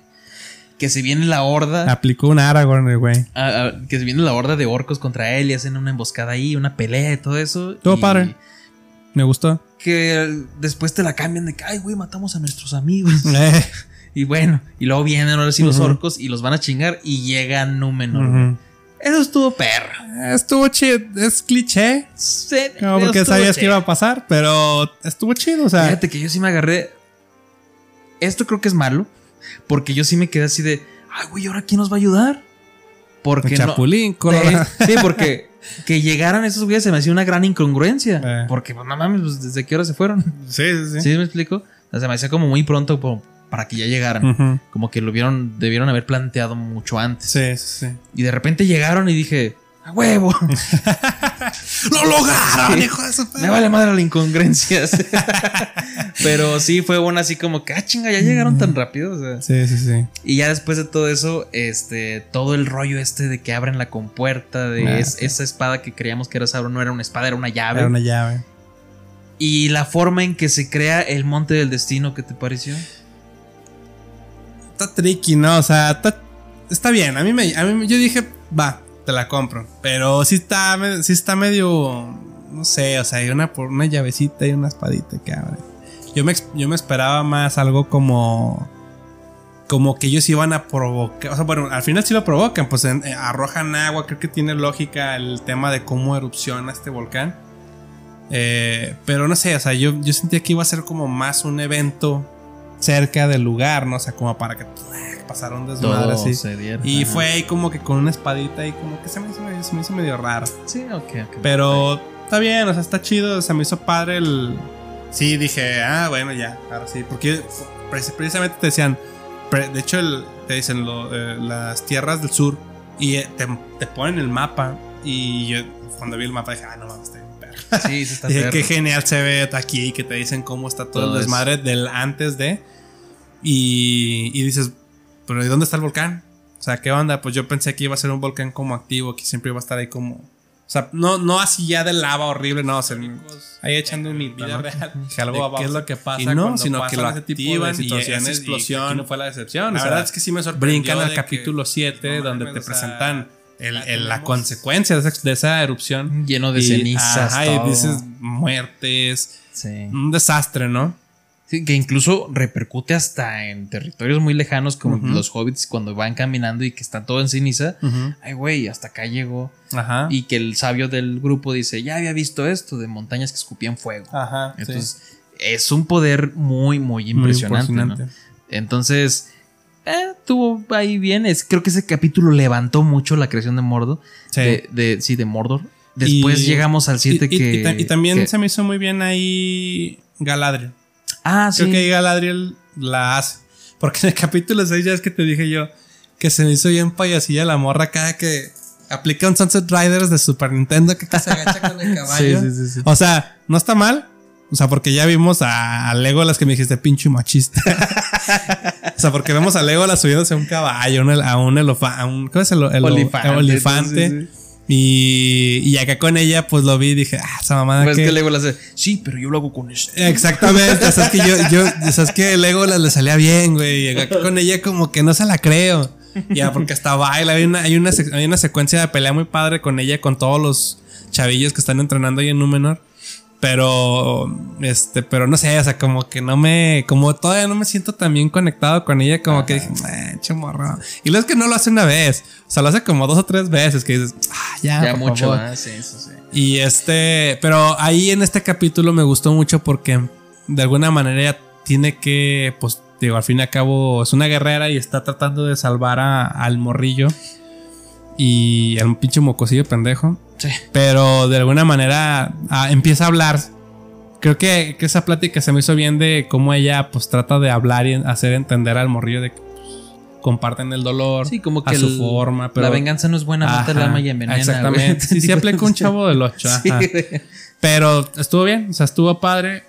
S4: Que se viene la horda,
S5: Aplicó un Aragorn, el güey.
S4: ah, ah, que se viene la horda de orcos contra él y hacen una emboscada ahí, una pelea y todo eso.
S5: Todo
S4: y
S5: padre. Me gustó.
S4: Que después te la cambian de que, ay, güey, matamos a nuestros amigos.
S5: Eh,
S4: Y bueno, y luego vienen ahora sí los orcos y los van a chingar y llega Númenor.
S5: ujú.
S4: Eso estuvo perra.
S5: Estuvo chido. Es cliché.
S4: Sí,
S5: No, porque sabías que iba a pasar, pero estuvo chido. O sea,
S4: Fíjate que yo sí me agarré. Esto creo que es malo. Porque yo sí me quedé así de. Ay, güey, ¿ahora quién nos va a ayudar? Porque no.
S5: Chapulín, Colorado.
S4: sí, porque que llegaran esos güeyes se me hacía una gran incongruencia.
S5: Eh.
S4: Porque, pues, no mames, pues, ¿desde qué hora se fueron?
S5: Sí, sí,
S4: ¿Sí, me explico? O sea, se me hacía como muy pronto como para que ya llegaran. Como que lo vieron, debieron haber planteado mucho antes.
S5: Sí, sí, sí.
S4: Y de repente llegaron y dije, ¡a huevo!
S5: ¡Lo lograron,
S4: Sí.
S5: hijo de su
S4: Me vale madre la incongruencia. Pero sí fue bueno así como que, ah, chinga, ya llegaron tan rápido. o sea.
S5: Sí, sí, sí.
S4: Y ya después de todo eso, este, todo el rollo este de que abren la compuerta, de
S5: Ah,
S4: es-
S5: sí.
S4: esa espada que creíamos que era Sauron, no era una espada, era una llave.
S5: Era una llave.
S4: Y la forma en que se crea el monte del destino, ¿qué te pareció?
S5: Está tricky, ¿no? O sea, está, bien. A mí, me, a mí yo dije, va, te la compro. Pero sí está, sí está medio, no sé, o sea, hay una, una llavecita y una espadita que abre. Yo me, yo me esperaba más algo como... Como que ellos iban a provocar. O sea, bueno, al final sí lo provocan. Pues eh, arrojan agua. Creo que tiene lógica el tema de cómo erupciona este volcán. Eh, pero no sé, o sea, yo, yo sentía que iba a ser como más un evento cerca del lugar, ¿no? O sea, como para que ¡tuac! pasara un desmadre así. Y
S4: Ajá.
S5: fue ahí como que con una espadita y como que se me hizo, medio- se me hizo medio raro.
S4: Sí, ok, ok.
S5: Pero está bien, o sea, está chido, se me hizo padre el... Sí, dije, ah, bueno, ya, ahora sí. Porque pre- precisamente te decían, de hecho, el- te dicen lo- eh, las tierras del sur y eh, te, te ponen el mapa. Y yo cuando vi el mapa dije, ah, no mames.
S4: Sí, sí está
S5: qué genial se ve aquí, que te dicen cómo está todo,
S4: Todo
S5: el desmadre del antes de. Y, y dices, pero ¿y dónde está el volcán? O sea, ¿qué onda? Pues yo pensé que iba a ser un volcán como activo, que siempre iba a estar ahí como. O sea, no, no así ya de lava horrible, no, o sea, ahí echando un
S6: vida
S5: ¿no?
S6: real.
S5: Que algo
S6: qué es lo que pasa
S5: Y no,
S6: cuando
S5: sino que lo
S6: ese tipo de
S5: y
S6: situaciones y
S5: explosión.
S6: aquí no fue la decepción.
S5: La
S6: o
S5: verdad
S6: sea,
S5: es que sí me sorprendió. Brincan al capítulo 7,
S6: no
S5: donde te presentan el-
S6: la
S5: el- la
S6: tenemos-
S5: consecuencia de esa, de esa erupción.
S4: Lleno de
S5: Y-
S4: cenizas.
S5: Ajá,
S4: todo.
S5: y dices muertes.
S4: Sí.
S5: Un desastre, ¿no?
S4: Sí, que incluso repercute hasta en territorios muy lejanos como los hobbits cuando van caminando y que está todo en ceniza. Ay, güey, hasta acá llegó.
S5: Ajá.
S4: Y que el sabio del grupo dice, ya había visto esto de montañas que escupían fuego.
S5: Ajá. sí.
S4: Entonces, es un poder muy, muy
S5: Muy
S4: impresionante. ¿no?
S5: impresionante.
S4: Entonces, eh, tuvo ahí bien. Es, creo que ese capítulo levantó mucho la creación de Mordor.
S5: Sí.
S4: De, de- sí, de Mordor. Después
S5: Y-
S4: llegamos al 7
S5: y, y-
S4: que,
S5: y ta- y también
S4: que-
S5: se me hizo muy bien ahí Galadriel.
S4: Ah, sí.
S5: Creo que ahí Galadriel la hace. Porque en el capítulo 6 ya es que te dije yo que se me hizo bien payasilla la morra cada que Aplica un Sunset Riders de Super Nintendo que se agacha con el caballo.
S7: Sí, sí, sí, sí.
S5: O sea, no está mal. O sea, porque ya vimos a, Legolas que me dijiste pinche machista. o sea, porque vemos a Legolas subiéndose a un caballo, a un elefante, un, ¿cómo es el, el-
S4: Olifante,
S5: el olifante?
S4: sí, sí.
S5: Y, y acá con ella, pues lo vi y dije, ah, esa mamada
S4: Pues
S5: que...
S4: que Legolas sí, pero yo lo hago con esto.
S5: Exactamente, o sea, es que yo, yo, o sea, es que Legolas le salía bien, güey. Y acá con ella como que no se la creo. Ya, porque hasta baila. Hay una, hay una, hay una secuencia de pelea muy padre con ella, con todos los chavillos que están entrenando ahí en Númenor. Pero, este, pero no sé, o sea, como que no me, como todavía no me siento tan bien conectado con ella, como que dije, "Eh, che morro". Y luego es que no lo hace una vez, o sea, lo hace como dos o tres veces que dices, ah, ya,
S4: Ya
S5: por
S4: mucho,
S5: favor".
S4: ah, sí.
S5: Y este, pero ahí en este capítulo me gustó mucho porque de alguna manera ella tiene que, pues, digo, al fin y al cabo es una guerrera y está tratando de salvar a- al morrillo y al pinche mocosillo pendejo.
S4: Sí.
S5: Pero de alguna manera ah, empieza a hablar. Creo que, que esa plática se me hizo bien de cómo ella, pues, trata de hablar y hacer entender al morrillo de que pues, comparten el dolor
S4: Sí, como
S5: a
S4: que
S5: su
S4: el-
S5: forma. Pero
S4: la venganza no es buena, mata el
S5: Ajá,
S4: alma y envenena.
S5: Exactamente. Sí, sí
S4: Tipo,
S5: aplica un chavo del 8.
S4: Sí,
S5: ajá. Pero estuvo bien, o sea, estuvo padre.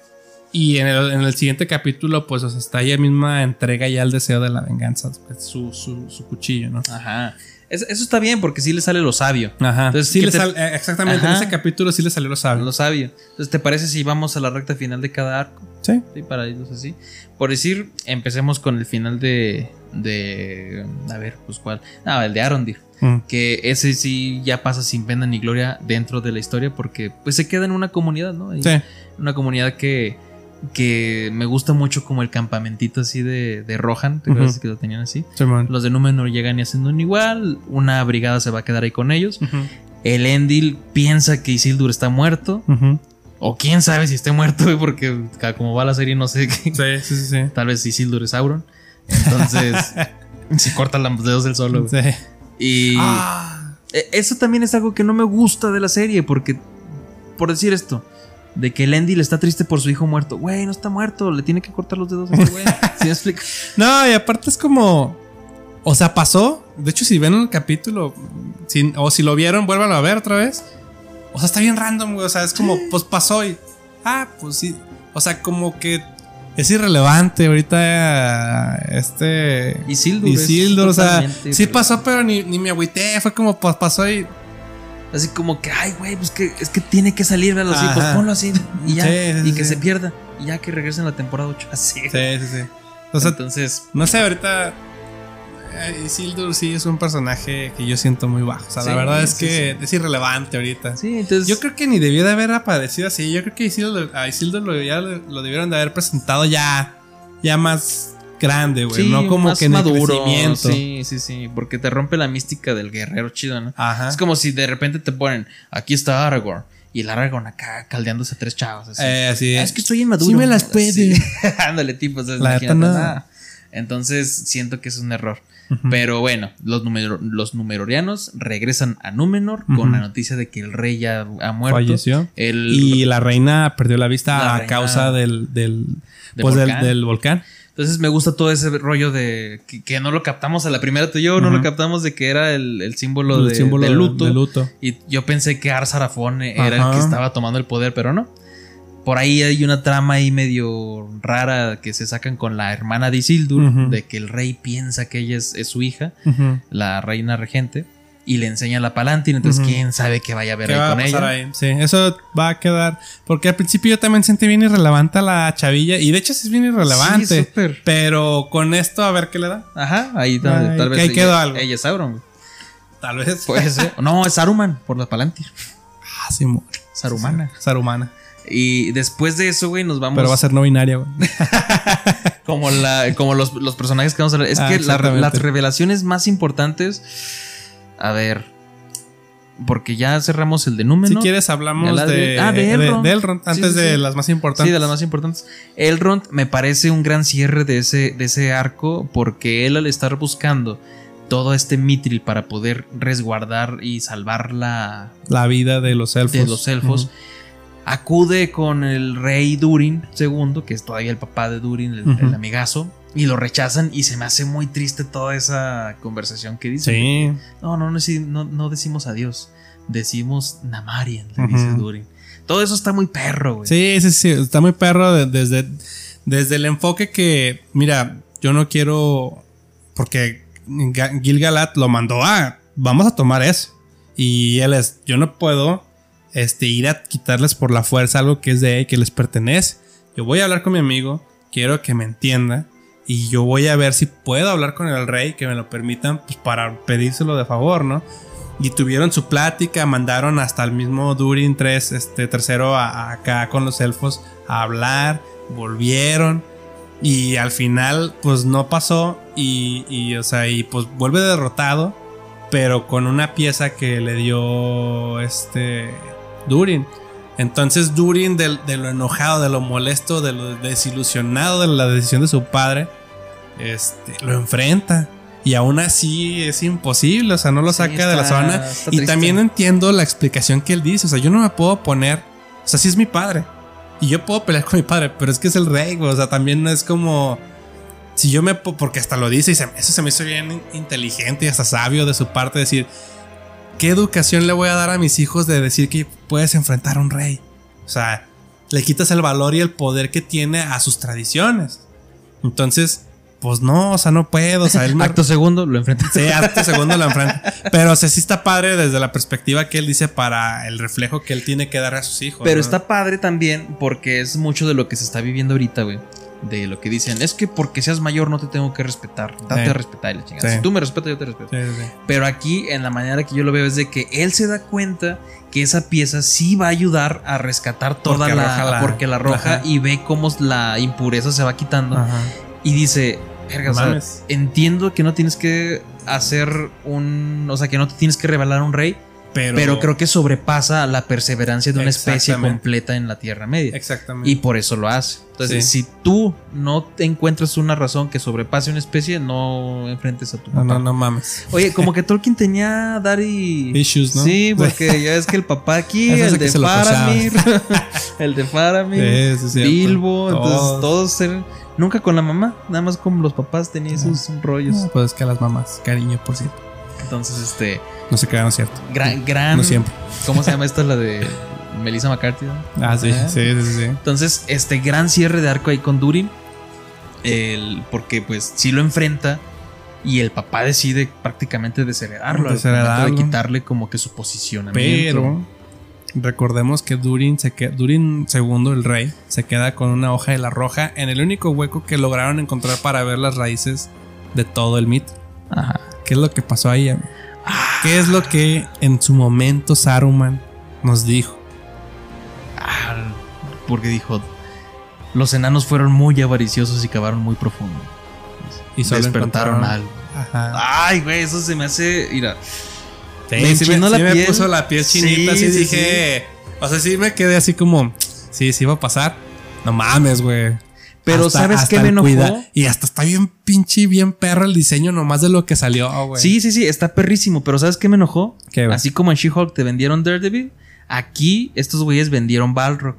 S5: Y en el, en el siguiente capítulo, pues, o sea, está ella misma entrega ya el deseo de la venganza, pues, su, su, su cuchillo, ¿no?
S4: Ajá. Es- eso está bien porque sí le sale lo sabio.
S5: Ajá.
S4: Entonces,
S5: sí
S4: ¿qué
S5: le
S4: te-
S5: sal- eh, exactamente,
S4: Ajá.
S5: en ese capítulo sí le salió lo sabio.
S4: Lo sabio. Entonces, ¿te parece si vamos a la recta final de cada arco?
S5: Sí.
S4: Sí, para irnos así. Por decir, empecemos con el final de. de. A ver, pues cuál. Ah, el de Arondir.
S5: Mm.
S4: Que ese sí ya pasa sin pena ni gloria dentro de la historia porque pues se queda en una comunidad, ¿no?
S5: Sí.
S4: Una comunidad que, que me gusta mucho como el campamentito así de, de Rohan, ¿te acuerdas
S5: Ujú.
S4: que lo tenían así? Los de Númenor llegan y hacen un igual, una brigada se va a quedar ahí con ellos. El Endil piensa que Isildur está muerto, o quién sabe si esté muerto, porque como va la serie no sé qué.
S5: Sí, sí, sí. sí.
S4: Tal vez Isildur es Sauron. Entonces, si corta los dedos del solo.
S5: Sí.
S4: Y
S5: Ah.
S4: e- eso también es algo que no me gusta de la serie, porque, por decir esto, de que el Endil está triste por su hijo muerto. Güey, no está muerto, le tiene que cortar los dedos a ese güey. ¿Sí me explico?
S5: No, y aparte es como. O sea, pasó. De hecho, si ven el capítulo, si- o si lo vieron, vuélvanlo a ver otra vez. O sea, está bien random, güey. O sea, es como, pues pasó y. Ah, pues sí. O sea, como que es irrelevante ahorita. Este.
S4: Isildur.
S5: Isildur, o sea, sí pasó, pero ni, ni me agüité. Fue como, pues pasó y.
S4: Así como que, ay, güey, pues que es que tiene que salir, véalo así, pues
S5: Ajá.
S4: ponlo así y ya,
S5: Sí, sí,
S4: y que
S5: sí.
S4: se pierda, y ya que regrese en la temporada 8. Así.
S5: Sí, sí, sí. O sea,
S4: Entonces,
S5: no sé, ahorita. eh, Isildur sí es un personaje que yo siento muy bajo. O sea, la verdad es
S4: sí,
S5: que es irrelevante ahorita.
S4: sí, entonces.
S5: Yo creo que ni debió de haber aparecido así. Yo creo que Isildur, a Isildur lo, ya lo, lo debieron de haber presentado ya, ya más grande, güey.
S4: sí,
S5: no como
S4: más
S5: que en el
S4: maduro.
S5: crecimiento.
S4: Sí, sí, sí, porque te rompe la mística del guerrero chido, ¿no?
S5: Ajá.
S4: Es como si de repente te ponen, aquí está Aragorn, y el Aragorn acá caldeándose tres chavos. Así.
S5: Eh, así
S4: es que estoy inmaduro.
S5: Sí me las puede.
S4: Sí. Ándale, tipo. o sea,
S5: La
S4: nada. Entonces siento que es un error. Pero bueno, los, numero- los numerorianos regresan a Númenor con la noticia de que el rey ya ha muerto.
S5: Falleció.
S4: El,
S5: Y la reina perdió la vista
S4: La
S5: a
S4: reina-
S5: causa del, del,
S4: Del
S5: pues, del-
S4: volcán.
S5: del volcán.
S4: Entonces me gusta todo ese rollo de que, que no lo captamos a la primera tú y yo, no lo captamos de que era el, el símbolo,
S5: El
S4: de,
S5: símbolo
S4: de luto.
S5: de luto.
S4: Y yo pensé que Arzarafón era el que estaba tomando el poder, pero no. Por ahí hay una trama ahí medio rara que se sacan con la hermana de Isildur, de que el rey piensa que ella es, es su hija, la reina regente, y le enseña la palantina, entonces quién sabe qué vaya a ver
S5: ¿Qué
S4: ahí
S5: va a
S4: con
S5: pasar
S4: ella.
S5: ahí? Sí, eso va a quedar. Porque al principio yo también sentí bien irrelevante a la chavilla. Y de hecho sí es bien irrelevante.
S4: Sí,
S5: pero con esto a ver qué le da.
S4: Ajá, ahí tal,
S5: Ay,
S4: tal vez
S5: ahí
S4: ella,
S5: quedó algo.
S4: ella es Sauron.
S5: Tal vez.
S4: Puede ser. No, es Saruman, por la palantir.
S5: Ah, sí,
S4: Sarumana.
S5: Sarumana.
S4: Y después de eso, güey, nos vamos.
S5: Pero va a ser no binaria, güey.
S4: Como, la, como los, los personajes que vamos a ver. Es
S5: Ah,
S4: que la- las revelaciones más importantes. A ver. Porque ya cerramos el de
S5: Si
S4: Númenor.
S5: quieres, hablamos
S4: La
S5: de,
S4: de- ah, de
S5: de-
S4: Elrond.
S5: de Elrond,
S4: Sí,
S5: antes
S4: sí,
S5: de las más importantes.
S4: Sí, de las más importantes. Elrond me parece un gran cierre de ese, de ese arco. Porque él al estar buscando todo este mitril para poder resguardar y salvar la,
S5: La vida de los elfos.
S4: de los elfos. acude con el rey Durin II, que es todavía el papá de Durin, el amigazo, y lo rechazan y se me hace muy triste toda esa conversación que dice.
S5: Sí.
S4: No, no, no, no, decimos adiós, decimos Namarian, le dice. Durin. Todo eso está muy perro, güey.
S5: Sí, sí, sí. Está muy perro de- desde, desde el enfoque que, mira, yo no quiero. Porque Ga- Gil-galad lo mandó a. Vamos a tomar eso. Y él es. Yo no puedo este, ir a quitarles por la fuerza algo que es de él, que les pertenece. Yo voy a hablar con mi amigo. Quiero que me entienda. Y yo voy a ver si puedo hablar con el rey, que me lo permitan, pues para pedírselo de favor, ¿no? Y tuvieron su plática, mandaron hasta el mismo Durin 3, este tercero acá con los elfos a hablar, volvieron y al final pues no pasó y, y, o sea, y pues vuelve derrotado, pero con una pieza que le dio este Durin. Entonces Durin de, de lo enojado, de lo molesto, de lo desilusionado de la decisión de su padre, este, lo enfrenta. Y aún así es imposible, o sea, no lo
S4: Sí,
S5: saca de la zona. Y
S4: triste.
S5: también entiendo la explicación que él dice, o sea, yo no me puedo poner, o sea, sí es mi padre. Y yo puedo pelear con mi padre, pero es que es el rey, o sea, también no es como... Si yo me... po- Porque hasta lo dice y se- eso se me hizo bien in- inteligente y hasta sabio de su parte decir, ¿qué educación le voy a dar a mis hijos de decir que puedes enfrentar a un rey? O sea, le quitas el valor y el poder que tiene a sus tradiciones. Entonces, pues no, o sea, no puedo. O sea, él me-
S4: Acto segundo, lo enfrenta.
S5: Sí, acto segundo la enfrenta. Pero o sea, sí está padre desde la perspectiva que él dice para el reflejo que él tiene que dar a sus hijos.
S4: Pero
S5: ¿no?
S4: está padre también porque es mucho de lo que se está viviendo ahorita, güey. De lo que dicen, es que porque seas mayor no te tengo que respetar. Date
S5: Sí.
S4: a respetar y la chingada.
S5: Sí.
S4: Si tú me respetas, yo te respeto.
S5: Sí.
S4: Pero aquí, en la manera que yo lo veo, es de que él se da cuenta que esa pieza sí va a ayudar a rescatar toda
S5: Porque
S4: la,
S5: la-
S4: Porque la roja
S5: Ajá.
S4: y ve cómo la impureza se va quitando.
S5: Ajá.
S4: Y dice, o sea, entiendo que no tienes que hacer un. O sea, que no te tienes que revelar a un rey.
S5: Pero,
S4: Pero creo que sobrepasa la perseverancia de una especie completa en la Tierra Media.
S5: Exactamente.
S4: Y por eso lo hace. Entonces, si tú no te encuentras una razón que sobrepase una especie, no enfrentes a tu
S5: no,
S4: papá.
S5: no, no mames.
S4: Oye, como que Tolkien tenía Daddy
S5: Issues, ¿no?
S4: Sí, porque ya es que el papá aquí, el de Faramir, el de Faramir,
S5: Sí, sí, cierto.
S4: Bilbo, entonces
S5: Todos.
S4: eran- nunca con la mamá, nada más con los papás tenía esos rollos.
S5: No, pues es que a las mamás, cariño, por cierto.
S4: Entonces, este,
S5: No se quedaron cierto.
S4: gran, gran,
S5: No siempre.
S4: ¿cómo se llama esta la de Melissa McCarthy? no?
S5: Ah, sí,
S4: ¿Eh?
S5: sí, sí, sí.
S4: Entonces, este gran cierre de arco ahí con Durin. El, porque pues sí lo enfrenta. Y el papá decide prácticamente desheredarlo.
S5: Desheredarlo.
S4: De quitarle como que su posicionamiento.
S5: Pero recordemos que Durin se que Durin II, el rey, se queda con una hoja de la roja en el único hueco que lograron encontrar para ver las raíces de todo el mito.
S4: Ajá.
S5: ¿Qué es lo que pasó ahí? amigo? ¿Qué es lo que en su momento Saruman nos dijo?
S4: Ah, porque dijo: Los enanos fueron muy avariciosos y cavaron muy profundo.
S5: Y solo
S4: Despertaron algo.
S5: Ajá.
S4: Ay, güey, eso se me hace. Mira.
S5: Sí,
S4: me
S5: sí
S4: enchinó
S5: sí
S4: la
S5: me
S4: piel.
S5: puso la piel chinita. así
S4: sí,
S5: dije. O sea, sí me quedé así como. Sí, sí iba a pasar. No mames, güey.
S4: Pero
S5: Hasta-
S4: ¿sabes
S5: hasta
S4: qué me enojó?
S5: cuida- Y hasta está bien pinche y bien perro el diseño nomás de lo que salió, güey.
S4: Sí, sí, sí, está perrísimo. Pero ¿sabes qué me enojó? Así como en She-Hulk te vendieron Daredevil, aquí estos güeyes vendieron Balrog.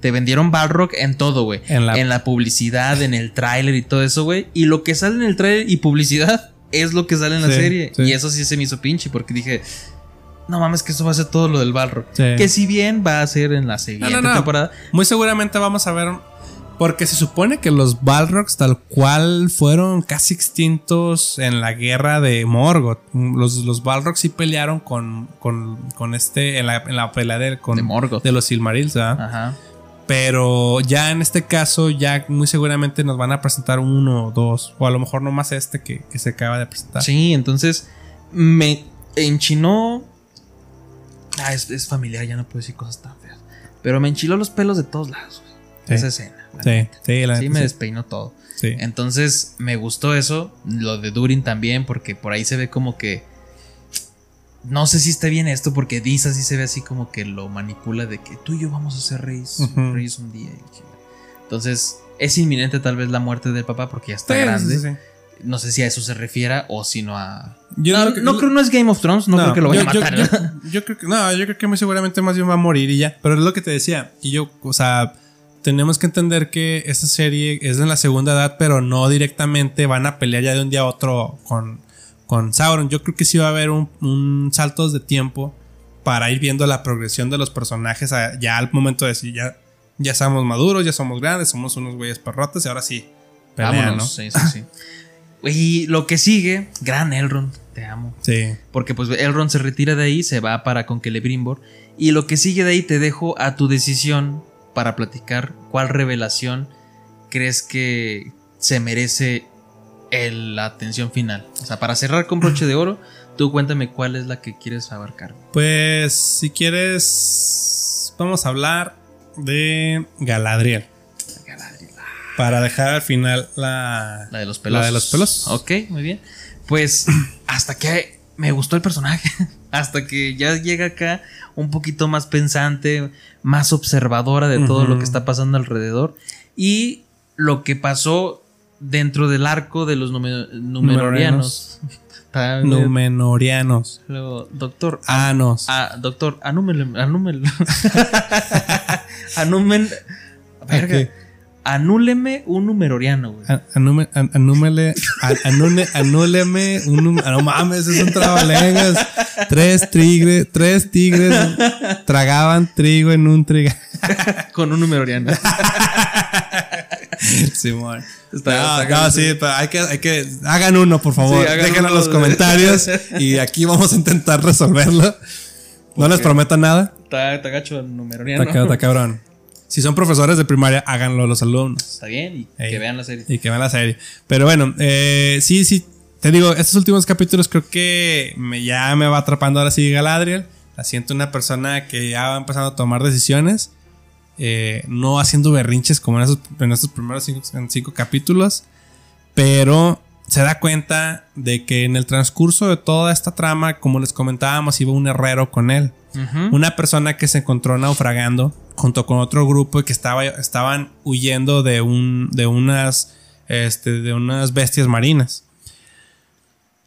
S4: Te vendieron Balrog en todo, güey.
S5: En
S4: En
S5: la-
S4: publicidad, en el tráiler y todo eso, güey. Y lo que sale en el tráiler y publicidad es lo que sale en la
S5: Sí,
S4: serie.
S5: sí.
S4: Y eso sí se me hizo pinche porque dije, no mames que eso va a ser todo lo del Balrog.
S5: Sí.
S4: Que si bien va a ser en la siguiente
S5: no, no.
S4: temporada.
S5: Muy seguramente vamos a ver. Porque se supone que los Balrogs, tal cual, fueron casi extintos en la guerra de Morgoth. Los, los Balrogs sí pelearon con, con, con este. En la, en la pelea de, con,
S4: De Morgoth.
S5: de los Silmarils, ¿verdad?
S4: Ajá.
S5: Pero ya en este caso, ya muy seguramente nos van a presentar uno o dos. O a lo mejor nomás este que, que se acaba de presentar.
S4: Sí, entonces me enchinó. Ah, es, es familiar, ya no puedo decir cosas tan feas. Pero me enchiló los pelos de todos lados, güey.
S5: Sí.
S4: Esa escena. la
S5: Sí,
S4: neta.
S5: sí, la
S4: Sí,
S5: neta,
S4: me
S5: sí.
S4: despeinó todo.
S5: Sí.
S4: Entonces me gustó eso. Lo de Durin también, porque por ahí se ve como que. No sé si está bien esto, porque Disa sí se ve así como que lo manipula de que tú y yo vamos a ser reyes, reyes un día. Entonces es inminente tal vez la muerte del papá porque ya está grande. No sé si a eso se refiera o si no a.
S5: Yo
S4: no,
S5: creo que-
S4: no creo no es Game of Thrones, no, creo que lo vaya
S5: yo-
S4: a matar.
S5: yo- yo creo que no, yo creo que muy seguramente más bien va a morir y ya. Pero es lo que te decía. Y yo, o sea, tenemos que entender que esta serie es en la segunda edad, pero no directamente van a pelear ya de un día a otro con, con Sauron. Yo creo que sí va a haber un, un saltos de tiempo para ir viendo la progresión de los personajes a- ya al momento de decir, ya, ya somos maduros, ya somos grandes, somos unos güeyes perrotes y ahora sí. Pelean, ¿no?
S4: Vámonos. Sí, sí, sí. Y lo que sigue, gran Elrond, te amo.
S5: Sí.
S4: Porque pues Elrond se retira de ahí, se va para con Celebrimbor. Y lo que sigue de ahí te dejo a tu decisión para platicar cuál revelación crees que se merece el- la atención final. O sea, para cerrar con broche de oro, tú cuéntame cuál es la que quieres abarcar.
S5: Pues si quieres, vamos a hablar de Galadriel. Para dejar al final la,
S4: La de los pelos.
S5: La de los pelos.
S4: Ok, muy bien. Pues hasta que me gustó el personaje. Hasta que ya llega acá un poquito más pensante, más observadora de todo lo que está pasando alrededor. Y lo que pasó dentro del arco de los.
S5: Numenorianos.
S4: Luego, doctor.
S5: Anos.
S4: Ah, doctor, anúmele. Anúmele. Anumen. Verga. Anúleme un numeroriano, güey.
S5: An- Anúmele, an- anune- anúleme un num- ah, No mames, es un trabalenguas. Tres tigres, tres tigres tragaban trigo en un trigo.
S4: Con un numeroriano.
S5: Simón.
S4: Está-
S5: no,
S4: está
S5: no, sí, pero hay que, hay que. Hagan uno, por favor.
S4: Sí,
S5: Déjenlo en los
S4: de-
S5: comentarios. Y aquí vamos a intentar resolverlo. No les prometo nada.
S4: Está, está gacho el numeroriano.
S5: Está, está cabrón. Si son profesores de primaria, háganlo los alumnos.
S4: Está bien, y
S5: Ey.
S4: que vean la serie.
S5: Y que vean la serie. Pero bueno, eh, sí, sí. Te digo, estos últimos capítulos creo que me, ya me va atrapando ahora sí Galadriel. La siento una persona que ya va empezando a tomar decisiones. eh, no haciendo berrinches como en esos, en esos primeros cinco, cinco capítulos. Pero se da cuenta de que en el transcurso de toda esta trama, como les comentábamos, iba un herrero con él.
S4: Ujú.
S5: Una persona que se encontró naufragando junto con otro grupo y que estaba, estaban huyendo de, un, de, unas, este, de unas bestias marinas.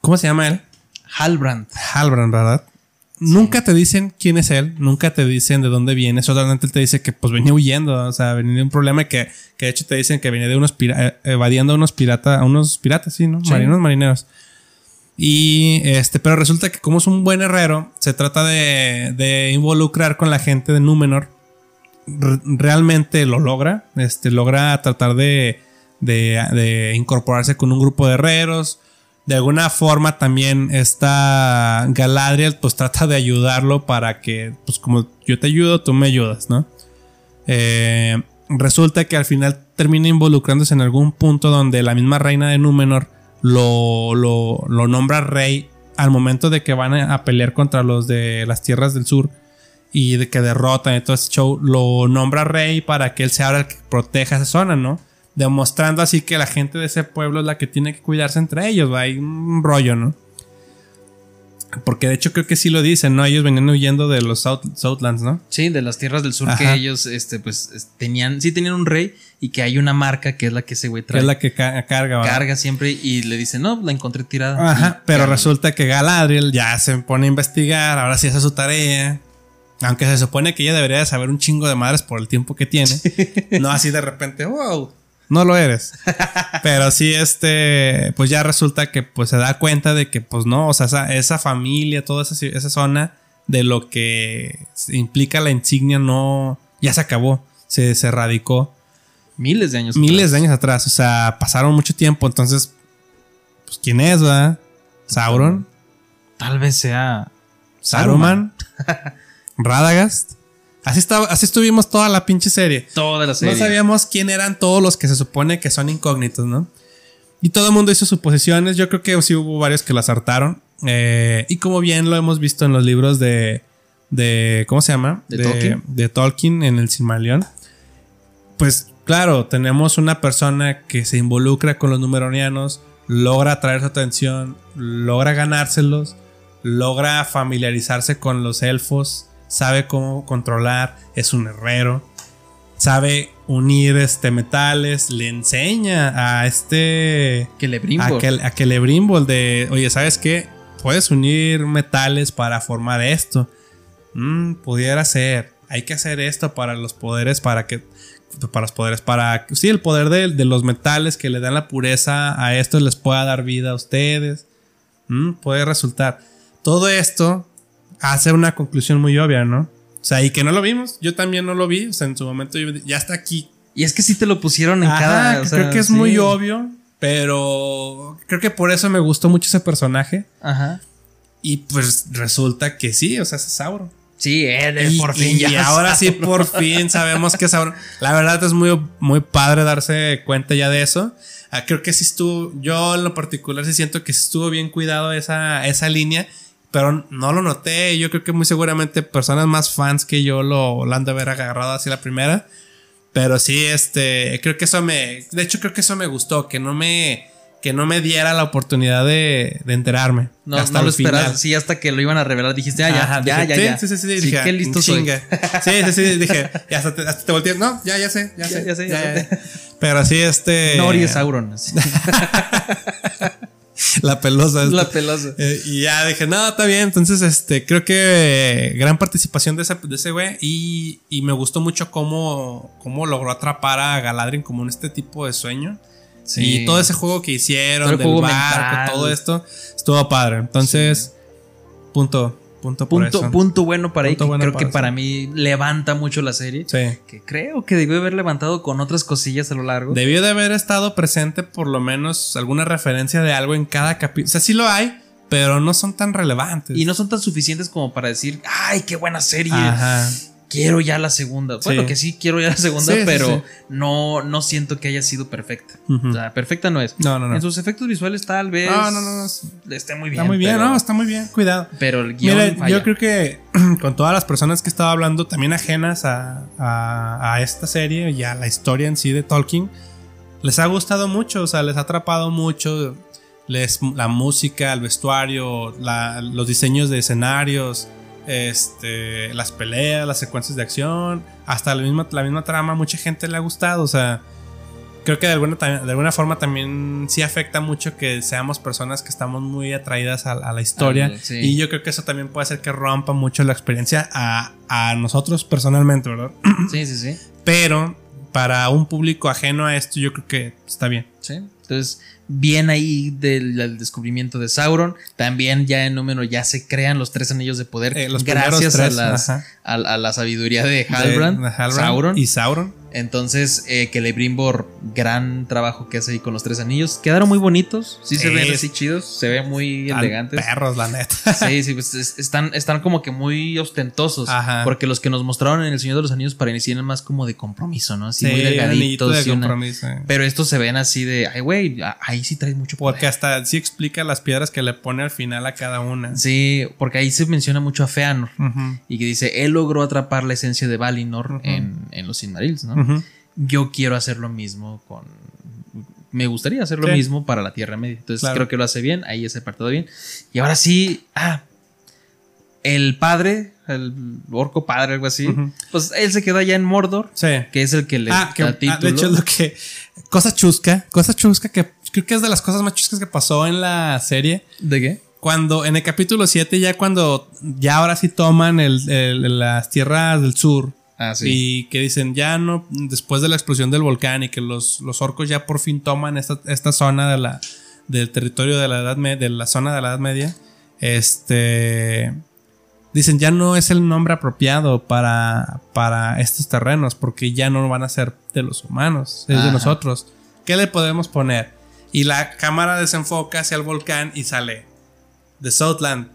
S5: ¿Cómo se llama él?
S4: Halbrand.
S5: Halbrand, ¿verdad? Nunca te dicen quién es él, nunca te dicen de dónde viene, solamente él te dice que pues venía huyendo, o sea, venía de un problema que, que de hecho te dicen que venía de unos pira- eh, evadiendo a unos piratas, a unos piratas, sí, ¿no?
S4: Sí.
S5: Marinos, marineros. Y este, pero resulta que como es un buen herrero, se trata de, de involucrar con la gente de Númenor. Re- realmente lo logra. Este, logra tratar de, de, incorporarse con un grupo de herreros. De alguna forma también esta Galadriel pues trata de ayudarlo para que, pues como yo te ayudo, tú me ayudas, ¿no? Eh, resulta que al final termina involucrándose en algún punto donde la misma reina de Númenor lo, lo, lo nombra rey al momento de que van a pelear contra los de las tierras del sur y de que derrotan y todo ese show, lo nombra rey para que él sea ahora el que proteja esa zona, ¿no? Demostrando así que la gente de ese pueblo es la que tiene que cuidarse entre ellos, ¿va? hay un rollo, ¿no? Porque de hecho creo que sí lo dicen, ¿no? Ellos venían huyendo de los South- Southlands, ¿no?
S4: Sí, de las tierras del sur
S5: Ajá.
S4: que ellos, este, pues, es- tenían, sí tenían un rey y que hay una marca que es la que ese güey
S5: Que
S4: trae.
S5: es la que ca- carga, ¿va?
S4: Carga siempre y le dicen, no, la encontré tirada.
S5: Ajá, pero
S4: carga.
S5: resulta que Galadriel ya se pone a investigar, ahora sí hace su tarea. Aunque se supone que ella debería de saber un chingo de madres por el tiempo que tiene. no así de repente, wow, no lo eres. Pero sí, este, pues ya resulta que pues se da cuenta de que pues no, o sea, esa, esa familia, toda esa, esa zona de lo que implica la insignia no, ya se acabó, se, se radicó
S4: Miles de años.
S5: miles
S4: atrás.
S5: de años atrás. O sea, pasaron mucho tiempo. Entonces, pues, ¿quién es, verdad? Sauron,
S4: Tal vez sea
S5: Saruman, Radagast. Así, estaba, así estuvimos toda la pinche serie.
S4: Toda la serie.
S5: No sabíamos quién eran todos los que se supone que son incógnitos, ¿no? Y todo el mundo hizo suposiciones. Yo creo que sí hubo varios que las hartaron. Eh, y como bien lo hemos visto en los libros de. de ¿Cómo se llama?
S4: ¿De Tolkien?
S5: de Tolkien en el Silmarillion. Pues claro, tenemos una persona que se involucra con los numeronianos, logra atraer su atención, logra ganárselos, logra familiarizarse con los elfos, sabe cómo controlar, es un herrero, sabe unir este metales, le enseña a este
S4: Que le brimbo.
S5: a que, a Celebrimbor de, oye, ¿sabes qué? Puedes unir metales para formar esto. Mm, pudiera ser. Hay que hacer esto para los poderes, para que. Para los poderes, para. Sí, el poder de, de los metales que le dan la pureza a esto les pueda dar vida a ustedes. Mm, puede resultar. Todo esto hace una conclusión muy obvia, ¿no? O sea, y que no lo vimos. Yo también no lo vi. O sea, en su momento yo- ya está aquí.
S4: Y es que sí te lo pusieron en
S5: Ajá,
S4: cada. o sea,
S5: creo que es
S4: sí.
S5: muy obvio. Pero creo que por eso me gustó mucho ese personaje.
S4: Ajá.
S5: Y pues resulta que sí, o sea, es Sauron.
S4: Sí, él
S5: Y,
S4: por fin
S5: y
S4: ya.
S5: ahora sí, por fin sabemos que es Sauron. La verdad es muy, muy padre darse cuenta ya de eso. Ah, creo que sí estuvo, yo en lo particular sí siento que estuvo bien cuidado esa, esa línea, pero no lo noté. Yo creo que muy seguramente personas más fans que yo lo, lo han de haber agarrado así la primera. Pero sí, este, creo que eso me, de hecho creo que eso me gustó, que no me, que no me diera la oportunidad de, de enterarme.
S4: No,
S5: hasta
S4: no lo esperas. Sí, hasta que lo iban a revelar dijiste, ah, ya,
S5: Ajá,
S4: ya,
S5: dije,
S4: ya,
S5: sí,
S4: ya.
S5: Sí, sí, sí,
S4: Sí,
S5: dije,
S4: qué listo soy.
S5: Sí, sí, sí, dije, y hasta te, hasta te volteé. No, ya, ya sé, ya,
S4: Ya,
S5: sé,
S4: ya sé, ya sé.
S5: Pero sí, este.
S4: Nori es Sauron.
S5: La pelosa. esta.
S4: La pelosa.
S5: Eh, y ya dije, no, está bien. Entonces, este, creo que eh, gran participación de ese, de ese güey. Y, y me gustó mucho cómo, cómo logró atrapar a Galadriel como en este tipo de sueño.
S4: Sí.
S5: Y todo ese juego que hicieron,
S4: Todo
S5: del barco,
S4: mental.
S5: todo esto, estuvo padre. Entonces, punto, punto por
S4: Punto,
S5: eso.
S4: punto bueno para
S5: Punto
S4: ahí. que
S5: bueno
S4: creo
S5: para
S4: que para mí levanta mucho la serie.
S5: Sí.
S4: Que creo que debió haber levantado con otras cosillas a lo largo.
S5: Debió de haber estado presente por lo menos alguna referencia de algo en cada capítulo. O sea, sí lo hay, pero no son tan relevantes.
S4: y no son tan suficientes como para decir, ay, qué buena serie.
S5: Ajá.
S4: Quiero ya la segunda. Bueno,
S5: Sí.
S4: que sí quiero ya la segunda,
S5: Sí,
S4: pero
S5: sí.
S4: No, no siento que haya sido perfecta. O sea, perfecta no es.
S5: No, no, no.
S4: En sus efectos visuales tal vez
S5: No, no, no, no.
S4: esté muy bien.
S5: Está muy bien,
S4: pero,
S5: ¿no? Está muy bien. Cuidado.
S4: Pero el guion
S5: Mira,
S4: falla.
S5: yo creo que con todas las personas que estaba hablando, también ajenas a, a- a esta serie y a la historia en sí de Tolkien, les ha gustado mucho, o sea, les ha atrapado mucho. Les, la música, el vestuario, la- los diseños de escenarios, este, las peleas, las secuencias de acción, hasta la misma, la misma trama, mucha gente le ha gustado, o sea, creo que de alguna, de alguna forma también sí afecta mucho que seamos personas que estamos muy atraídas a, a la historia.
S4: Sí.
S5: Y yo creo que eso también puede hacer que rompa mucho la experiencia a, a nosotros personalmente, ¿verdad?
S4: Sí, sí, sí.
S5: Pero para un público ajeno a esto, yo creo que está bien.
S4: Sí. Entonces, bien ahí del, del descubrimiento de Sauron. También ya en número ya se crean los tres anillos de poder
S5: Eh, los
S4: gracias a, las- a, a la sabiduría de Halbrand,
S5: de Halbrand
S4: Sauron.
S5: Y Sauron.
S4: Entonces, eh, que Lebrimbor, gran trabajo que hace ahí con los tres anillos. Quedaron muy bonitos. Sí, se ven así chidos. Se ven muy elegantes.
S5: Perros, la neta.
S4: Sí, sí, pues es- están, están como que muy ostentosos.
S5: Ajá.
S4: Porque los que nos mostraron en El Señor de los Anillos para iniciar más como de compromiso, ¿no? Así muy
S5: Sí, anillito
S4: delgaditos.
S5: de
S4: una-
S5: compromiso.
S4: Pero estos se ven así de, ay, güey, ahí sí traes mucho poder.
S5: Porque hasta sí explica las piedras que le pone al final a cada una.
S4: Sí, porque ahí se menciona mucho a Feanor.
S5: Ujú,
S4: Y que dice, él logró atrapar la esencia de Valinor en, en los Silmarils, ¿no? Yo quiero hacer lo mismo con... Me gustaría hacer lo
S5: Sí.
S4: mismo para la Tierra Media. Entonces
S5: Claro.
S4: creo que lo hace bien. Ahí ese apartado bien. Y ahora sí... Ah, el padre, el orco padre, algo así. Pues él se queda ya en Mordor.
S5: Sí.
S4: Que es el que le
S5: Ah, que,
S4: da
S5: ah,
S4: título.
S5: de hecho es lo que. Cosa chusca. Cosa chusca que creo que es de las cosas más chuscas que pasó en la serie.
S4: ¿De qué?
S5: Cuando en el capítulo 7, ya cuando ya ahora sí toman el- el- las tierras del sur.
S4: Ah, sí.
S5: Y que dicen, ya no, después de la explosión del volcán y que los, los orcos ya por fin toman esta, esta zona de la, del territorio de la edad Me- de la zona de la Edad Media. Este. Dicen, ya no es el nombre apropiado para, para estos terrenos, porque ya no van a ser de los humanos, es
S4: Ajá.
S5: de nosotros. ¿Qué le podemos poner? Y la cámara desenfoca hacia el volcán y sale de Southland.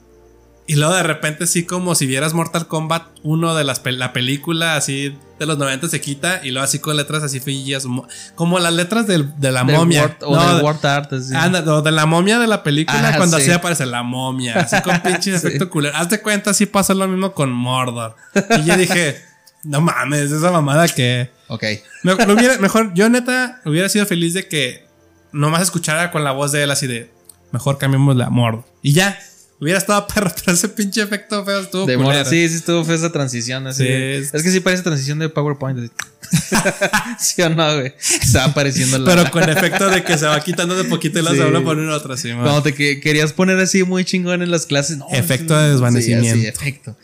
S5: Y luego de repente, así como si vieras Mortal Kombat 1 de las la película así de los 90 se quita y luego así con letras así feillas, mo- como las letras del- de la
S4: Del
S5: momia.
S4: Word- o
S5: No,
S4: del
S5: de-
S4: Word Art. así.
S5: Anda, o de la momia de la película
S4: Ah,
S5: cuando
S4: sí.
S5: así aparece la momia, así con pinche
S4: Sí.
S5: efecto culero. Hazte cuenta, así pasa lo mismo con Mordor. Y yo dije, no mames, esa mamada que.
S4: Ok.
S5: Me- me hubiera- mejor, yo neta hubiera sido feliz de que nomás escuchara con la voz de él así de mejor cambiemos la Mordor. Y ya. Hubiera estado perro, pero ese pinche efecto feo estuvo
S4: De morra. Sí, sí, estuvo fue esa transición. Así
S5: Sí,
S4: de-
S5: es-
S4: es, que sí parece transición de PowerPoint. ¿Sí o no, güey? Va apareciendo la.
S5: Pero con efecto de que se va quitando de poquito y la
S4: Sí.
S5: se vuelve a poner otra, sí, man.
S4: Cuando te que- querías poner así muy chingón en las clases. No,
S5: Efecto de desvanecimiento.
S4: Sí, efecto.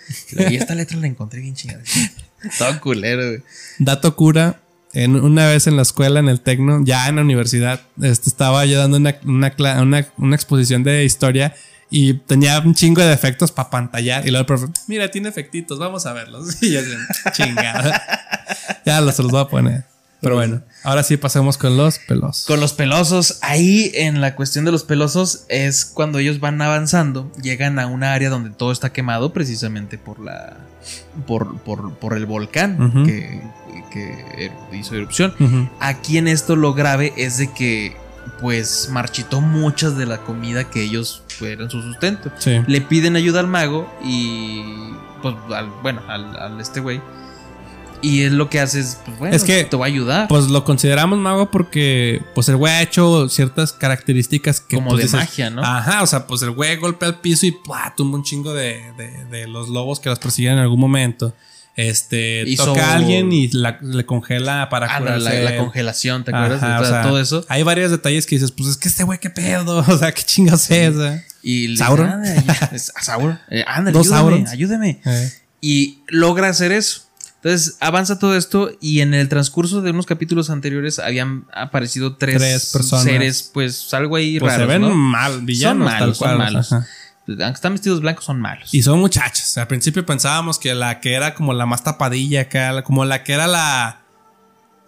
S4: Y esta letra la encontré bien chingada. Todo culero, güey.
S5: Dato cura. En, una vez en la escuela, en el Tecno, ya en la universidad, este, estaba yo dando una, una, una- una exposición de historia y tenía un chingo de efectos para pantallar. Y luego el profe, mira, tiene efectitos, vamos a verlos. Y yo así, chingada. ya los, los voy a poner. Pero bueno, ahora sí pasemos con los pelos.
S4: Con los pelosos, ahí en la cuestión de los pelosos es cuando ellos van avanzando, llegan a una área donde todo está quemado precisamente por la por, por, por el volcán que, que hizo erupción. Aquí en esto lo grave es de que pues marchitó muchas de la comida que ellos fueran su sustento.
S5: Sí.
S4: Le piden ayuda al mago y pues al, bueno, al, al este güey. Y es lo que hace es, pues bueno,
S5: Es que,
S4: te voy a ayudar.
S5: Pues lo consideramos mago porque pues el güey ha hecho ciertas características que
S4: como
S5: pues,
S4: de
S5: dices,
S4: magia, ¿no?
S5: Ajá, o sea, pues el güey golpea el piso y ¡plá! tumba un chingo de, de- de los lobos que los persiguen en algún momento. Este
S4: Hizo-
S5: toca a alguien y la- le congela para
S4: Ah, la,
S5: curarse.
S4: la- la congelación, ¿te acuerdas?
S5: Ajá,
S4: O sea, todo eso.
S5: Hay varios detalles que dices, pues es que este güey qué pedo, o sea, qué chingas es. eh?
S4: Y
S5: ¿Sauron?
S4: dice, "Ándale, ayú- es- a Sauron. Eh, ándale,
S5: Dos
S4: ayúdame, ayúdame.
S5: Eh,
S4: Y logra hacer eso. Entonces avanza todo esto y en el transcurso de unos capítulos anteriores habían aparecido tres,
S5: Tres personas.
S4: seres, pues algo ahí
S5: pues se
S4: raros,
S5: ven
S4: ¿no?
S5: mal, villanos,
S4: son malos,
S5: tal cual.
S4: son malos.
S5: ajá.
S4: Aunque están vestidos blancos, son malos.
S5: Y son muchachas. Al principio pensábamos que la que era como la más tapadilla acá, como la que era la.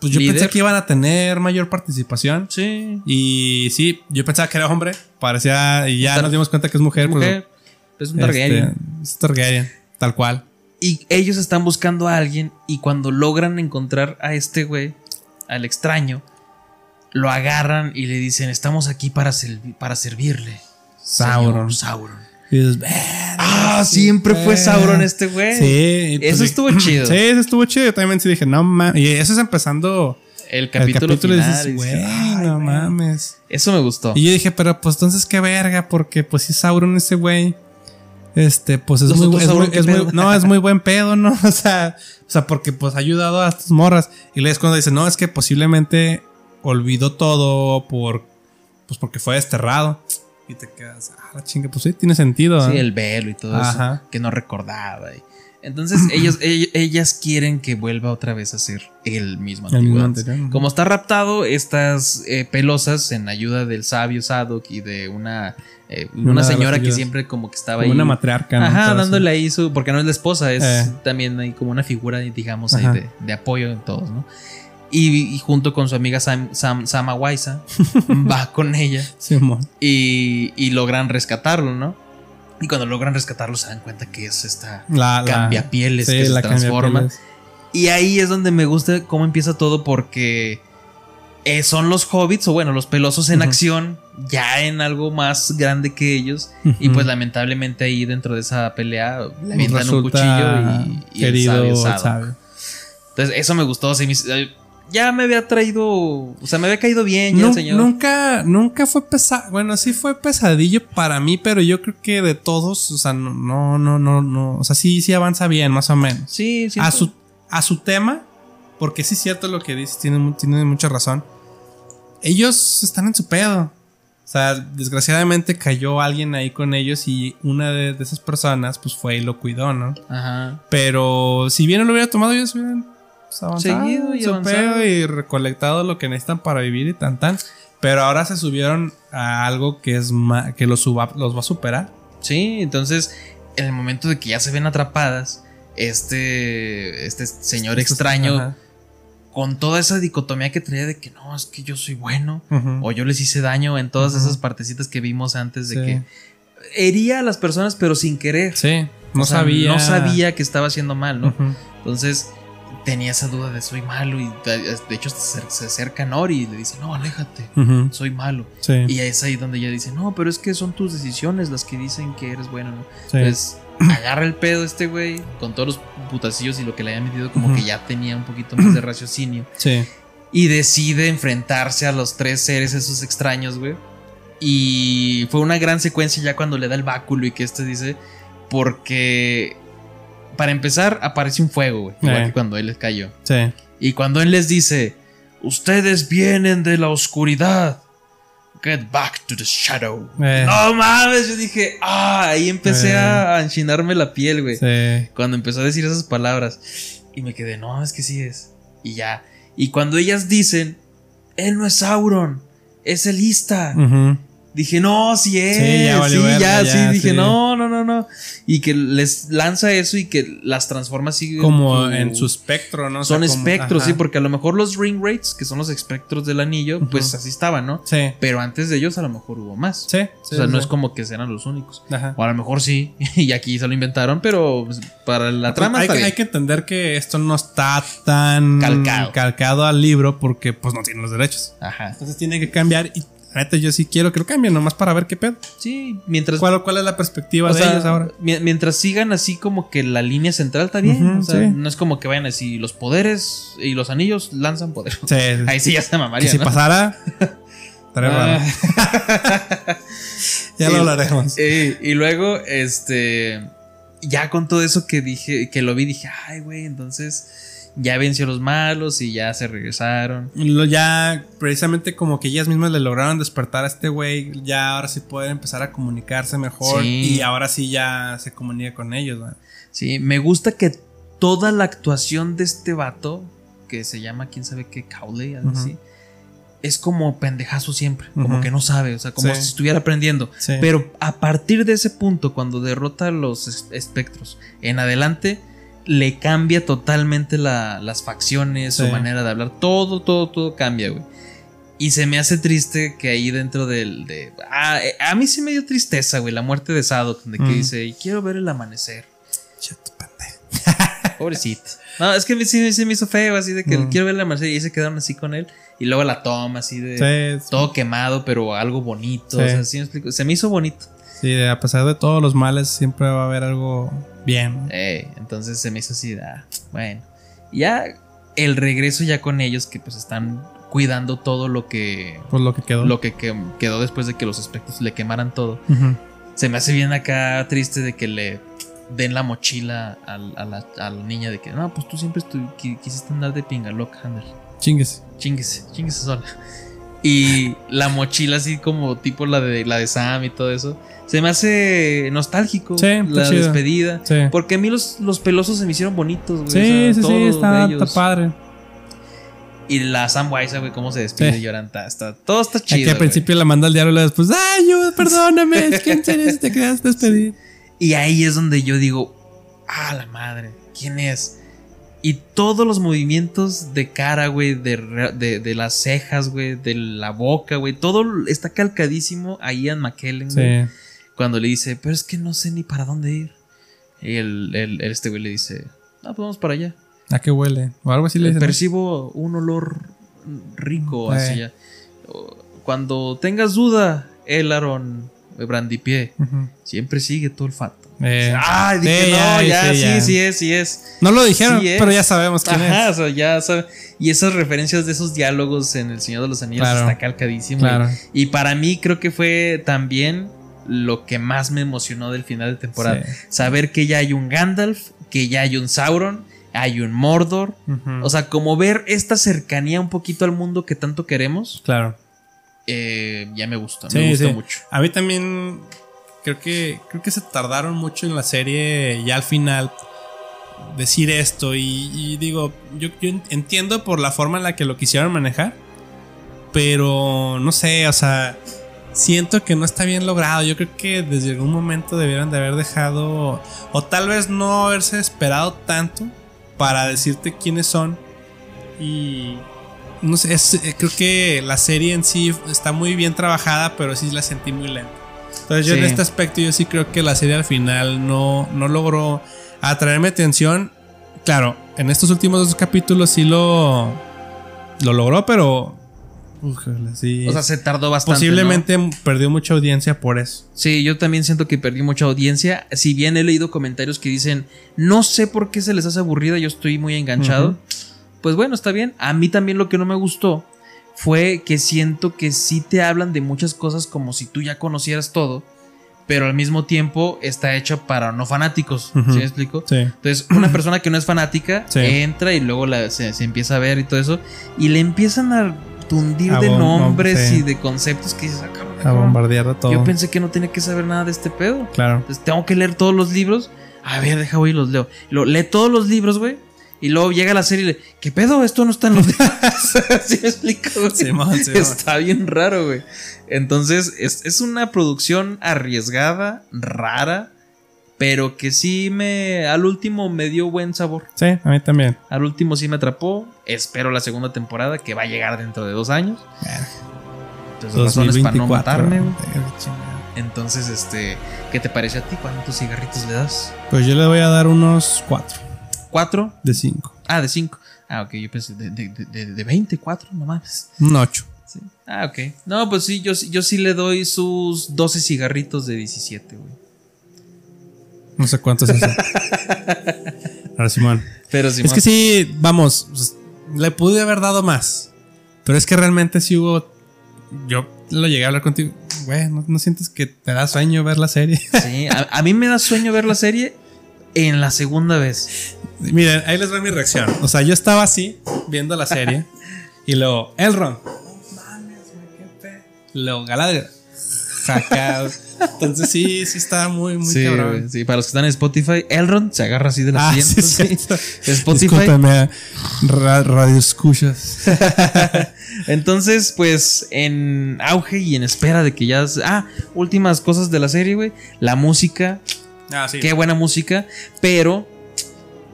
S5: Pues yo
S4: ¿Líder?
S5: pensé que iban a tener mayor participación.
S4: sí.
S5: Y sí, yo pensaba que era hombre. Parecía. Y ya nos dimos cuenta que es mujer. pues,
S4: Mujer, es un
S5: este,
S4: Targaryen.
S5: es Targaryen, tal cual.
S4: Y ellos están buscando a alguien y cuando logran encontrar a este güey, al extraño, lo agarran y le dicen, estamos aquí para, servi- para servirle.
S5: Sauron.
S4: Señor Sauron.
S5: Y dices,
S4: Ah, siempre fue Sauron este güey.
S5: Sí. pues
S4: Eso
S5: sí.
S4: estuvo chido.
S5: Sí, eso estuvo chido. Yo también sí dije, no mames. Y eso es empezando
S4: El capítulo,
S5: el capítulo
S4: final.
S5: dices, güey,
S4: dices, "Ay,
S5: no
S4: güey".
S5: mames.
S4: Eso me gustó.
S5: Y yo dije, pero pues entonces qué verga, porque pues si Sauron ese güey, este, pues es muy, es no, es muy buen pedo, ¿no? O sea, o sea, porque pues ha ayudado a estas morras. Y luego es cuando dice, no, es que posiblemente olvidó todo por, pues porque fue desterrado. Y te quedas, ah, la chinga, pues sí, tiene sentido.
S4: Sí,
S5: ¿eh?
S4: el velo y todo
S5: Ajá.
S4: eso que no recordaba. y- Entonces ellos, ell- ellas quieren que vuelva otra vez a ser el mismo antiguo. Como está raptado, estas eh, pelosas en ayuda del sabio Sadok y de una, eh,
S5: Una
S4: señora que siempre como que estaba
S5: Como
S4: ahí.
S5: una matriarca. ¿no?
S4: Ajá,
S5: sí.
S4: dándole ahí su. Porque no es la esposa, es
S5: Eh.
S4: también ahí como una figura, digamos, ahí de apoyo en todos, ¿no? Y, y junto con su amiga Sam, Sam, Sama Waisa, va con ella
S5: Simón.
S4: y, y logran rescatarlo, ¿no? Y cuando logran rescatarlo se dan cuenta que es esta
S5: La, la-
S4: cambiapieles
S5: sí,
S4: que se
S5: la
S4: transforma. Y ahí es donde me gusta cómo empieza todo porque eh, son los hobbits o bueno, los pelosos en acción, ya en algo más grande que ellos. Y pues lamentablemente ahí dentro de esa pelea le un cuchillo y, y el sabio
S5: el.
S4: Entonces eso me gustó. se me ya me había traído, o sea, me había caído bien ya el señor.
S5: Nunca, nunca fue pesado. Bueno, sí fue pesadillo para mí, pero yo creo que de todos, o sea, no, no, no, no, no. O sea, sí, sí avanza bien, más o menos.
S4: Sí, sí.
S5: a su, a su tema, porque sí es cierto lo que dices, tiene, tiene mucha razón. Ellos están en su pedo. O sea, desgraciadamente cayó alguien ahí con ellos y una de, de esas personas, pues fue y lo cuidó, ¿no?
S4: Ajá.
S5: Pero si bien no lo hubiera tomado, ellos hubieran pues, avanzado
S4: Seguido y avanzado.
S5: y recolectado lo que necesitan para vivir y tan tan. Pero ahora se subieron a algo que es ma- que los, suba- los va a superar.
S4: Sí, entonces en el momento de que ya se ven atrapadas, este, este señor
S5: Estos-
S4: extraño,
S5: Ajá.
S4: con toda esa dicotomía que traía de que no, es que yo soy bueno, o yo les hice daño en todas esas partecitas que vimos antes de
S5: Sí.
S4: que hería a las personas, pero sin querer.
S5: Sí, no
S4: O sea,
S5: sabía.
S4: No sabía que estaba haciendo mal, ¿no? Entonces tenía esa duda de soy malo y de hecho se acerca a Nori y le dice, no, aléjate, soy malo.
S5: Sí.
S4: Y es ahí donde ella dice, no, pero es que son tus decisiones las que dicen que eres bueno, ¿no?
S5: sí.
S4: Pues agarra el pedo este güey con todos los putacillos y lo que le había metido como que ya tenía un poquito más de raciocinio
S5: sí.
S4: y decide enfrentarse a los tres seres esos extraños, güey. Y fue una gran secuencia ya cuando le da el báculo y que este dice. Porque. Para empezar, aparece un fuego, güey. Igual
S5: Eh.
S4: que cuando él les cayó.
S5: Sí.
S4: Y cuando él les dice: Ustedes vienen de la oscuridad. Get back to the shadow.
S5: Eh.
S4: No mames, yo dije, ah, ahí empecé
S5: Eh.
S4: a enchinarme la piel, güey.
S5: Sí.
S4: Cuando empezó a decir esas palabras. Y me quedé, no, es que sí es. Y ya. Y cuando ellas dicen, él no es Sauron, es el Ista. Dije, no, sí es.
S5: Sí, ya
S4: sí. Dije,
S5: sí.
S4: no, no, no, no. Y que les lanza eso y que las transforma así.
S5: Como en su espectro, ¿no? O sea,
S4: Son
S5: como-
S4: espectros,
S5: ajá.
S4: sí, porque a lo mejor los ring rates, que son los espectros del anillo, pues así estaban, ¿no?
S5: Sí.
S4: Pero antes de ellos a lo mejor hubo más.
S5: Sí.
S4: o
S5: sí,
S4: sea, no es como que eran los únicos.
S5: Ajá.
S4: O a lo mejor sí, y aquí se lo inventaron, pero pues, para la trama
S5: hay,
S4: está
S5: que,
S4: bien.
S5: hay que entender que esto no está tan
S4: Calcado.
S5: calcado al libro porque pues no tiene los derechos.
S4: Ajá.
S5: Entonces tiene que cambiar y neta yo sí quiero que lo cambien nomás para ver qué pedo.
S4: Sí, mientras.
S5: ¿Cuál, cuál es la perspectiva
S4: o
S5: de
S4: sea,
S5: ellos ahora?
S4: mi- Mientras sigan así como que la línea central está bien. O sea,
S5: sí.
S4: no es como que vayan así, los poderes y los anillos lanzan poder.
S5: Sí,
S4: Ahí sí ya se
S5: que
S4: mamaría.
S5: si
S4: ¿no?
S5: pasara estaría raro.
S4: Ah.
S5: Ya
S4: y-
S5: lo hablaremos.
S4: Eh, y luego, este. Ya con todo eso que dije, que lo vi, dije, ay, güey, entonces ya venció a los malos y ya se regresaron.
S5: Lo ya precisamente como que ellas mismas le lograron despertar a este güey, ya ahora sí pueden empezar a comunicarse mejor
S4: Sí.
S5: y ahora sí ya se comunica con ellos. ¿no?
S4: Sí, me gusta que toda la actuación de este vato, que se llama quién sabe qué, Cowley, algo así, es como pendejazo siempre, como que no sabe, o sea, como
S5: Sí.
S4: si estuviera aprendiendo.
S5: Sí.
S4: Pero a partir de ese punto, cuando derrota a los es- espectros en adelante, le cambia totalmente la- las facciones, su
S5: Sí.
S4: manera de hablar, todo, todo, todo cambia, güey. Y se me hace triste que ahí dentro del... De, ah, eh, a mí sí me dio tristeza, güey, la muerte de Sadok, de que
S5: Mm.
S4: dice, y quiero ver el amanecer. Pobrecito. No, es que sí se me hizo feo, así de que
S5: Mm.
S4: quiero ver el amanecer y ahí se quedaron así con él. Y luego la toma así de...
S5: Sí, sí.
S4: Todo quemado, pero algo bonito.
S5: Sí.
S4: O sea, sí me explico. Se me hizo bonito.
S5: Sí, a pesar de todos los males, siempre va a haber algo bien.
S4: Entonces se me hizo así, ah, bueno. Ya el regreso ya con ellos que pues están cuidando todo lo que
S5: Pues lo que quedó.
S4: lo que que- quedó después de que los espectros le quemaran todo. Se me hace bien acá triste de que le den la mochila al- a, la, a la niña de que no, pues tú siempre quisiste andar de pinga loca, Handel.
S5: Chingues.
S4: Chinguese, chinguese sola. Y la mochila así como tipo la de la de Sam y todo eso. Se me hace nostálgico
S5: Sí,
S4: la
S5: chido.
S4: despedida.
S5: Sí.
S4: Porque a mí los, los pelosos se me hicieron bonitos, güey.
S5: Sí,
S4: o sea,
S5: sí, sí, está, padre.
S4: Y la Sam Wise, güey, cómo se despide
S5: Sí.
S4: y lloran. Está, todo está
S5: Aquí
S4: chido.
S5: al principio la manda al diablo y después, ¡ay, yo, perdóname! Es que en serio si te querías despedir.
S4: Y ahí es donde yo digo, ah, la madre, ¿quién es? Y todos los movimientos de cara, güey, de, de, de las cejas, güey, de la boca, güey, todo está calcadísimo a Ian McKellen, güey.
S5: Sí.
S4: Cuando le dice, pero es que no sé ni para dónde ir. Y el, el- este güey le dice, no, pues vamos para allá.
S5: ¿A qué huele? O algo así le dicen. ¿no?
S4: Percibo un olor rico
S5: Eh.
S4: hacia allá. O- Cuando tengas duda, el Aaron Brandipié,
S5: Ujú.
S4: siempre sigue tu olfato.
S5: Eh,
S4: Ah, dije,
S5: sí,
S4: no,
S5: ya,
S4: ya,
S5: sí,
S4: sí,
S5: ya.
S4: sí es, sí es.
S5: No lo dijeron,
S4: Sí
S5: pero ya sabemos quién
S4: Ajá, o
S5: es.
S4: sea, ya sabe. Y esas referencias de esos diálogos en El Señor de los Anillos
S5: Claro.
S4: está calcadísimo.
S5: Claro.
S4: Y para mí creo que fue también lo que más me emocionó del final de temporada.
S5: Sí.
S4: Saber que ya hay un Gandalf, que ya hay un Sauron, hay un Mordor. O sea, como ver esta cercanía un poquito al mundo que tanto queremos,
S5: claro.
S4: eh, ya me gusta,
S5: Sí,
S4: me gusta
S5: sí.
S4: mucho.
S5: A mí también creo que creo que se tardaron mucho en la serie ya al final decir esto. Y, digo yo, entiendo por la forma en la que lo quisieron manejar pero no sé o sea siento que no está bien logrado. Yo creo que desde algún momento debieron de haber dejado o tal vez no haberse esperado tanto para decirte quiénes son. Y no sé, creo que la serie en sí está muy bien trabajada, pero sí la sentí muy lenta. Entonces yo
S4: Sí.
S5: en este aspecto yo sí creo que la serie al final no, no logró atraerme atención. Claro, en estos últimos dos capítulos sí lo, lo logró, pero... Sí.
S4: O sea, se tardó bastante. ¿no?
S5: posiblemente perdió mucha audiencia por eso.
S4: Sí, yo también siento que perdí mucha audiencia. Si bien he leído comentarios que dicen, no sé por qué se les hace aburrida, yo estoy muy enganchado. Pues bueno, está bien. A mí también lo que no me gustó fue que siento que sí te hablan de muchas cosas como si tú ya conocieras todo, pero al mismo tiempo está hecho para no fanáticos.
S5: Ujú.
S4: ¿Sí me explico?
S5: Sí.
S4: Entonces, una persona que no es fanática
S5: Sí.
S4: entra y luego la- se, se empieza a ver y todo eso, y le empiezan a tundir
S5: A
S4: de nombres
S5: sí.
S4: y de conceptos que dices, "Ah,
S5: A
S4: cabrón".
S5: bombardear de todo.
S4: Yo pensé que no tenía que saber nada de este pedo.
S5: Claro.
S4: Entonces tengo que leer todos los libros. A ver, deja voy y los leo. Lo, lee todos los libros, güey. Y luego llega la serie y le, ¿qué pedo? Esto no está en los libros. ¿Sí me explico? güey? Está bien raro, güey. Entonces, es, es una producción arriesgada, rara, pero que sí me. Al último me dio buen sabor.
S5: Sí, a mí también.
S4: Al último sí me atrapó. Espero la segunda temporada que va a llegar dentro de dos años. Entonces, razones para no
S5: 2024.
S4: matarme, güey. Entonces, este, ¿qué te parece a ti? ¿Cuántos cigarritos le das?
S5: Pues yo le voy a dar unos 4
S4: ¿Cuatro?
S5: de 5.
S4: Ah, de cinco. Ah, ok, yo pensé de, de, de, de 20, cuatro, no mames.
S5: Un 8.
S4: Sí. Ah, ok. No, pues sí, yo, yo sí le doy sus 12 cigarritos de 17, güey.
S5: No sé cuánto es eso. Ahora, Simón.
S4: Pero sí,
S5: Es que sí, vamos, pues, le pude haber dado más. Pero es que realmente sí hubo. Yo lo llegué a hablar contigo. Güey, ¿no, no sientes que te da sueño ver la serie?
S4: Sí, a, a mí me da sueño ver la serie en la segunda vez.
S5: Miren, ahí les va mi reacción. O sea, yo estaba así, viendo la serie. y luego, Elrond. Luego, Galadriel. Entonces sí, sí está muy, muy
S4: Sí,
S5: cabrón.
S4: sí, para los que están en Spotify, Elrond se agarra así de la
S5: Ah, sí,
S4: sí. Spotify.
S5: Discúlpeme, ra- radio escuchas.
S4: Entonces, pues en auge y en espera de que ya. Ah, últimas cosas de la serie, güey. La música,
S5: Ah, sí.
S4: qué buena música. Pero,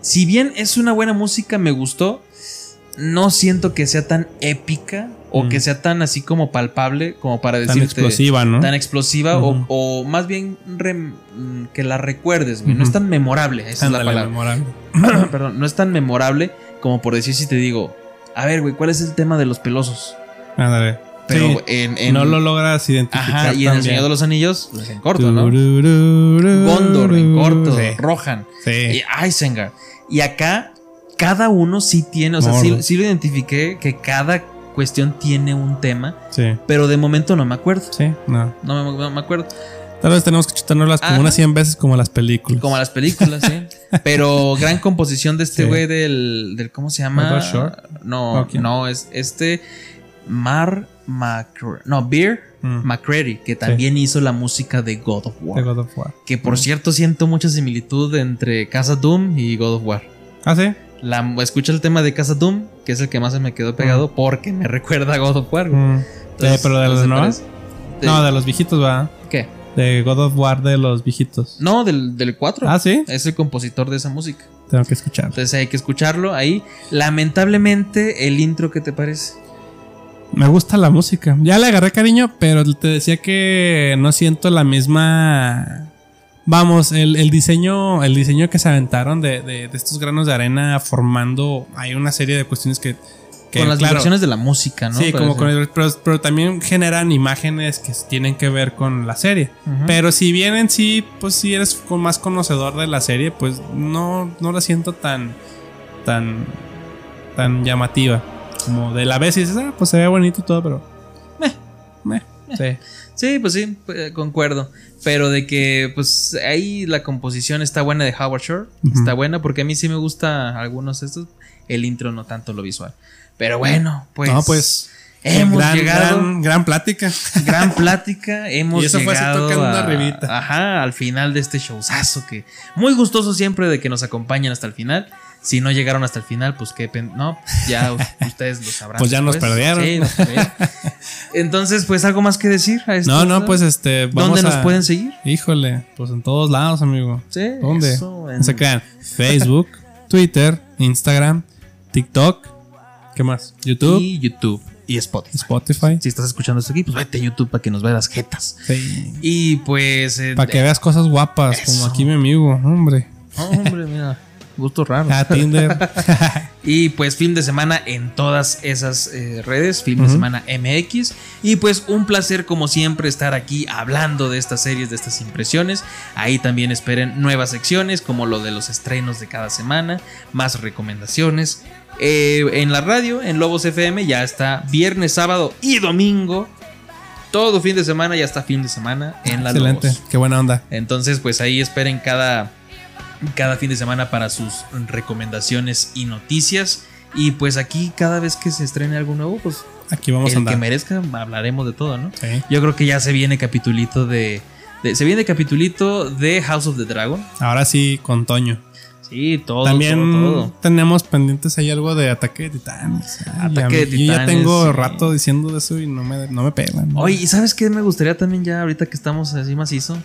S4: si bien es una buena música, me gustó. No siento que sea tan épica o
S5: Mm.
S4: que sea tan así como palpable como para
S5: Tan
S4: decirte.
S5: explosiva, ¿no?
S4: Tan explosiva o- más bien mm, que la recuerdes, güey. No es tan memorable, esa
S5: Ándale,
S4: es la palabra.
S5: memorable.
S4: Perdón, no es tan memorable como por decir si te digo, a ver, güey, ¿cuál es el tema de los pelosos?
S5: Ándale.
S4: Pero
S5: Sí,
S4: en, en-
S5: no lo logras identificar.
S4: Ajá, y en El Señor de los Anillos, pues en corto, ¿no? Gondor, en corto,
S5: Sí.
S4: Rohan
S5: Sí.
S4: y Isengard. Y acá, cada uno sí tiene, o sea, sí, lo identifiqué que cada cuestión tiene un tema,
S5: Sí.
S4: pero de momento no me acuerdo.
S5: Sí, no.
S4: No me, no me acuerdo.
S5: Tal vez tenemos que chutárnoslas como unas 100 veces como las películas.
S4: Como las películas, sí. Pero gran composición de este
S5: Sí.
S4: güey del, del. ¿Cómo se llama? No, no, es este. Mar Macre- No, Beer
S5: Mm.
S4: McCready, que también hizo la música de God of War.
S5: De God of War.
S4: Que por cierto siento mucha similitud entre Casa Doom y God of War.
S5: Ah, sí.
S4: La, escucha el tema de Casa Doom, que es el que más se me quedó pegado porque me recuerda a God of War.
S5: Mm.
S4: Entonces,
S5: Eh, pero de los nuevos.
S4: De-
S5: No, de los viejitos, va.
S4: ¿Qué?
S5: De God of War de los viejitos.
S4: No, del, del 4.
S5: Ah, sí.
S4: Es el compositor de esa música.
S5: Tengo que escuchar.
S4: Entonces hay que escucharlo ahí. Lamentablemente, el intro, ¿qué te parece?
S5: Me gusta la música. Ya le agarré cariño, pero te decía que no siento la misma. Vamos, el, el diseño, el diseño que se aventaron de, de- de estos granos de arena formando. Hay una serie de cuestiones que. que,
S4: con las
S5: claro,
S4: vibraciones de la música, ¿no?
S5: Sí, como con el- pero, pero también generan imágenes que tienen que ver con la serie. Pero si bien en sí, pues si eres con- más conocedor de la serie, pues no, no la siento tan, tan, tan llamativa. Como de la vez y dices, ah, pues se ve bonito y todo, pero... Meh, meh, sí.
S4: Sí, pues sí, pues, concuerdo. Pero de que, pues ahí la composición está buena de Howard Shore. Está buena porque a mí sí me gusta algunos de estos. El intro no tanto lo visual. Pero bueno, pues.
S5: no, pues...
S4: Hemos
S5: gran,
S4: llegado.
S5: Gran, gran plática.
S4: Gran plática, hemos
S5: Y eso fue así
S4: llegado
S5: tocando
S4: a-
S5: arribita.
S4: Ajá, al final de este showzazo que muy gustoso siempre de que nos acompañen hasta el final. Si no llegaron hasta el final, pues qué pen- no, ya u- ustedes lo sabrán.
S5: Pues ya nos
S4: después.
S5: perdieron.
S4: Sí, nos perdieron. Entonces, pues algo más que decir. a esto,
S5: No, no, pues este... Vamos
S4: ¿Dónde nos pueden seguir?
S5: Híjole, pues en todos lados, amigo.
S4: Sí,
S5: ¿Dónde?
S4: eso, en-
S5: No se crean. Facebook, Twitter, Instagram, TikTok. ¿Qué más? YouTube,
S4: Y YouTube y Spotify.
S5: Spotify.
S4: Si estás escuchando esto aquí, pues vete a YouTube para que nos veas las jetas.
S5: Sí.
S4: Y pues. eh,
S5: Para que veas cosas guapas, como aquí mi amigo, hombre.
S4: Hombre, mira. Gusto raro.
S5: A Tinder.
S4: Y pues fin de semana en todas esas eh, redes, fin de semana MX. Y pues un placer como siempre estar aquí hablando de estas series, de estas impresiones. Ahí también esperen nuevas secciones como lo de los estrenos de cada semana, más recomendaciones, Eh, en la radio, en Lobos FM, ya está viernes, sábado y domingo. Todo fin de semana, ya está fin de semana en la
S5: Excelente.
S4: Lobos.
S5: Qué buena onda.
S4: Entonces, pues ahí esperen cada, cada fin de semana para sus recomendaciones y noticias. Y pues aquí, cada vez que se estrene algo nuevo, pues
S5: Aquí vamos a andar.
S4: que merezca, hablaremos de todo, ¿no?
S5: Sí.
S4: Yo creo que ya se viene capitulito de, de- Se viene capitulito de House of the Dragon.
S5: Ahora sí, con Toño.
S4: Sí, todo.
S5: También
S4: todo, todo.
S5: tenemos pendientes ahí algo de ataque de titanes. Ay,
S4: Ataque de
S5: Yo ya
S4: Titanes,
S5: tengo
S4: sí.
S5: rato diciendo de eso y no me, no me pelan.
S4: Oye, ¿y sabes qué me gustaría también ya ahorita que estamos así macizo?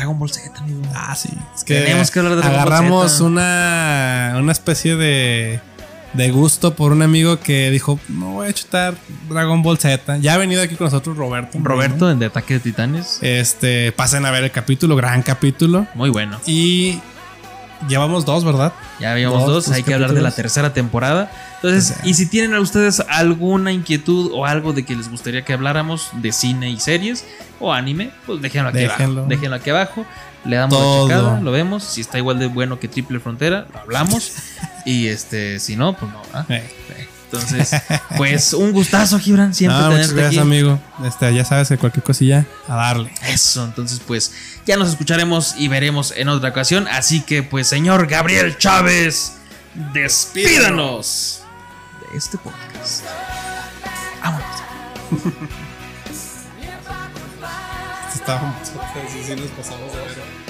S4: Dragon Ball Z, amigo.
S5: Ah, sí. Es que
S4: Tenemos que hablar de Dragon Ball
S5: agarramos
S4: Z.
S5: una, una especie de, de gusto por un amigo que dijo, no voy a chutar Dragon Ball Z. Ya ha venido aquí con nosotros Roberto.
S4: Roberto, en de Ataque de Titanes.
S5: Este, pasen a ver el capítulo, gran capítulo.
S4: Muy bueno.
S5: Y llevamos dos, ¿verdad?
S4: Ya habíamos
S5: Dos,
S4: hay que hablar de la tercera temporada. Entonces,
S5: O sea.
S4: y si tienen a ustedes alguna inquietud o algo de que les gustaría que habláramos de cine y series o anime, pues déjenlo aquí
S5: Déjenlo.
S4: abajo. Déjenlo aquí abajo. Le damos
S5: Todo.
S4: la checada, lo vemos. Si está igual de bueno que Triple Frontera, lo hablamos. y este, si no, pues no. ¿ah?
S5: Eh.
S4: Entonces, pues un gustazo, Gibran, siempre
S5: muchas
S4: tenerte
S5: gracias,
S4: aquí.
S5: amigo. Este, ya sabes que cualquier cosilla, a darle.
S4: Eso, entonces pues ya nos escucharemos y veremos en otra ocasión. Así que pues señor Gabriel Chávez, despídanos de este podcast. Vámonos.
S5: Estábamos, sí, sí, nos pasamos de ver.